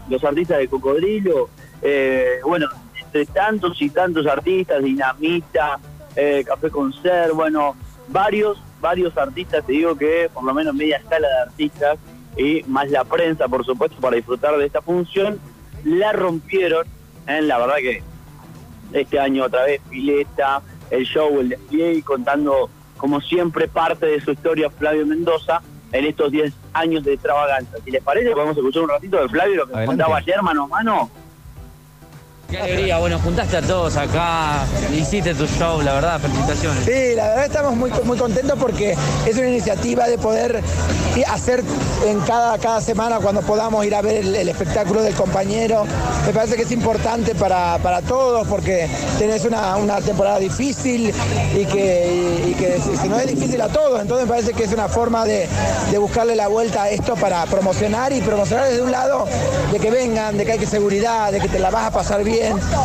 los artistas de Cocodrilo, eh, bueno, entre tantos y tantos artistas, Dinamita, eh, Café Concert, bueno, varios, varios artistas, te digo que por lo menos media escala de artistas y más la prensa, por supuesto, para disfrutar de esta función, la rompieron, eh, la verdad que este año otra vez Pileta, el show, el despliegue, contando como siempre parte de su historia Flavio Mendoza en estos 10 años de extravaganza. Si les parece, podemos escuchar un ratito de Flavio, lo que Adelante. contaba ayer mano a mano. Qué alegría, bueno, juntaste a todos acá, hiciste tu show, la verdad, felicitaciones. Sí, la verdad estamos muy, muy contentos porque es una iniciativa de poder hacer en cada, cada semana cuando podamos ir a ver el, espectáculo del compañero. Me parece que es importante para, para todos porque tenés una, una temporada difícil y que, y que si, si no es difícil a todos, entonces me parece que es una forma de, de buscarle la vuelta a esto para promocionar y promocionar desde un lado de que vengan, de que hay que seguridad, de que te la vas a pasar bien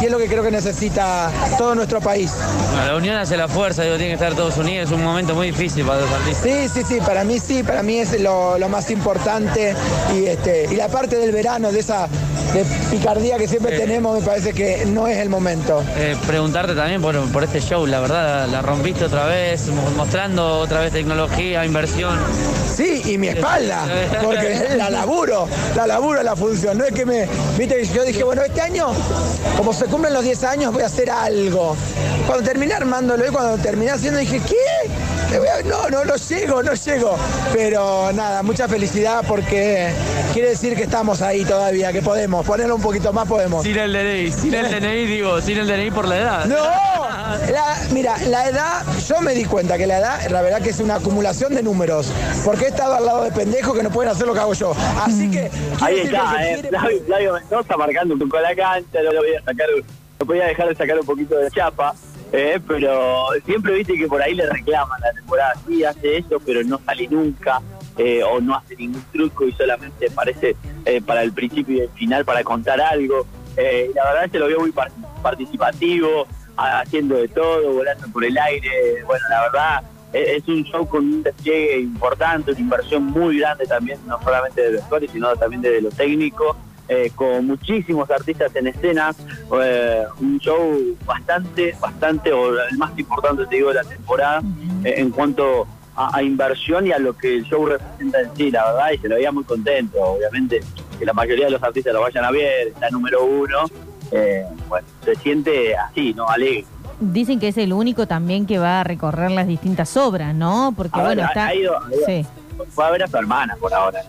y es lo que creo que necesita todo nuestro país. Bueno, la unión hace la fuerza, digo, tienen que estar todos unidos, es un momento muy difícil para los artistas. Sí, sí, sí, para mí sí, para mí es lo, lo más importante y este y la parte del verano, de esa de picardía que siempre tenemos, me parece que no es el momento. Eh, preguntarte también por, por este show, la verdad, la rompiste otra vez, mo- mostrando otra vez tecnología, inversión. Sí, y mi espalda, porque la laburo, la laburo la función. No es que me. Viste, que yo dije, bueno, este año, como se cumplen los 10 años, voy a hacer algo. Cuando terminé armándolo y cuando terminé haciendo, dije, ¿qué? No, no, no llego, no llego. Pero nada, mucha felicidad porque quiere decir que estamos ahí todavía, que podemos. Ponerlo un poquito más podemos. Sin el DNI, sin el DNI, digo, sin el DNI por la edad. ¡No! La- mira, la edad, yo me di cuenta que la edad, la verdad que es una acumulación de números. Porque he estado al lado de pendejos que no pueden hacer lo que hago yo. Así que. quiere Ahí está, que eh, quiere- Flavio, Mendoza marcando un poco la cancha, no lo sacar, no podía dejar de sacar un poquito de chapa, eh, pero siempre viste que por ahí le reclaman la temporada, sí, hace eso, pero no sale nunca, eh, o no hace ningún truco y solamente parece eh, para el principio y el final para contar algo. Eh, la verdad se lo veo muy par- participativo, haciendo de todo, volando por el aire, bueno, la verdad eh, es un show con un despliegue importante, una inversión muy grande también, no solamente de vestuario, sino también de lo técnico, eh, con muchísimos artistas en escena, eh, un show bastante, bastante, o el más importante, te digo, de la temporada, eh, en cuanto a, a inversión y a lo que el show representa en sí, la verdad, y se lo veía muy contento, obviamente, que la mayoría de los artistas lo vayan a ver, está número uno, eh, bueno, se siente así, ¿no? Alegre. Dicen que es el único también que va a recorrer las distintas obras, ¿no? Porque A ver, bueno, ha- está... ha ido- ha ido. Sí. Fue a ver a su hermana por ahora.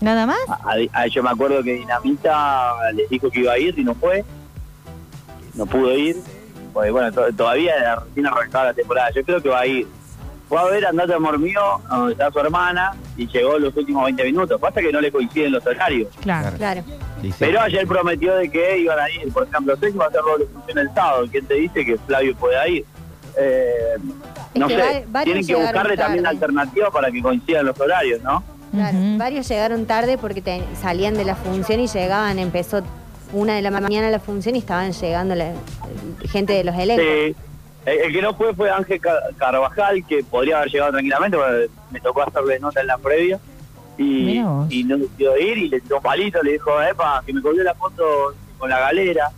¿Nada más? A- a- yo me acuerdo que Dinamita les dijo que iba a ir y no fue. No pudo ir. Pues bueno, to- todavía recién arrancada la temporada. Yo creo que va a ir. Fue a ver Andate Amor Mío, donde está su hermana, y llegó los últimos 20 minutos. Pasa que no le coinciden los horarios. Claro. Claro. Pero ayer prometió de que iban a ir. Por ejemplo, sé que va a hacer función el sábado. ¿Quién te dice que Flavio pueda ir? Eh, no que sé, tienen que buscarle también alternativas para que coincidan los horarios, ¿no? Claro, varios llegaron tarde porque te- salían de la función y llegaban, empezó una de la mañana la función y estaban llegando la, gente de los elencos. Sí. El, el que no fue fue Ángel Car- Carvajal, que podría haber llegado tranquilamente, porque me tocó hacerle nota en la previa. Y, y no decidió ir y le tiró un palito, le dijo, epa, que me colgué la foto con la galera.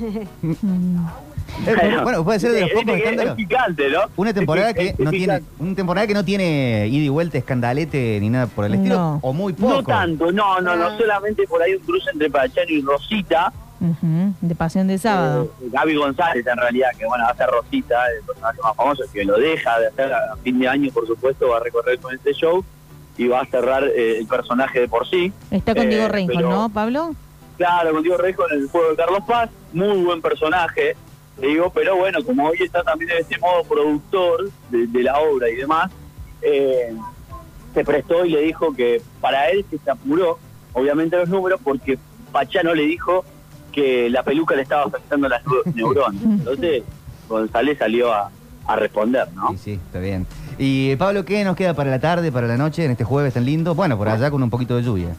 Eh, bueno, puede ser de los pocos que es escándalos. picante, ¿no? Una temporada Es que es no tiene, una temporada que no tiene ida y vuelta, escandalete ni nada por el estilo, No. o muy poco. No tanto, no, no, no, solamente por ahí un cruce entre Pachano y Rosita, Ujú, De pasión de sábado. eh, Gaby González en realidad, que bueno, hace Rosita, el personaje más famoso, que lo deja de hacer a fin de año, por supuesto, va a recorrer con este show y va a cerrar eh, el personaje de por sí. Está con Eh, Diego Reinhold, pero- ¿no, Pablo? Claro, contigo Rejo en el juego de Carlos Paz, muy buen personaje, digo, pero bueno, como hoy está también en este modo productor de, de la obra y demás, eh, se prestó y le dijo que para él que se apuró, obviamente los números, porque Pachano le dijo que la peluca le estaba afectando las neu- neuronas. Entonces, González salió a, a responder, ¿no? Sí, sí, está bien. Y Pablo, ¿qué nos queda para la tarde, para la noche, en este jueves tan lindo? Bueno, por allá con un poquito de lluvia.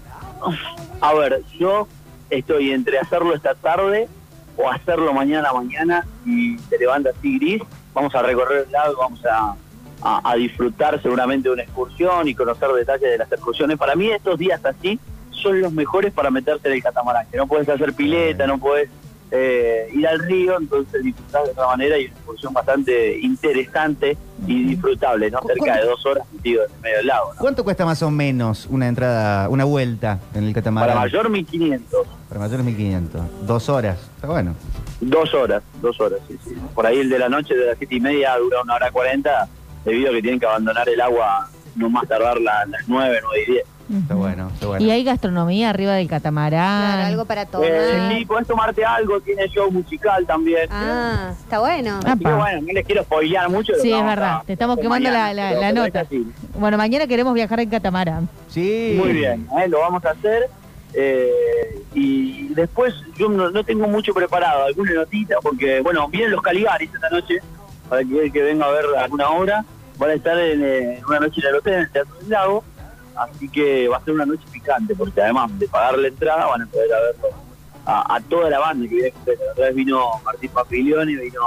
A ver, yo estoy entre hacerlo esta tarde o hacerlo mañana a mañana y se levanta así gris. Vamos a recorrer el lago, vamos a, a- disfrutar seguramente de una excursión y conocer detalles de las excursiones. Para mí estos días así son los mejores para meterse en el catamarán, que no puedes hacer pileta, no puedes eh, ir al río, entonces disfrutar de otra manera y una excursión bastante interesante y disfrutable, ¿no? Cerca de dos horas metido en el medio del lago. ¿no? ¿Cuánto cuesta más o menos una entrada, una vuelta en el catamarán? Para mayor 1500. Para mayor es 1500. Dos horas. Está bueno. Dos horas, dos horas, sí, sí. Por ahí el de la noche de las siete y media dura una hora cuarenta, debido a que tienen que abandonar el agua no más tardar la- las nueve, nueve y diez. Está bueno, está bueno. Y hay gastronomía arriba del catamarán. Claro, algo para tomar. Eh, sí, podés tomarte algo, tiene show musical también. Ah, está bueno. Así que bueno, no les quiero spoilear mucho. Sí, es verdad. a- Te estamos quemando la, mañana, la- la nota. Bueno, mañana queremos viajar en catamarán. Sí. Muy bien, ¿eh? lo vamos a hacer. eh, y después yo no, no tengo mucho preparado, alguna notita, porque, bueno, vienen los Caligaris esta noche, para que venga a ver alguna obra, van a estar en, eh, una noche en el hotel, en el Teatro del Lago, así que va a ser una noche picante, porque además de pagar la entrada van a poder verlo a, toda la banda que viene. La vez vino Martín Papiglioni, vino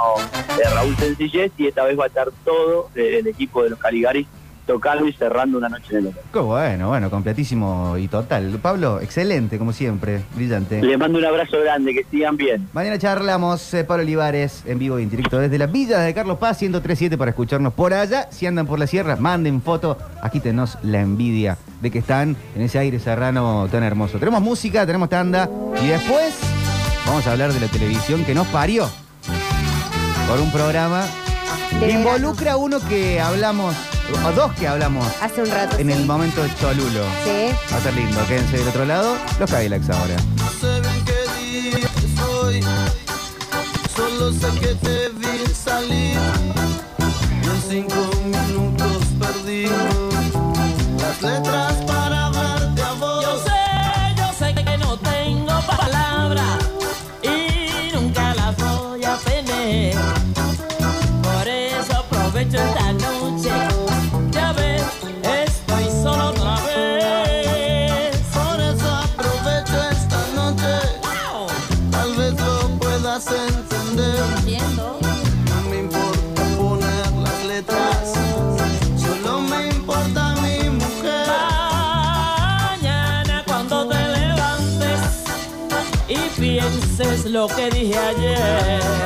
eh, Raúl Sencillez, y esta vez va a estar todo eh, el equipo de los Caligaris tocando y cerrando una noche en el hotel. Qué bueno, bueno, completísimo y total. Pablo, excelente, como siempre, brillante. Les mando un abrazo grande, que sigan bien. Mañana charlamos, eh, Pablo Olivares, en vivo y en directo desde la Villa de Carlos Paz, 1037 para escucharnos por allá. Si andan por la sierra, manden foto. Aquí tenemos la envidia de que están en ese aire serrano tan hermoso. Tenemos música, tenemos tanda y después vamos a hablar de la televisión que nos parió. Por un programa que involucra a uno que hablamos, o dos que hablamos Hace un rato. en sí. el momento de Cholulo. Sí. Va a ser lindo, quédense del otro lado, los Cadillacs ahora. No sé bien qué día es hoy, solo sé que te vi salir y en cinco minutos perdí las letras lo que dije ayer.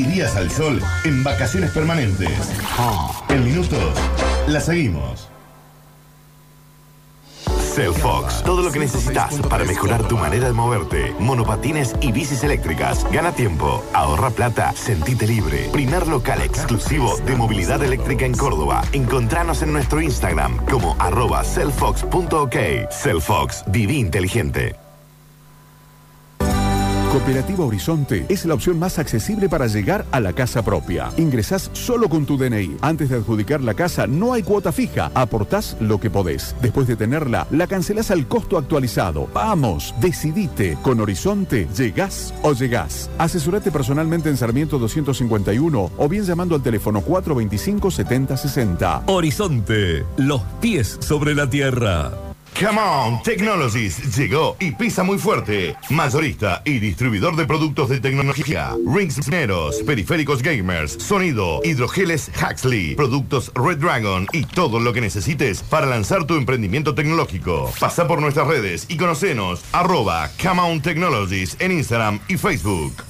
Y días al sol en vacaciones permanentes. En minutos, la seguimos. Cellfox, todo lo que necesitas para mejorar tu manera de moverte. Monopatines y bicis eléctricas. Gana tiempo, ahorra plata, sentite libre. Primer local exclusivo de movilidad eléctrica en Córdoba. Encontranos en nuestro Instagram como arroba cellfox.ok. Cellfox, viví inteligente. Cooperativa Horizonte es la opción más accesible para llegar a la casa propia. Ingresás solo con tu DNI. Antes de adjudicar la casa no hay cuota fija. Aportás lo que podés. Después de tenerla, la cancelás al costo actualizado. Vamos, decidite. Con Horizonte, llegás o llegás. Asesorate personalmente en Sarmiento 251 o bien llamando al teléfono 425 7060. Horizonte, los pies sobre la tierra. Come on, Technologies llegó y pisa muy fuerte. Mayorista y distribuidor de productos de tecnología. Rings mineros, periféricos gamers, sonido, hidrogeles Huxley, productos Red Dragon y todo lo que necesites para lanzar tu emprendimiento tecnológico. Pasa por nuestras redes y conocenos arroba Come on Technologies en Instagram y Facebook.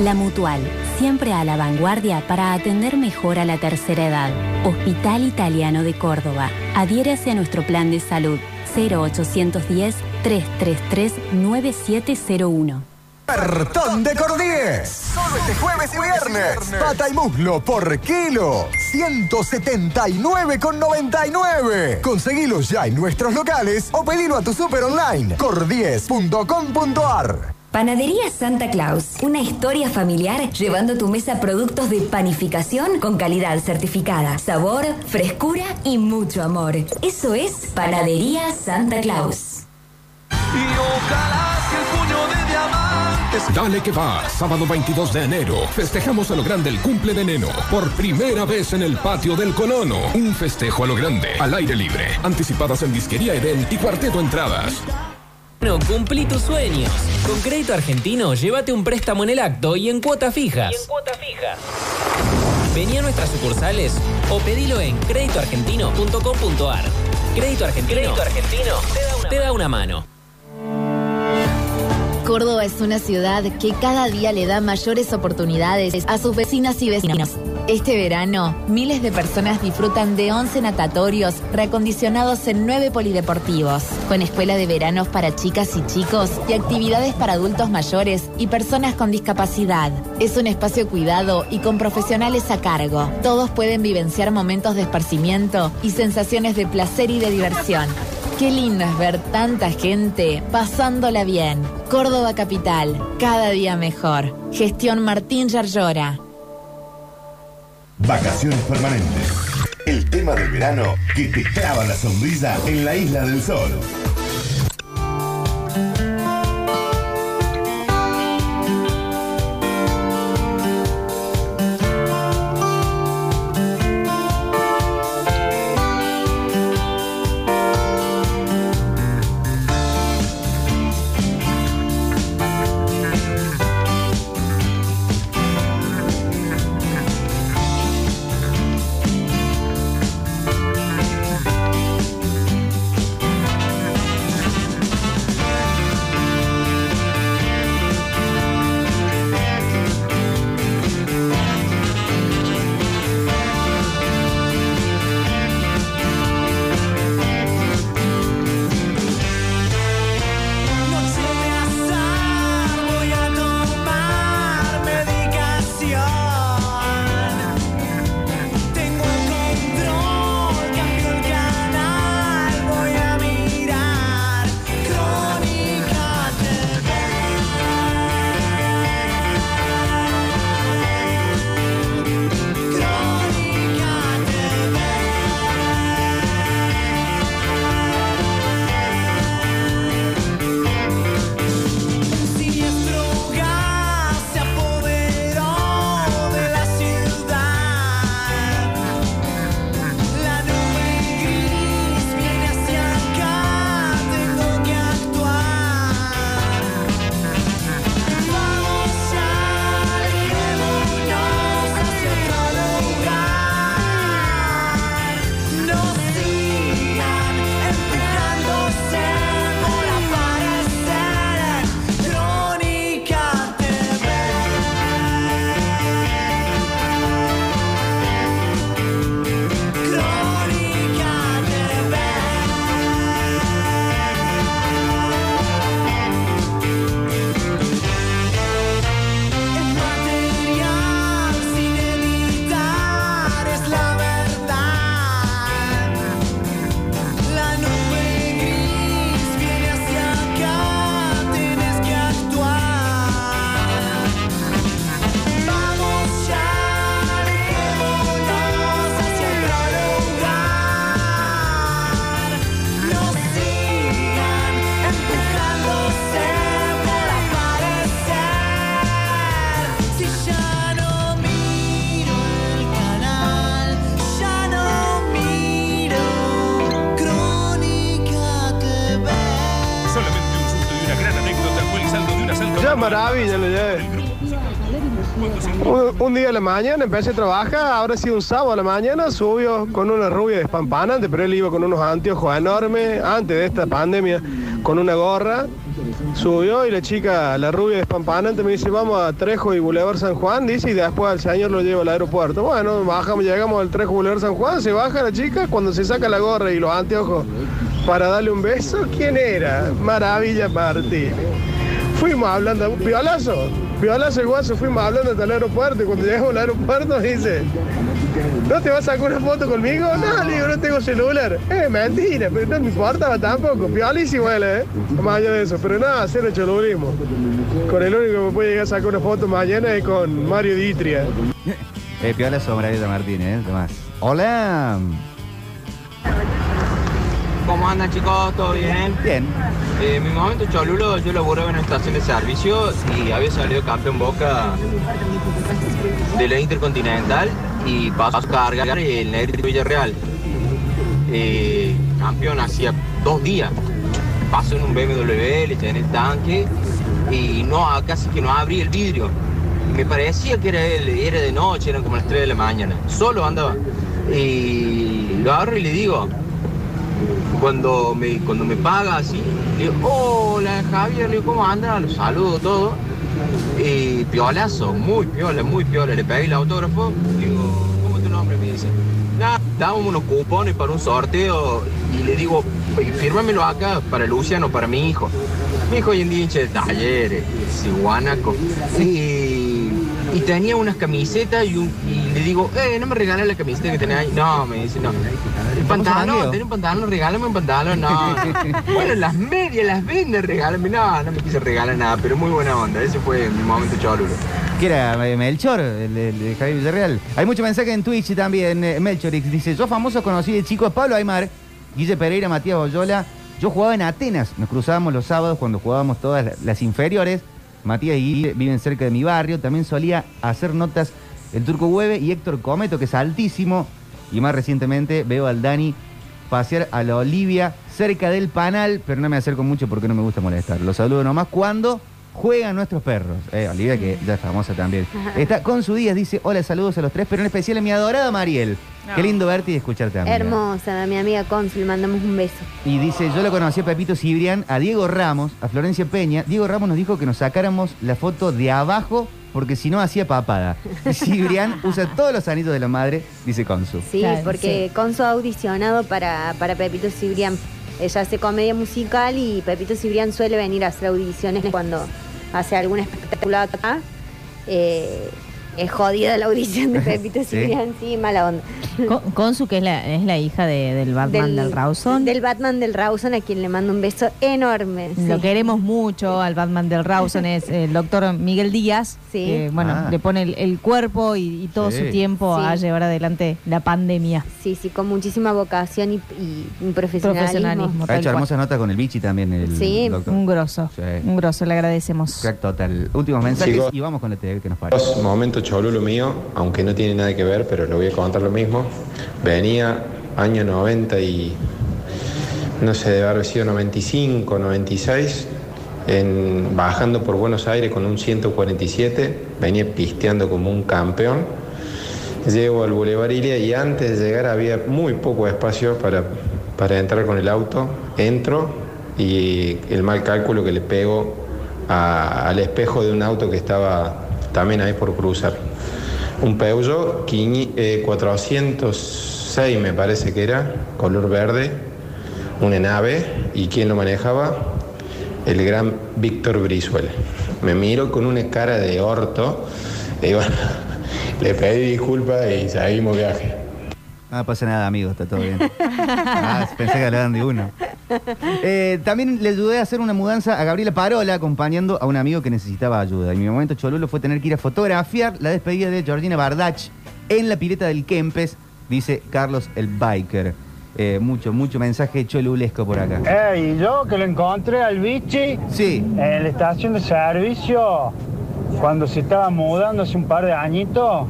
La Mutual, siempre a la vanguardia para atender mejor a la tercera edad. Hospital Italiano de Córdoba. Adhiérase a nuestro plan de salud 0810-333-9701. Cartón de Cordies. Solo este jueves y viernes. Pata y muslo por kilo. 179,99. Conseguilo ya en nuestros locales o pedilo a tu super online. Cordies.com.ar. Panadería Santa Claus, una historia familiar llevando a tu mesa productos de panificación con calidad certificada, sabor, frescura y mucho amor. Eso es Panadería Santa Claus. Dale que va, sábado 22 de enero. Festejamos a lo grande el cumple de Neno. Por primera vez en el patio del Colono. Un festejo a lo grande, al aire libre. Anticipadas en Disquería Eden y Cuarteto Entradas. No, cumplí tus sueños. Con Crédito Argentino, llévate un préstamo en el acto y en cuotas fijas. cuota fija. Vení a nuestras sucursales o pedilo en créditoargentino.com.ar. Crédito Argentino, Crédito Argentino te da una mano. Córdoba es una ciudad que cada día le da mayores oportunidades a sus vecinas y vecinos. Este verano, miles de personas disfrutan de 11 natatorios reacondicionados en 9 polideportivos, con escuela de veranos para chicas y chicos y actividades para adultos mayores y personas con discapacidad. Es un espacio cuidado y con profesionales a cargo. Todos pueden vivenciar momentos de esparcimiento y sensaciones de placer y de diversión. Qué lindo es ver tanta gente pasándola bien. Córdoba Capital, cada día mejor. Gestión Martín Yarlora. Vacaciones permanentes. El tema del verano que te clava la sombrilla en la isla del sol. Maravilla lo llevé. Un, día a la mañana empecé a trabajar, ahora sí un sábado a la mañana, subió con una rubia despampanante, pero él iba con unos anteojos enormes antes de esta pandemia, con una gorra. Subió y la chica, la rubia despampanante, me dice, vamos a Trejo y Boulevard San Juan, dice, y después al señor lo lleva al aeropuerto. Bueno, bajamos, llegamos al Trejo Boulevard San Juan, se baja la chica, cuando se saca la gorra y los anteojos para darle un beso, ¿quién era? Maravilla Martínez. Fuimos hablando, violazo, violazo el guaso, fuimos hablando hasta el aeropuerto y cuando llegamos al aeropuerto dice, ¿no te vas a sacar una foto conmigo? No, le digo, no tengo celular. Eh, mentira, pero no me importaba tampoco, violísimo él, eh, más allá de eso, pero nada, cero cholulismo. Con el único que me puede llegar a sacar una foto mañana es con Mario Ditria. Eh, piola Sombradita Martínez, ¿eh? Tomás. Hola. ¿Cómo andan chicos? ¿Todo bien? Bien. Eh, mi momento cholulo, yo laburaba en una estación de servicio y había salido campeón Boca de la Intercontinental y pasó a cargar el Negrito Villarreal. Eh, campeón hacía dos días. Pasó en un BMW, le eché en el tanque y no, casi que no abrí el vidrio. Me parecía que era él, era de noche, eran como las 3 de la mañana. Solo andaba. Y lo agarro y le digo, cuando me, cuando me paga así, le digo, hola Javier, le digo, ¿cómo anda? Lo saludo todo. Y piolazo, muy piola, muy piola. Le pedí el autógrafo, digo, ¿cómo es tu nombre? Me dice. Nada, dábamos unos cupones para un sorteo y le digo, fírmamelo acá para Luciano, para mi hijo. Mi hijo hoy en día de talleres. Y, tenía unas camisetas y, un- le digo, eh, no me regalas la camiseta que tenés ahí. No, me dice, no. El pantalón, tenés un pantalón, regálame un pantalón. No. bueno, las medias las vende, regálame. No, no me quise regalar nada, pero muy buena onda. Ese fue mi momento cholulo. ¿Qué era? eh, Melchor, el, el de Javier Villarreal. Hay mucho mensaje en Twitch también. eh, Melchorix dice: Yo famoso conocí de chico a Pablo Aymar, Guille Pereira, Matías Boyola. Yo jugaba en Atenas. Nos cruzábamos los sábados cuando jugábamos todas la- las inferiores. Matías y Guille viven cerca de mi barrio. También solía hacer notas el Turco Hueve y Héctor Cometo, que es altísimo. Y más recientemente veo al Dani pasear a la Olivia cerca del panal, pero no me acerco mucho porque no me gusta molestar. Los saludo nomás cuando juegan nuestros perros. Eh, Olivia, que ya es famosa también. Está con su día, dice, hola, saludos a los tres, pero en especial a mi adorada Mariel. Qué lindo verte y escucharte, amiga. Hermosa, mi amiga Consul, mandamos un beso. Y dice, yo lo conocí a Pepito Cibrián, a Diego Ramos, a Florencia Peña. Diego Ramos nos dijo que nos sacáramos la foto de abajo porque si no hacía papada. Y Cibrián usa todos los anillos de la madre, dice Consu. Sí, Claro, porque Conso ha audicionado para, para Pepito Cibrián. Ella hace comedia musical y Pepito Cibrián suele venir a hacer audiciones cuando hace algún espectáculo acá. Eh, es jodida la audición de Pepito Sí. Cibrián, sí, mala onda. Con- Consu, que es la, es la hija de- del Batman del, Rawson. Del Batman del Rawson, a quien le mando un beso enorme. Lo queremos mucho al Batman del Rawson, es el doctor Miguel Díaz, Sí. que bueno, Ah. le pone el, el cuerpo y, y todo Sí. su tiempo Sí. a llevar adelante la pandemia. Sí, sí, con muchísima vocación y, y un profesionalismo. Profesionalismo. Ha hecho hermosas notas con el bichi también, el Sí. doctor. Un grosso, Sí. un grosso, le agradecemos. Crack total. Últimos mensajes y vamos con la TV que nos parece. Dos, momento cholulo mío, aunque no tiene nada que ver, pero lo voy a contar lo mismo. Venía año 90 y no sé, debe haber sido 95, 96, en, bajando por Buenos Aires con un 147, venía pisteando como un campeón. Llego al Boulevard Ilia y antes de llegar había muy poco espacio para, para entrar con el auto. Entro y el mal cálculo que le pego al espejo de un auto que estaba también ahí por cruzar. Un Peugeot 500, eh, 406 me parece que era, color verde, una nave y quién lo manejaba, el gran Víctor Brizuela. Me miro con una cara de orto y bueno, le pedí disculpas y seguimos viaje. No pasa nada, amigo, está todo bien. Ah, pensé que hablaban de uno. Eh, también le ayudé a hacer una mudanza a Gabriela Parola, acompañando a un amigo que necesitaba ayuda. Y mi momento cholulo fue tener que ir a fotografiar la despedida de Georgina Bardach en la pileta del Kempes, dice Carlos el Biker. Eh, mucho, mucho mensaje cholulesco por acá. Ey, yo que lo encontré al bichi sí. en la estación de servicio cuando se estaba mudando hace un par de añitos.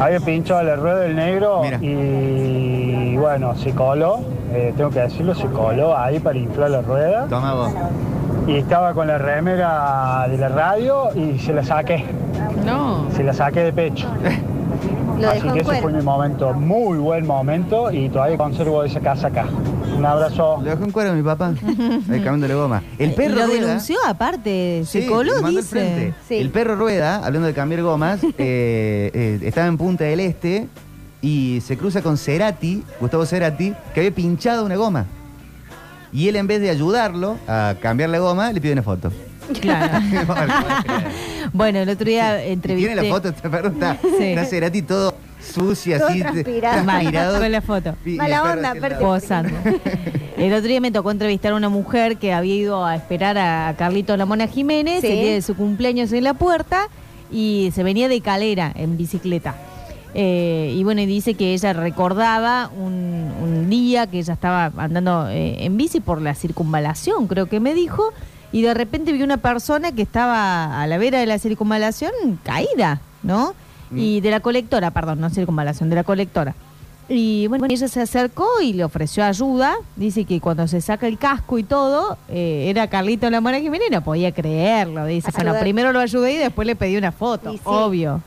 Había pinchado la rueda del negro y bueno, se coló, eh, tengo que decirlo, se coló ahí para inflar la rueda. Toma vos. y estaba con la remera de la radio y se la saqué. No. Se la saqué de pecho. Lo Así que ese fue mi momento, muy buen momento y todavía conservo esa casa acá. Un abrazo. Lo dejó en cuero mi papá. Ahí cambiándole goma. El perro lo rueda. denunció aparte, se Sí, coló, le mandó al dice. frente. El perro rueda, hablando de cambiar gomas, eh, eh, estaba en Punta del Este y se cruza con Cerati, Gustavo Cerati, que había pinchado una goma. Y él en vez de ayudarlo a cambiar la goma, le pide una foto. Claro. bueno, el otro día entrevisté. Tiene la foto, este perro está, Sí. está Cerati todo sucio, Todo así, transpirado. Con la foto. Y- y el Mala onda, haciendo-. Posando. El otro día me tocó entrevistar a una mujer que había ido a esperar a Carlito La Mona Jiménez Sí. el día de su cumpleaños en la puerta y se venía de calera en bicicleta. Eh, y bueno, y dice que ella recordaba un, un día que ella estaba andando eh, en bici por la circunvalación, creo que me dijo, y de repente vio una persona que estaba a la vera de la circunvalación caída, ¿no? Y de la colectora, perdón, no circunvalación, de la colectora. Y bueno, ella se acercó y le ofreció ayuda. Dice que cuando se saca el casco y todo, eh, era Carlito La Mora Jiménez y no podía creerlo. Dice, bueno, primero lo ayudé y después le pedí una foto, sí. obvio.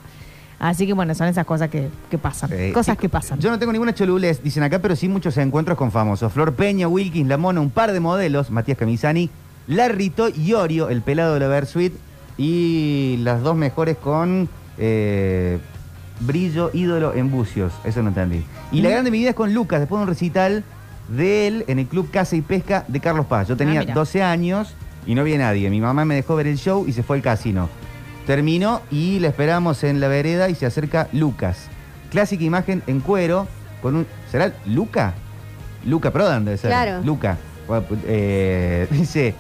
Así que bueno, son esas cosas que, que pasan. Eh, cosas que pasan. Yo no tengo ninguna cholulez, dicen acá, pero sí muchos encuentros con famosos. Flor Peña, Wilkins, La Mona, un par de modelos, Matías Camisani, Larrito y Orio, el pelado de la Versuit, y las dos mejores con eh, Brillo, ídolo en Bucios. Eso no entendí. Y la Mm. grande de mi vida es con Lucas, después de un recital de él en el Club Casa y Pesca de Carlos Paz. Yo tenía Ah, mira. 12 años y no había nadie. Mi mamá me dejó ver el show y se fue al casino. Terminó y la esperamos en la vereda y se acerca Lucas. Clásica imagen en cuero con un... ¿Será Luca? Luca Prodan debe ser. Claro. Luca. Eh, dice,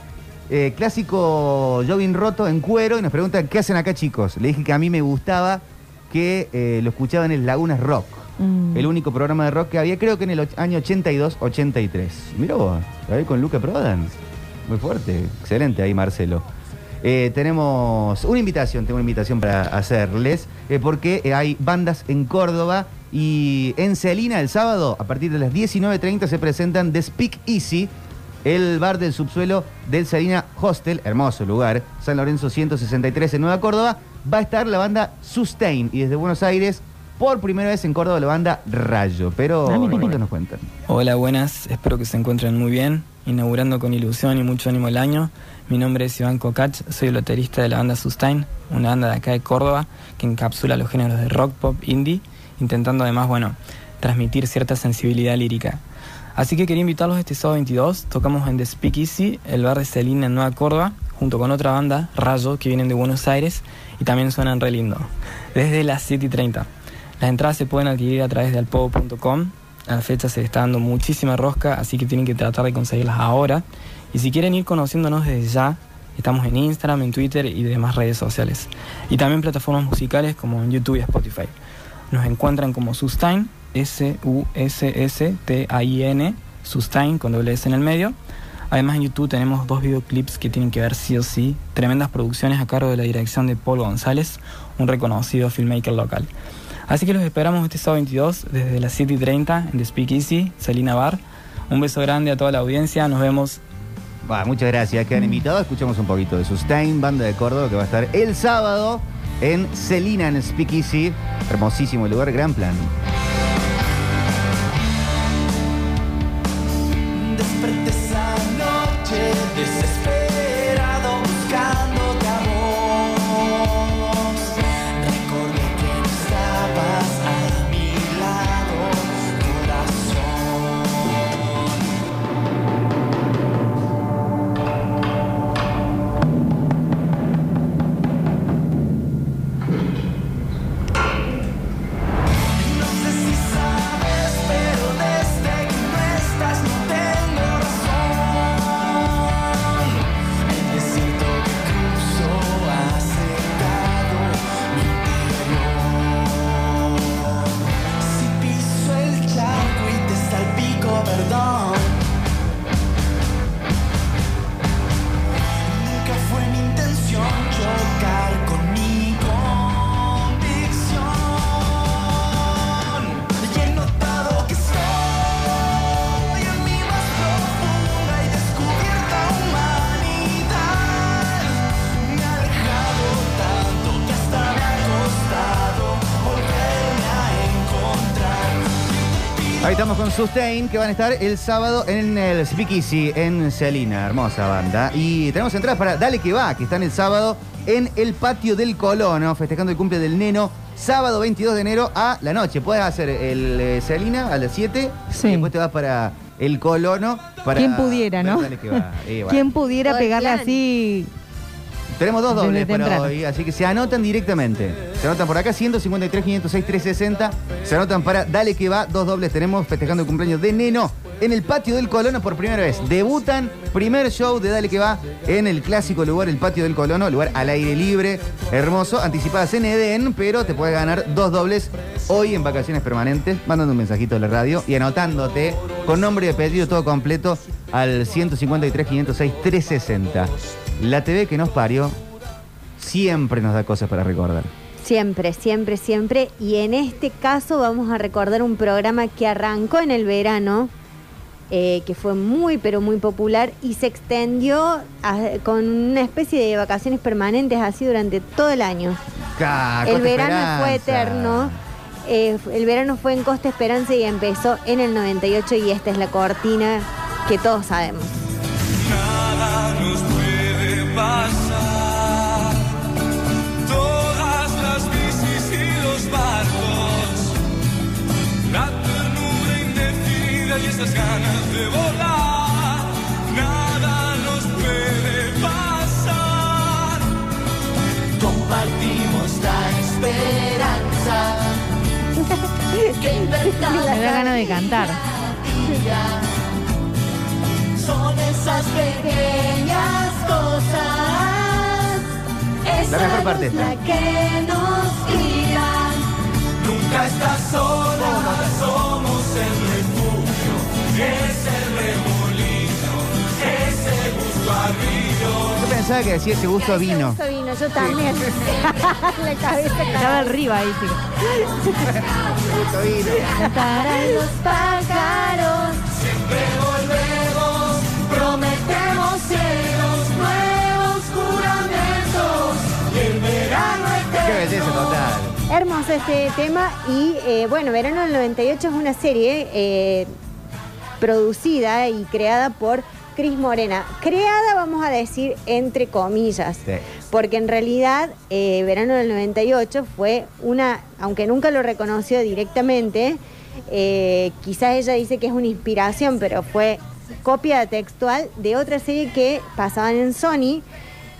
eh, clásico jogging roto en cuero y nos preguntan, ¿qué hacen acá chicos? Le dije que a mí me gustaba que eh, lo escuchaba en el Lagunas Rock. Mm. El único programa de rock que había, creo que en el año 82-83. Mira vos, ahí con Luca Prodan. Muy fuerte, excelente ahí Marcelo. Eh, tenemos una invitación, tengo una invitación para hacerles, eh, porque hay bandas en Córdoba y en Celina el sábado, a partir de las 19.30 se presentan The Speak Easy, el bar del subsuelo del Celina Hostel, hermoso lugar, San Lorenzo 163 en Nueva Córdoba, va a estar la banda Sustain y desde Buenos Aires, por primera vez en Córdoba, la banda Rayo, pero Ah. ¿cuánto nos cuentan? Hola, buenas. Espero que se encuentren muy bien. Inaugurando con ilusión y mucho ánimo el año. Mi nombre es Iván Cocach, soy el baterista de la banda Sustain, una banda de acá de Córdoba que encapsula los géneros de rock, pop, indie, intentando además, bueno, transmitir cierta sensibilidad lírica. Así que quería invitarlos este sábado 22. Tocamos en The Speak Easy, el bar de Celina en Nueva Córdoba, junto con otra banda, Rayo, que vienen de Buenos Aires y también suenan re lindo. Desde las 7 y 30. Las entradas se pueden adquirir a través de alpogo.com. A la fecha se está dando muchísima rosca, así que tienen que tratar de conseguirlas ahora. Y si quieren ir conociéndonos desde ya, estamos en Instagram, en Twitter y demás redes sociales. Y también plataformas musicales como en YouTube y Spotify. Nos encuentran como Sustain, S-U-S-S-T-A-I-N, Sustain con doble S en el medio. Además en YouTube tenemos dos videoclips que tienen que ver sí o sí, tremendas producciones a cargo de la dirección de Paul González, un reconocido filmmaker local. Así que los esperamos este sábado 22 desde las 7 y 30 en The Speak Easy, Salina Bar. Un beso grande a toda la audiencia, nos vemos muchas gracias, quedan invitados. Escuchamos un poquito de Sustain, banda de Córdoba, que va a estar el sábado en Celina, en Speakeasy. Hermosísimo lugar, gran plan. Sustain, que van a estar el sábado en el Speakeasy en Celina. Hermosa banda. Y tenemos entradas para Dale que va, que están el sábado en el patio del Colono, festejando el cumple del neno. Sábado 22 de enero a la noche. Puedes hacer el eh, Celina a las 7 y después te vas para el Colono. Para ¿Quién pudiera, no? Dale que va. Bueno. ¿Quién pudiera pegarle plan. así? Tenemos dos Desde dobles para temprano. hoy, así que se anotan directamente. Se anotan por acá, 153, 506, 360. Se anotan para Dale que va, dos dobles. Tenemos festejando el cumpleaños de Neno en el patio del Colono por primera vez. Debutan, primer show de Dale que va en el clásico lugar, el patio del Colono, lugar al aire libre, hermoso. Anticipadas en Edén, pero te puedes ganar dos dobles hoy en vacaciones permanentes, mandando un mensajito a la radio y anotándote con nombre y apellido todo completo al 153, 506, 360. La TV que nos parió siempre nos da cosas para recordar. Siempre, siempre, siempre. Y en este caso vamos a recordar un programa que arrancó en el verano, eh, que fue muy, pero muy popular y se extendió a- con una especie de vacaciones permanentes así durante todo el año. El verano fue eterno. eh, el verano fue en Costa Esperanza y empezó en el 98 y esta es la cortina que todos sabemos. Nada nos puede pasar. Todas las bicis y los barcos. La ternura indefinida y esas ganas de volar. Nada nos puede pasar. Compartimos la esperanza que inventamos Me da ganas de cantar. Son esas pequeñas cosas. La mejor esa parte esta. la que nos guía. Nunca estás sola, somos el refugio. Es el remolino, ese gusto a Yo pensaba que decía ese gusto a vino. Eso vino, yo también. la cabeza Estaba arriba ahí, chico. Cantarán los pájaros. Siempre volvemos, Total. Hermoso este tema y eh, bueno, Verano del 98 es una serie eh, producida y creada por Cris Morena. Creada, vamos a decir, entre comillas. Sí. Porque en realidad eh, Verano del 98 fue una, aunque nunca lo reconoció directamente, eh, quizás ella dice que es una inspiración, pero fue copia textual de otra serie que pasaban en Sony,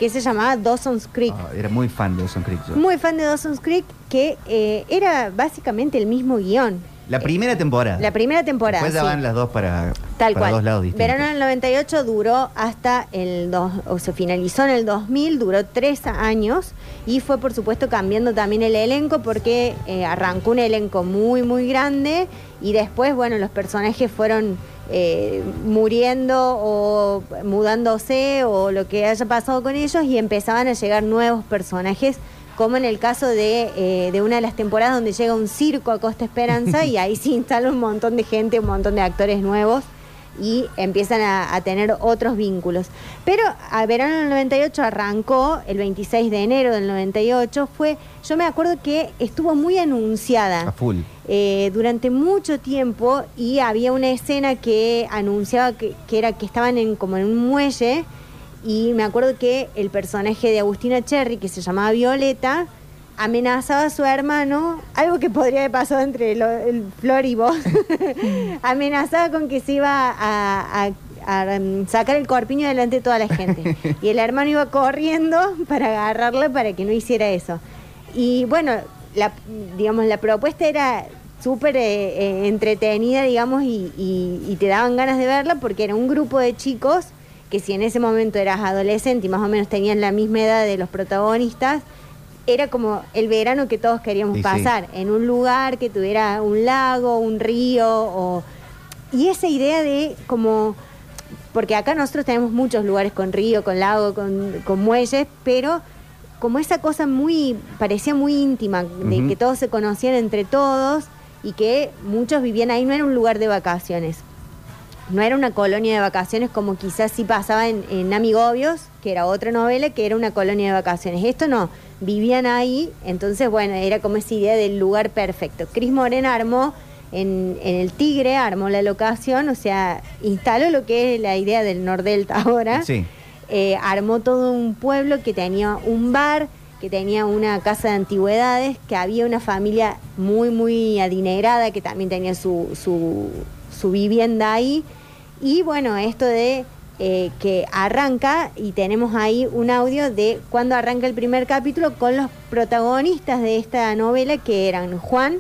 que se llamaba Dawson's Creek. Ah, era muy fan de Dawson Creek. yo. Muy fan de Dawson's Creek, que eh, era básicamente el mismo guion. La primera temporada. La primera temporada. Después ya sí. van las dos para, Tal para cual. dos lados distintos. Verano del 98 duró hasta el dos, o se finalizó en el 2000, duró tres años y fue por supuesto cambiando también el elenco porque eh, arrancó un elenco muy muy grande y después bueno los personajes fueron eh, muriendo o mudándose o lo que haya pasado con ellos y empezaban a llegar nuevos personajes como en el caso de, eh, de una de las temporadas donde llega un circo a Costa Esperanza y ahí se instala un montón de gente, un montón de actores nuevos y empiezan a, a tener otros vínculos. Pero a verano del 98 arrancó, el 26 de enero del 98, fue, yo me acuerdo que estuvo muy anunciada A full. Eh, durante mucho tiempo y había una escena que anunciaba que, que era que estaban en como en un muelle y me acuerdo que el personaje de Agustina Cherry, que se llamaba Violeta, amenazaba a su hermano, algo que podría haber pasado entre lo- el Flor y vos, amenazaba con que se iba a, a- a, sacar el corpiño delante de toda la gente. Y el hermano iba corriendo para agarrarla para que no hiciera eso. Y bueno, la, digamos, la propuesta era súper eh, eh, entretenida, digamos, y, y- y te daban ganas de verla porque era un grupo de chicos que si en ese momento eras adolescente y más o menos tenían la misma edad de los protagonistas, era como el verano que todos queríamos Y sí. pasar, en un lugar que tuviera un lago, un río, o... y esa idea de como, porque acá nosotros tenemos muchos lugares con río, con lago, con, con muelles, pero como esa cosa muy, parecía muy íntima, de que todos se conocían entre todos y que muchos vivían ahí, no era un lugar de vacaciones. No era una colonia de vacaciones como quizás sí pasaba en, en Amigobios, que era otra novela, que era una colonia de vacaciones. Esto no, vivían ahí, entonces bueno, era como esa idea del lugar perfecto. Cris Morena armó en, en el Tigre, armó la locación, o sea, instaló lo que es la idea del Nordelta ahora. Sí. Eh, armó todo un pueblo que tenía un bar, que tenía una casa de antigüedades, que había una familia muy, muy adinerada que también tenía su, su, su vivienda ahí. Y bueno, esto de eh, que arranca, y tenemos ahí un audio de cuando arranca el primer capítulo con los protagonistas de esta novela, que eran Juan,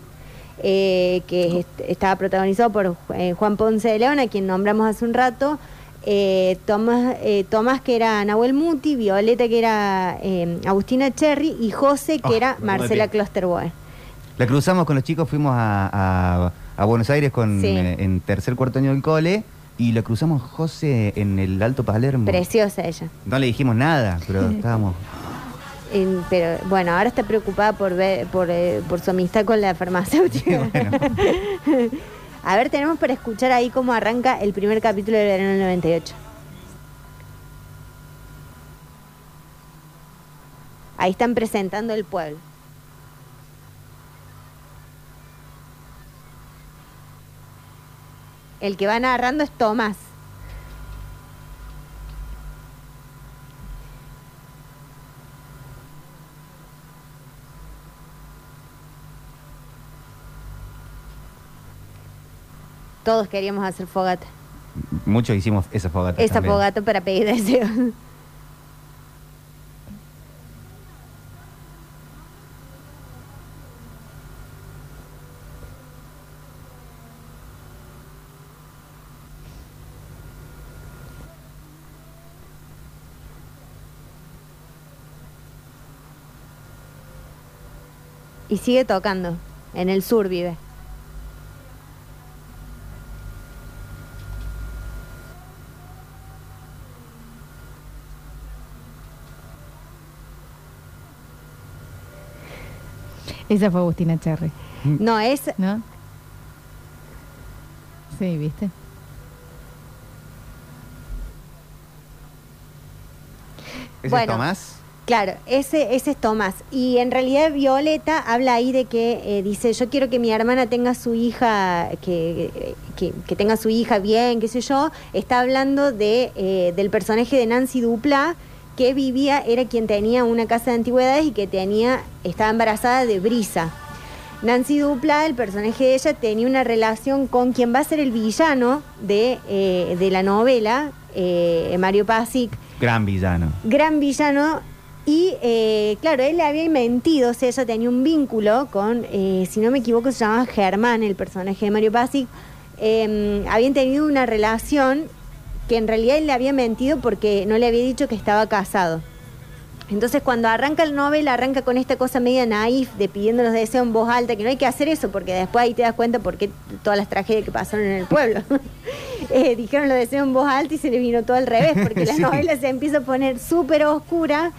eh, que est- estaba protagonizado por eh, Juan Ponce de León, a quien nombramos hace un rato, eh, Tomás, eh, Tomás, que era Nahuel Muti, Violeta, que era eh, Agustina Cherry, y José, que Ah, era Marcela. Klosterboe. La cruzamos con los chicos, fuimos a, a- a Buenos Aires con, Sí. en tercer cuarto año del cole y la cruzamos José en el Alto Palermo. Preciosa ella. No le dijimos nada, pero estábamos. En- pero bueno, ahora está preocupada por ver, por, por su amistad con la farmacéutica. A ver, tenemos para escuchar ahí cómo arranca el primer capítulo del verano del 98. Ahí están presentando el pueblo. El que va narrando es Tomás. Todos queríamos hacer fogata. Muchos hicimos esa fogata. Esa también. fogata para pedir deseos. Y sigue tocando. En el sur vive. Esa fue Agustina Cherry. No, es. ¿No? Sí, ¿viste? ¿Ese Bueno. es Tomás? Claro, ese, ese es Tomás. Y en realidad Violeta habla ahí de que eh, dice, yo quiero que mi hermana tenga su hija, que, que, que tenga su hija bien, qué sé yo. Está hablando de, eh, del personaje de Nancy Dupla, que vivía, era quien tenía una casa de antigüedades y que tenía, estaba embarazada de Brisa. Nancy Dupla, el personaje de ella, tenía una relación con quien va a ser el villano de, eh, de la novela, eh, Mario Pasic, Gran villano. gran villano. Y eh, claro, él le había mentido, o sea, ella tenía un vínculo con, eh, si no me equivoco, se llamaba Germán, el personaje de Mario Pasic. Eh, habían tenido una relación que en realidad él le había mentido porque no le había dicho que estaba casado. Entonces cuando arranca el novel, arranca con esta cosa media naif de pidiendo los deseos en voz alta, que no hay que hacer eso porque después ahí te das cuenta por qué todas las tragedias que pasaron en el pueblo. Eh, dijeron los deseos en voz alta y se les vino todo al revés, porque la Sí. novela se empieza a poner súper oscura,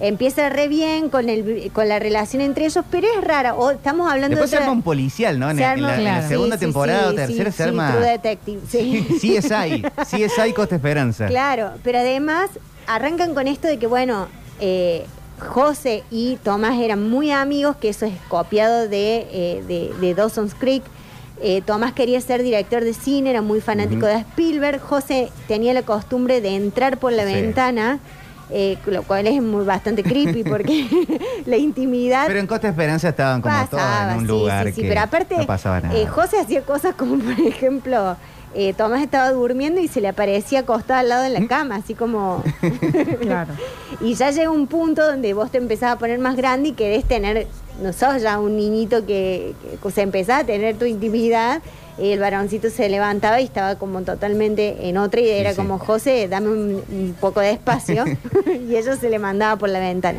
empieza re bien con, el, con la relación entre ellos, pero es rara. O estamos hablando Después se de otra- arma un policial, ¿no? En, Se la, en la Claro. segunda Sí, sí, temporada o tercera sí, se arma. True Detective, sí. Sí, es ahí. Sí, es ahí Costa Esperanza. Claro, pero además arrancan con esto de que, bueno, eh, José y Tomás eran muy amigos, que eso es copiado de, eh, de, de Dawson's Creek. Eh, Tomás quería ser director de cine, era muy fanático de Spielberg. José tenía la costumbre de entrar por la Sí. ventana, eh, lo cual es muy, bastante creepy porque la intimidad Pero en Costa Esperanza estaban como todos pasaba, en un sí, lugar sí, sí, que pero aparte, no pasaba nada. eh, José hacía cosas como, por ejemplo, eh, Tomás estaba durmiendo y se le aparecía acostado al lado de la cama, así como... Claro. Y ya llega un punto donde vos te empezás a poner más grande y querés tener, no sos ya un niñito que, que se empezás a tener tu intimidad. El varoncito se levantaba y estaba como totalmente en otra y era sí. como, José, dame un, un poco de espacio. y ella se le mandaba por la ventana.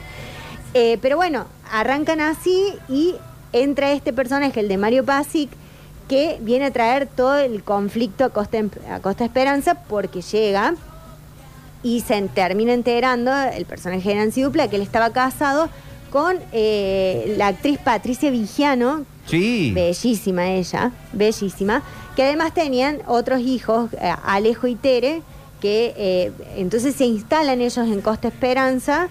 Eh, pero bueno, arrancan así y entra este personaje, el de Mario Pasic, que viene a traer todo el conflicto a Costa, a Costa Esperanza porque llega y se termina enterando el personaje de Nancy Dupla que él estaba casado con eh, la actriz Patricia Vigiano, Sí. bellísima ella, bellísima, que además tenían otros hijos, eh, Alejo y Tere, que eh, entonces se instalan ellos en Costa Esperanza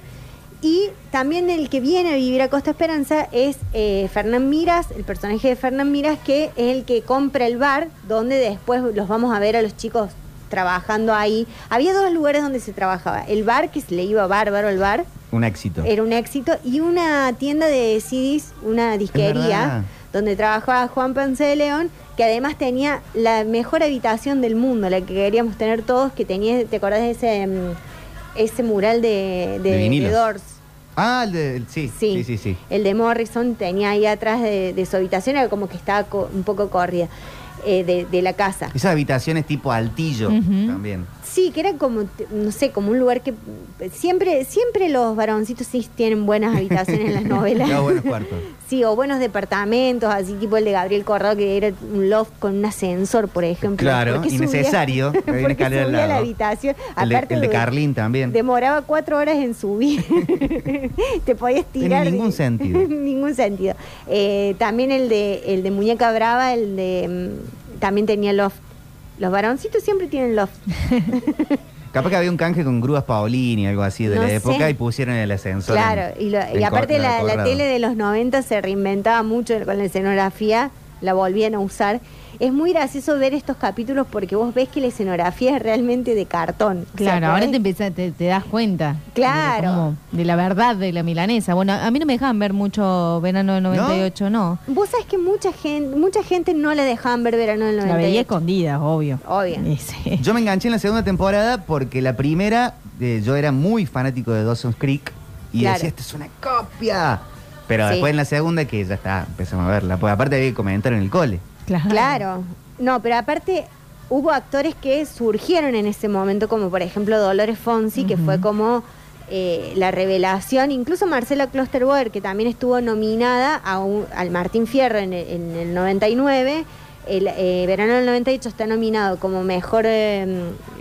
Y también el que viene a vivir a Costa Esperanza es eh, Fernán Miras, el personaje de Fernán Miras, que es el que compra el bar, donde después los vamos a ver a los chicos trabajando ahí. Había dos lugares donde se trabajaba. El bar, que se le iba bárbaro el bar, Un éxito. era un éxito, y una tienda de CDs, una disquería. Donde trabajaba Juan Ponce de León, que además tenía la mejor habitación del mundo, la que queríamos tener todos, que tenía, ¿te acordás de ese, mm, ese mural de, de, De vinilos. de Doors? Ah, el de, el- sí, Sí. sí, sí, sí. El de Morrison tenía ahí atrás de, de su habitación, era como que estaba co- un poco corrida eh, de, de la casa. Esas habitaciones tipo altillo también. Sí, que era como, no sé, como un lugar que siempre, siempre los varoncitos sí tienen buenas habitaciones en las novelas. Qué buenos cuartos. Sí, o buenos departamentos, así tipo el de Gabriel Corrado, que era un loft con un ascensor, por ejemplo. Claro, subía- innecesario. Una porque al subía la habitación. El de, Aparte el de de- Carlín también. Demoraba cuatro horas en subir. Te podías tirar. ningún de- sentido. ningún sentido. Eh, también el de, el de Muñeca Brava, el de. mm, también tenía loft. Los varoncitos siempre tienen loft. Capaz que había un canje con grúas Paolini, algo así de No la sé. época, y pusieron el ascensor. en- Claro, y, lo- y en aparte Cor- la, la Corrado. tele de los 90 se reinventaba mucho con la escenografía, la volvían a usar. Es muy gracioso ver estos capítulos porque vos ves que la escenografía es realmente de cartón. O sea, Claro, ahora podés- te, empieza- te, te das cuenta. Claro. De, la verdad de la milanesa. Bueno, a mí no me dejaban ver mucho verano del 98, no. Vos sabés que mucha gente, mucha gente no le dejaban ver verano del La 98. veía escondida, obvio. Obvio. Yo me enganché en la segunda temporada porque la primera eh, yo era muy fanático de Dawson's Creek y Claro. decía, esto es una copia. Pero Sí. después en la segunda que ya está, empezamos a verla. Pues aparte había que comentar en el cole. Claro. No, pero aparte hubo actores que surgieron en ese momento, como por ejemplo Dolores Fonsi, que fue como eh, la revelación. Incluso Marcela Klosterboer, que también estuvo nominada a un- al Martín Fierro en el, en el 99. El eh, Verano del 98 está nominado como mejor, eh,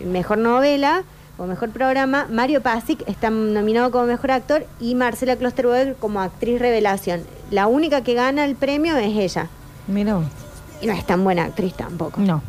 mejor novela o mejor programa. Mario Pasic está nominado como mejor actor y Marcela Klosterboer como actriz revelación. La única que gana el premio es ella. Mira. Y no es tan buena actriz tampoco. No.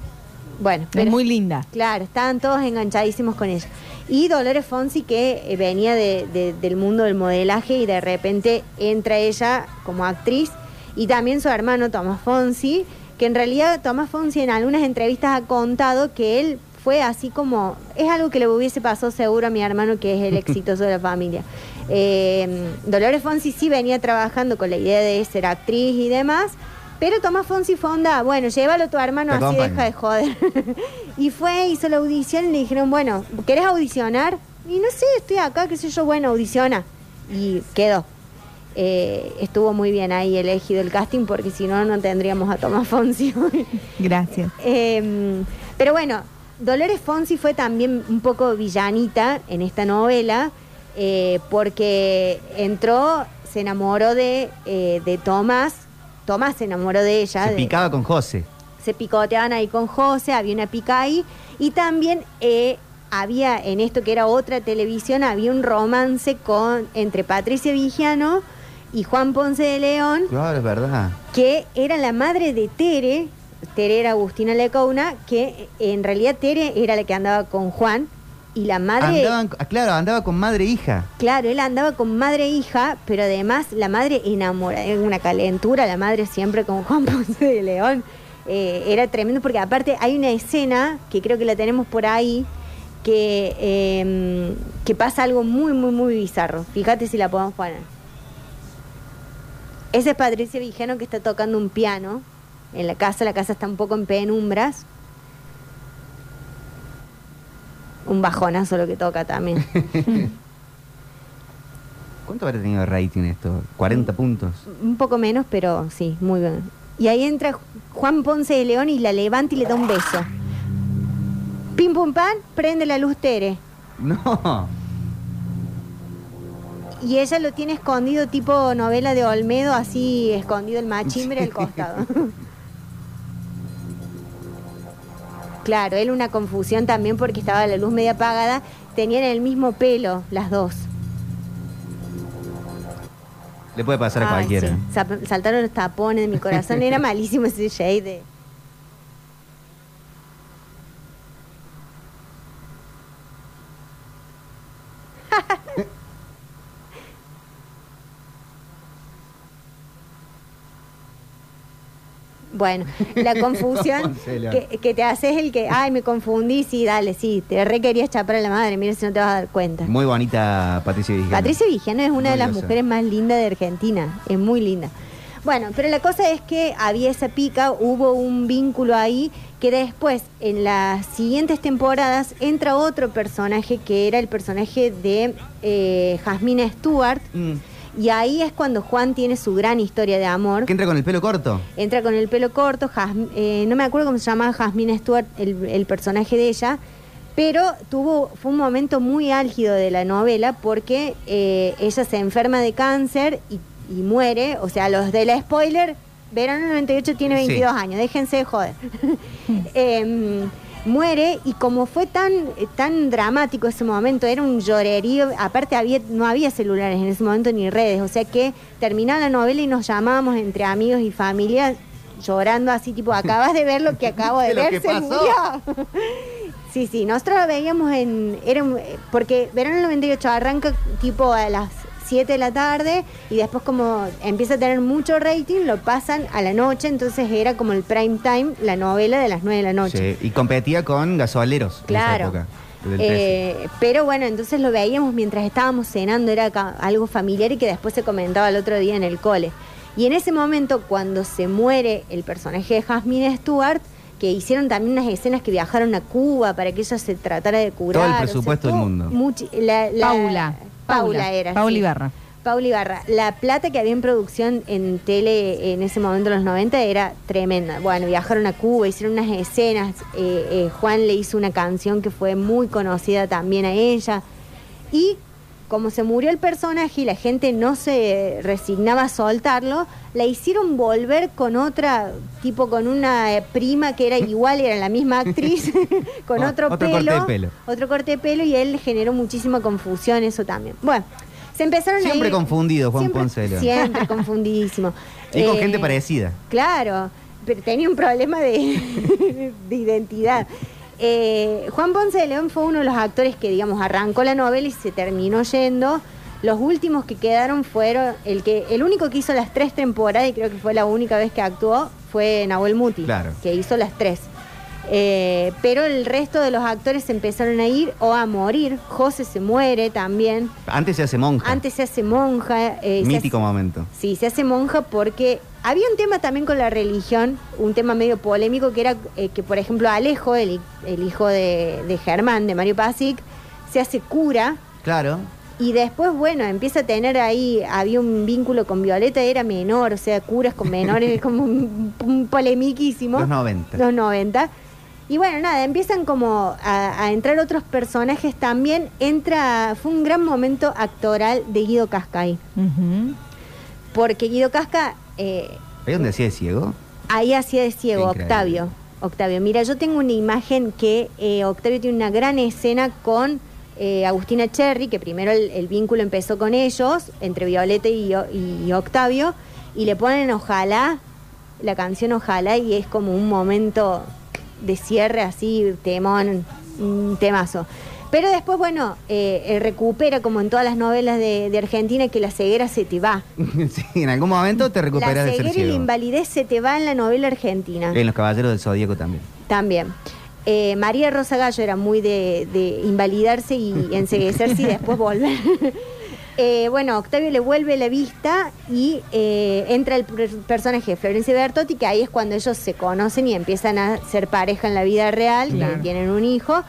Bueno, Es muy linda. Claro, estaban todos enganchadísimos con ella. Y Dolores Fonsi, que eh, venía de- de- del mundo del modelaje y de repente entra ella como actriz. Y también su hermano Tomás Fonsi, que en realidad Tomás Fonsi en algunas entrevistas ha contado que él fue así como. Es algo que le hubiese pasado seguro a mi hermano, que es el exitoso de la familia. Eh, Dolores Fonsi sí venía trabajando con la idea de ser actriz y demás. Pero Tomás Fonsi fue onda, bueno, llévalo a tu hermano, Te así deja de joder. y fue, hizo la audición y le dijeron, bueno, ¿querés audicionar? Y no sé, estoy acá, qué sé yo, bueno, audiciona. Y quedó. Eh, estuvo muy bien ahí elegido el casting porque si no, no tendríamos a Tomás Fonsi hoy. Gracias. Eh, pero bueno, Dolores Fonsi fue también un poco villanita en esta novela eh, porque entró, se enamoró de, eh, de Tomás, Tomás se enamoró de ella. Se de- picaba con José. se picoteaban ahí con José, había una pica ahí y también eh, había en esto que era otra televisión, había un romance con entre Patricia Vigiano y Juan Ponce de León, Claro, es verdad. que era la madre de Tere, Tere era Agustina Lecauna, que en realidad Tere era la que andaba con Juan y la madre... Andaban, claro, andaba con madre e hija. Claro, él andaba con madre e hija, pero además la madre enamorada, era una calentura, la madre siempre con Juan Ponce de León. Eh, era tremendo porque aparte hay una escena que creo que la tenemos por ahí que, eh, que pasa algo muy, muy, muy bizarro. Fíjate si la podemos poner. Esa es Patricia Vigeno que está tocando un piano en la casa, la casa está un poco en penumbras. Un bajonazo lo que toca también. ¿Cuánto habrá tenido de rating esto? 40 puntos. Un poco menos, pero sí, muy bien. Y ahí entra Juan Ponce de León y la levanta y le da un beso. Pim pum pan, prende la luz Tere. No. Y ella lo tiene escondido tipo novela de Olmedo, así escondido el machimbre al costado. claro, él una confusión también porque estaba la luz media apagada. Tenían el mismo pelo, las dos. Le puede pasar a Ay, cualquiera. sí. Sap- Saltaron los tapones de mi corazón. Era malísimo ese shade. Bueno, la confusión que, que te haces el que, ay, me confundí, sí, dale, sí, te re querías chapar a la madre, mira si no te vas a dar cuenta. Muy bonita Patricia Vigil. Patricia Vigiano es una de las mujeres más lindas de Argentina, es muy linda. Bueno, pero la cosa es que había esa pica, hubo un vínculo ahí que después, en las siguientes temporadas, entra otro personaje que era el personaje de eh, Jasmine Stewart. Y ahí es cuando Juan tiene su gran historia de amor. ¿Que entra con el pelo corto? Entra con el pelo corto, eh, no me acuerdo cómo se llama Jasmine Stewart, el, el personaje de ella, pero tuvo, fue un momento muy álgido de la novela porque eh, ella se enferma de cáncer y, y muere, o sea, los de la spoiler, verano 98 tiene Sí. 22 años, déjense de joder. Em, muere y como fue tan tan dramático ese momento, era un llorerío, aparte había no había celulares en ese momento ni redes, o sea que terminaba la novela y nos llamábamos entre amigos y familia llorando así tipo, acabas de ver lo que acabo de ver, se murió. Sí, sí, nosotros lo veíamos en era un- porque verano del 98 arranca tipo a las 7 de la tarde y después como empieza a tener mucho rating, lo pasan a la noche, entonces era como el prime time, la novela de las 9 de la noche. Sí, y competía con gasoleros Claro. en esa época. del 13. Eh, pero bueno, entonces lo veíamos mientras estábamos cenando, era algo familiar y que después se comentaba el otro día en el cole. Y en ese momento, cuando se muere el personaje de Jasmine Stewart, que hicieron también unas escenas que viajaron a Cuba para que ella se tratara de curar. Todo el o sea, presupuesto del mundo. la- la- Paula. Paula era. Paula. Ibarra. Paula Ibarra. La plata que había en producción en tele en ese momento, en los 90, era tremenda. Bueno, viajaron a Cuba, hicieron unas escenas. eh, eh, Juan le hizo una canción que fue muy conocida también a ella. Y como se murió el personaje y la gente no se resignaba a soltarlo, la hicieron volver con otra, tipo con una eh, prima que era igual, era la misma actriz, con O- otro, otro pelo, corte de pelo. Otro corte de pelo y él generó muchísima confusión, eso también. Bueno, se empezaron a Siempre ir- confundido, Juan siempre- Poncelo. Siempre confundidísimo. Y con Eh, gente parecida. Claro, pero tenía un problema de, de identidad. Eh, Juan Ponce de León fue uno de los actores que, digamos, arrancó la novela y se terminó yendo. Los últimos que quedaron fueron el que el único que hizo las tres temporadas y creo que fue la única vez que actuó fue Nahuel Muti, Claro. que hizo las tres. Eh, pero el resto de los actores empezaron a ir o a morir. José se muere también. Antes se hace monja. Antes se hace monja. eh, Mítico hace- momento. Sí, se hace monja porque había un tema también con la religión, un tema medio polémico, que era eh, que, por ejemplo, Alejo, el, el hijo de, de Germán, de Mario Pasic, se hace cura Claro. y después, bueno, empieza a tener ahí, había un vínculo con Violeta, era menor, o sea, curas con menores, es como un, un polemiquísimo. Los 90. Los 90. Y bueno, nada, empiezan como a, a entrar otros personajes también. Entra, fue un gran momento actoral de Guido Cascay. Porque Guido Casca eh, ¿Ahí donde hacía de ciego? ahí hacía de ciego, increíble. Octavio. Octavio, mira, yo tengo una imagen que eh, Octavio tiene una gran escena con eh, Agustina Cherry, que primero el, el vínculo empezó con ellos, entre Violeta y, y Octavio, y le ponen Ojalá, la canción Ojalá, y es como un momento de cierre así, temón, un temazo. Pero después, bueno, eh, eh, recupera, como en todas las novelas de, de Argentina, que la ceguera se te va. sí, en algún momento te La recuperas de ser ceguera y la ciego. invalidez se te va en la novela argentina. En los caballeros del Zodíaco también. También. Eh, María Rosa Gallo era muy de, de invalidarse y enseguecerse y después volver. Eh, bueno, Octavio le vuelve la vista y eh, entra el per- personaje de Florencia Bertotti, que ahí es cuando ellos se conocen y empiezan a ser pareja en la vida real, que tienen un hijo.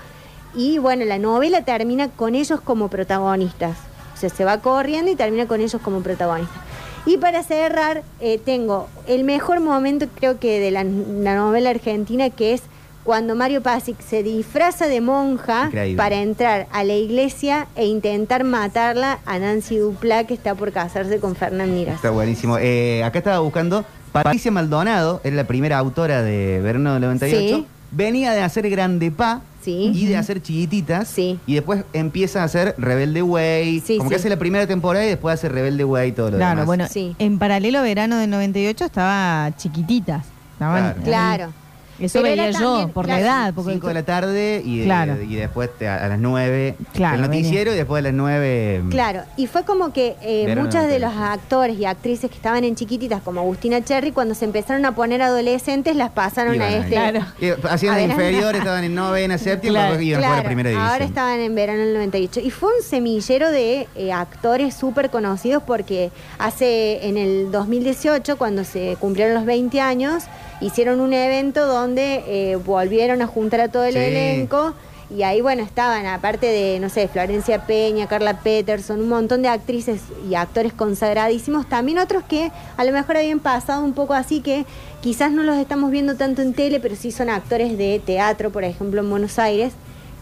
Y bueno, la novela termina con ellos como protagonistas. O sea, se va corriendo y termina con ellos como protagonistas. Y para cerrar, eh, tengo el mejor momento, creo que de la, la novela argentina, que es cuando Mario Pasic se disfraza de monja Increíble. para entrar a la iglesia e intentar matarla a Nancy Duplá, que está por casarse con Fernán Miras. Está buenísimo. Eh, acá estaba buscando. Patricia Maldonado es la primera autora de Verano del 98. Sí. Venía de hacer Grande Pa Sí. y de hacer Chiquititas. Y después empieza a hacer Rebelde Way. como que sí. hace la primera temporada y después hace Rebelde Way y todo lo Claro, demás. bueno, en paralelo verano del 98 estaba chiquititas. Estaban Claro. ahí. Claro. Eso Pero veía era yo, también- por la claro, edad. Porque 5 de la tarde y, Claro. y después te- a las 9 Claro, el noticiero y después de las 9 Claro, y fue como que eh, muchos de 98. los actores y actrices que estaban en chiquititas, como Agustina Cherry, cuando se empezaron a poner adolescentes, las pasaron Iban a ahí. este. Claro. Eh, hacían a verano. inferior, estaban en novena, séptima, Claro, después iban a jugar a claro, primera división. Ahora estaban en verano del 98. Y fue un semillero de eh, actores súper conocidos porque hace en el 2018, cuando se cumplieron los 20 años, hicieron un evento donde eh, volvieron a juntar a todo el Sí. elenco. Y ahí, bueno, estaban, aparte de, no sé, Florencia Peña, Carla Peterson, un montón de actrices y actores consagradísimos, también otros que a lo mejor habían pasado un poco así que quizás no los estamos viendo tanto en tele, pero sí son actores de teatro, por ejemplo, en Buenos Aires,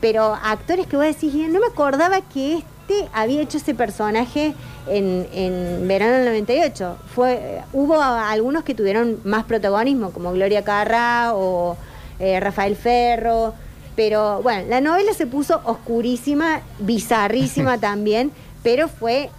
pero actores que vos decís, "Eh, no me acordaba que este había hecho ese personaje en, en verano del 98. Fue, hubo algunos que tuvieron más protagonismo, como Gloria Carra o eh, Rafael Ferro, pero bueno, la novela se puso oscurísima, bizarrísima también, pero fue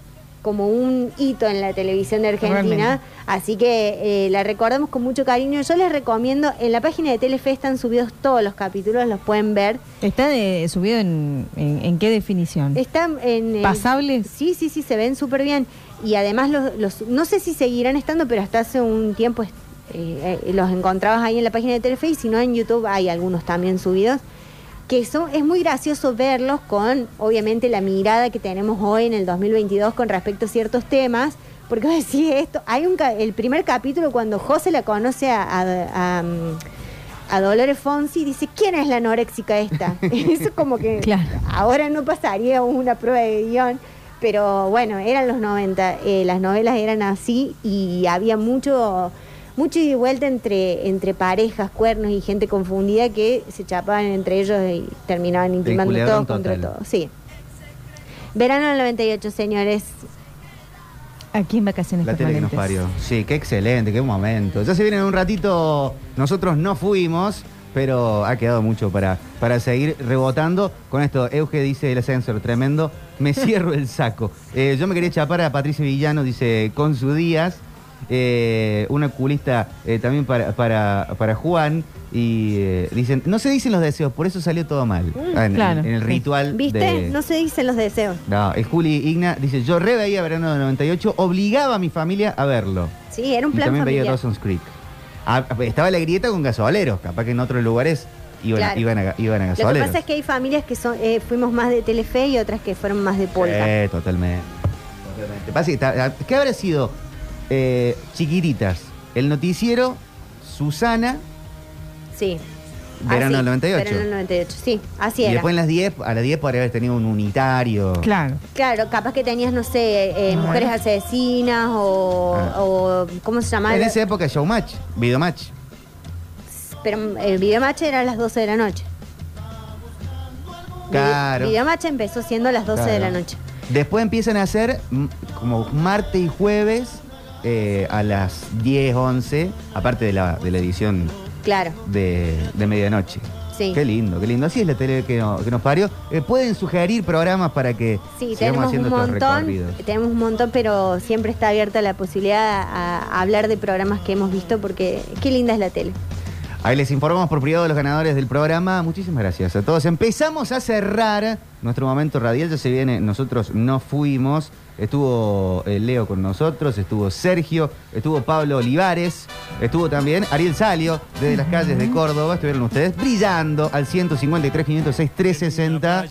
como un hito en la televisión de Argentina, Realmente. así que eh, la recordamos con mucho cariño. Yo les recomiendo, en la página de Telefe están subidos todos los capítulos, los pueden ver. ¿Está de- subido en, en, en qué definición? Están en... eh, ¿Pasables? Sí, sí, sí, se ven súper bien. Y además, los, los- no sé si seguirán estando, pero hasta hace un tiempo eh, eh, los encontrabas ahí en la página de Telefe y si no en YouTube hay algunos también subidos. Que son, es muy gracioso verlos con, obviamente, la mirada que tenemos hoy en el 2022 con respecto a ciertos temas. Porque vos decís esto, hay un el primer capítulo cuando José la conoce a, a- a, a Dolores Fonsi dice, ¿quién es la anoréxica esta? Eso como que ahora no pasaría una prueba de guion, pero bueno, eran los 90, eh, las novelas eran así y había mucho mucho ida y vuelta entre, entre parejas, cuernos y gente confundida que se chapaban entre ellos y terminaban intimando todos contra todos. Sí. Verano del 98, señores. Aquí en vacaciones La tele que nos parió. Sí, qué excelente, qué momento. Ya se viene en un ratito, nosotros no fuimos, pero ha quedado mucho para, para seguir rebotando. Con esto, Euge dice el ascensor, tremendo. Me cierro el saco. Eh, yo me quería chapar a Patricia Villano, dice, con su días. Eh, una culista eh, también para, para, para Juan. Y eh, dicen, no se dicen los deseos, por eso salió todo mal. Ah, en, claro. en el ritual. ¿Viste? de- No se dicen los deseos. no, el Juli Igna dice, yo re veía verano del 98, obligaba a mi familia a verlo. Sí, era un Y plan también veía familiar. Dawson's Creek. Ah, estaba la grieta con gasoleros, capaz que en otros lugares iban, Claro. iban, a, iban a Lo que gasoleros. pasa es que hay familias que son eh, fuimos más de Telefe y otras que fueron más de Polka. Eh, totalmente. totalmente. Está- ¿Qué habrá sido? Eh, chiquititas, el noticiero, Susana, Sí. verano Así, del 98. Verano del 98, sí, así y era. después en las 10, a las 10 podría haber tenido un unitario. Claro. Claro, capaz que tenías, no sé, eh, mujeres asesinas o, o- ¿cómo se llama? Ah. En esa época, Showmatch, Videomatch. Pero el videomatch era a las 12 de la noche. Claro. Videomatch empezó siendo a las 12 de la Claro. noche. Después empiezan a hacer mm, como martes y jueves eh, a las 10, 11, aparte de la, de la edición Claro, de, de medianoche. sí. Qué lindo, qué lindo. Así es la tele que, no- que nos parió. Eh, pueden sugerir programas para que Sí, sigamos tenemos haciendo un estos montón, recorridos. tenemos un montón, pero siempre está abierta la posibilidad a, a hablar de programas que hemos visto porque qué linda es la tele. Ahí les informamos por privado a los ganadores del programa. Muchísimas gracias a todos. Empezamos a cerrar nuestro momento radial. Ya se viene, nosotros no fuimos. Estuvo eh, Leo con nosotros, estuvo Sergio, estuvo Pablo Olivares, estuvo también Ariel Salio desde las calles de Córdoba. Estuvieron ustedes brillando al 153, 506, 360,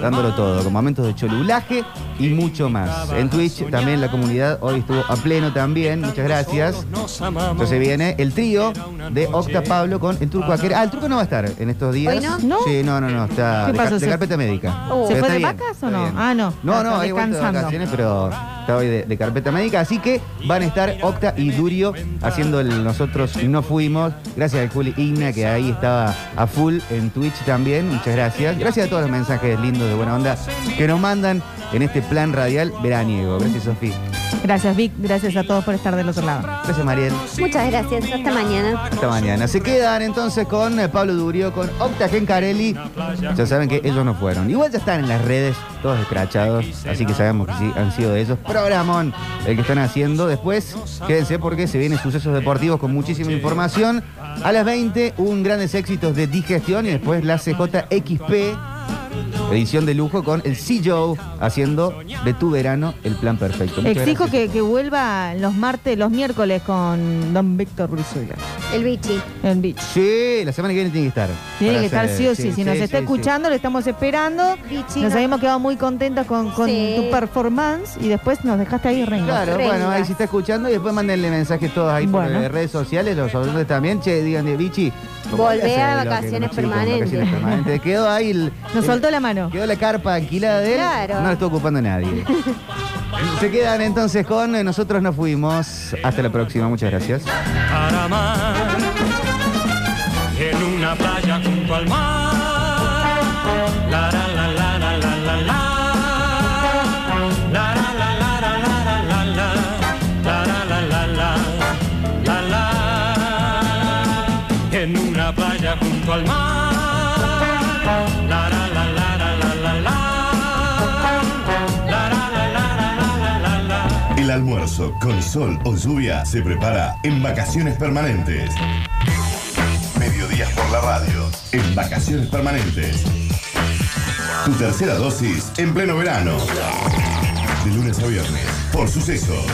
dándolo todo, con momentos de cholulaje y mucho más. En Twitch también la comunidad hoy estuvo a pleno también. Muchas gracias. Entonces viene el trío de Octa Pablo con el turco Aquera. Ah, el turco no va a estar en estos días. ¿Hoy no? ¿No? Sí, no, no, no. Está ¿Qué de, pasó? de ¿Se- carpeta médica. ¿Se Pero fue de bien, vacas o está no? bien. Ah, no. No, no, hay vuelta de descansando. vacaciones, pero está hoy de, carpeta médica. Así que van a estar Octa y Durio haciendo el Nosotros No Fuimos. Gracias al Juli Igna, que ahí estaba a full en Twitch también. Muchas gracias. Gracias a todos los mensajes lindos de buena onda que nos mandan en este plan radial veraniego. Gracias, Sofía. Gracias, Vic. Gracias a todos por estar del otro lado. Gracias, Mariel. Muchas gracias. Hasta mañana. Hasta mañana. Se quedan entonces con eh, Pablo Durio, con Octa Gencarelli. Ya saben que ellos no fueron. Igual ya están en las redes, todos escrachados. Así que sabemos que sí han sido de esos. Programón el que están haciendo. Después, quédense porque se vienen sucesos deportivos con muchísima información. A las 20, un grandes éxitos de digestión y después la CJXP. Edición de lujo con el CEO haciendo de tu verano el plan perfecto. Muchas Exijo que, que vuelva los martes, los miércoles con don Víctor Brizuela. El bichi. El Beach. Sí, la semana que viene tiene que estar. Tiene que estar sí o sí. Si nos está sí, escuchando, lo estamos esperando. Nos habíamos quedado muy contentos con, con Sí. tu performance y después nos dejaste ahí rengo. Claro, bueno, ahí si está escuchando y después mándenle mensajes todos ahí por Bueno. eh, redes sociales, los oyentes también, che, digan de Bichi. ¿Cómo Volvé a que vacaciones permanentes. Vacaciones permanentes. Quedó ahí el, Nos el- soltó la mano. Quedó la carpa alquilada de él. Claro. No la está ocupando nadie. Se quedan entonces con eh, Nosotros nos fuimos. Hasta la próxima, muchas gracias. para en una playa junto al mar. La la la la la la la la. La almuerzo con sol o lluvia se prepara en vacaciones permanentes. Mediodías por la radio. En vacaciones permanentes. Tu tercera dosis en pleno verano. De lunes a viernes. Por sucesos.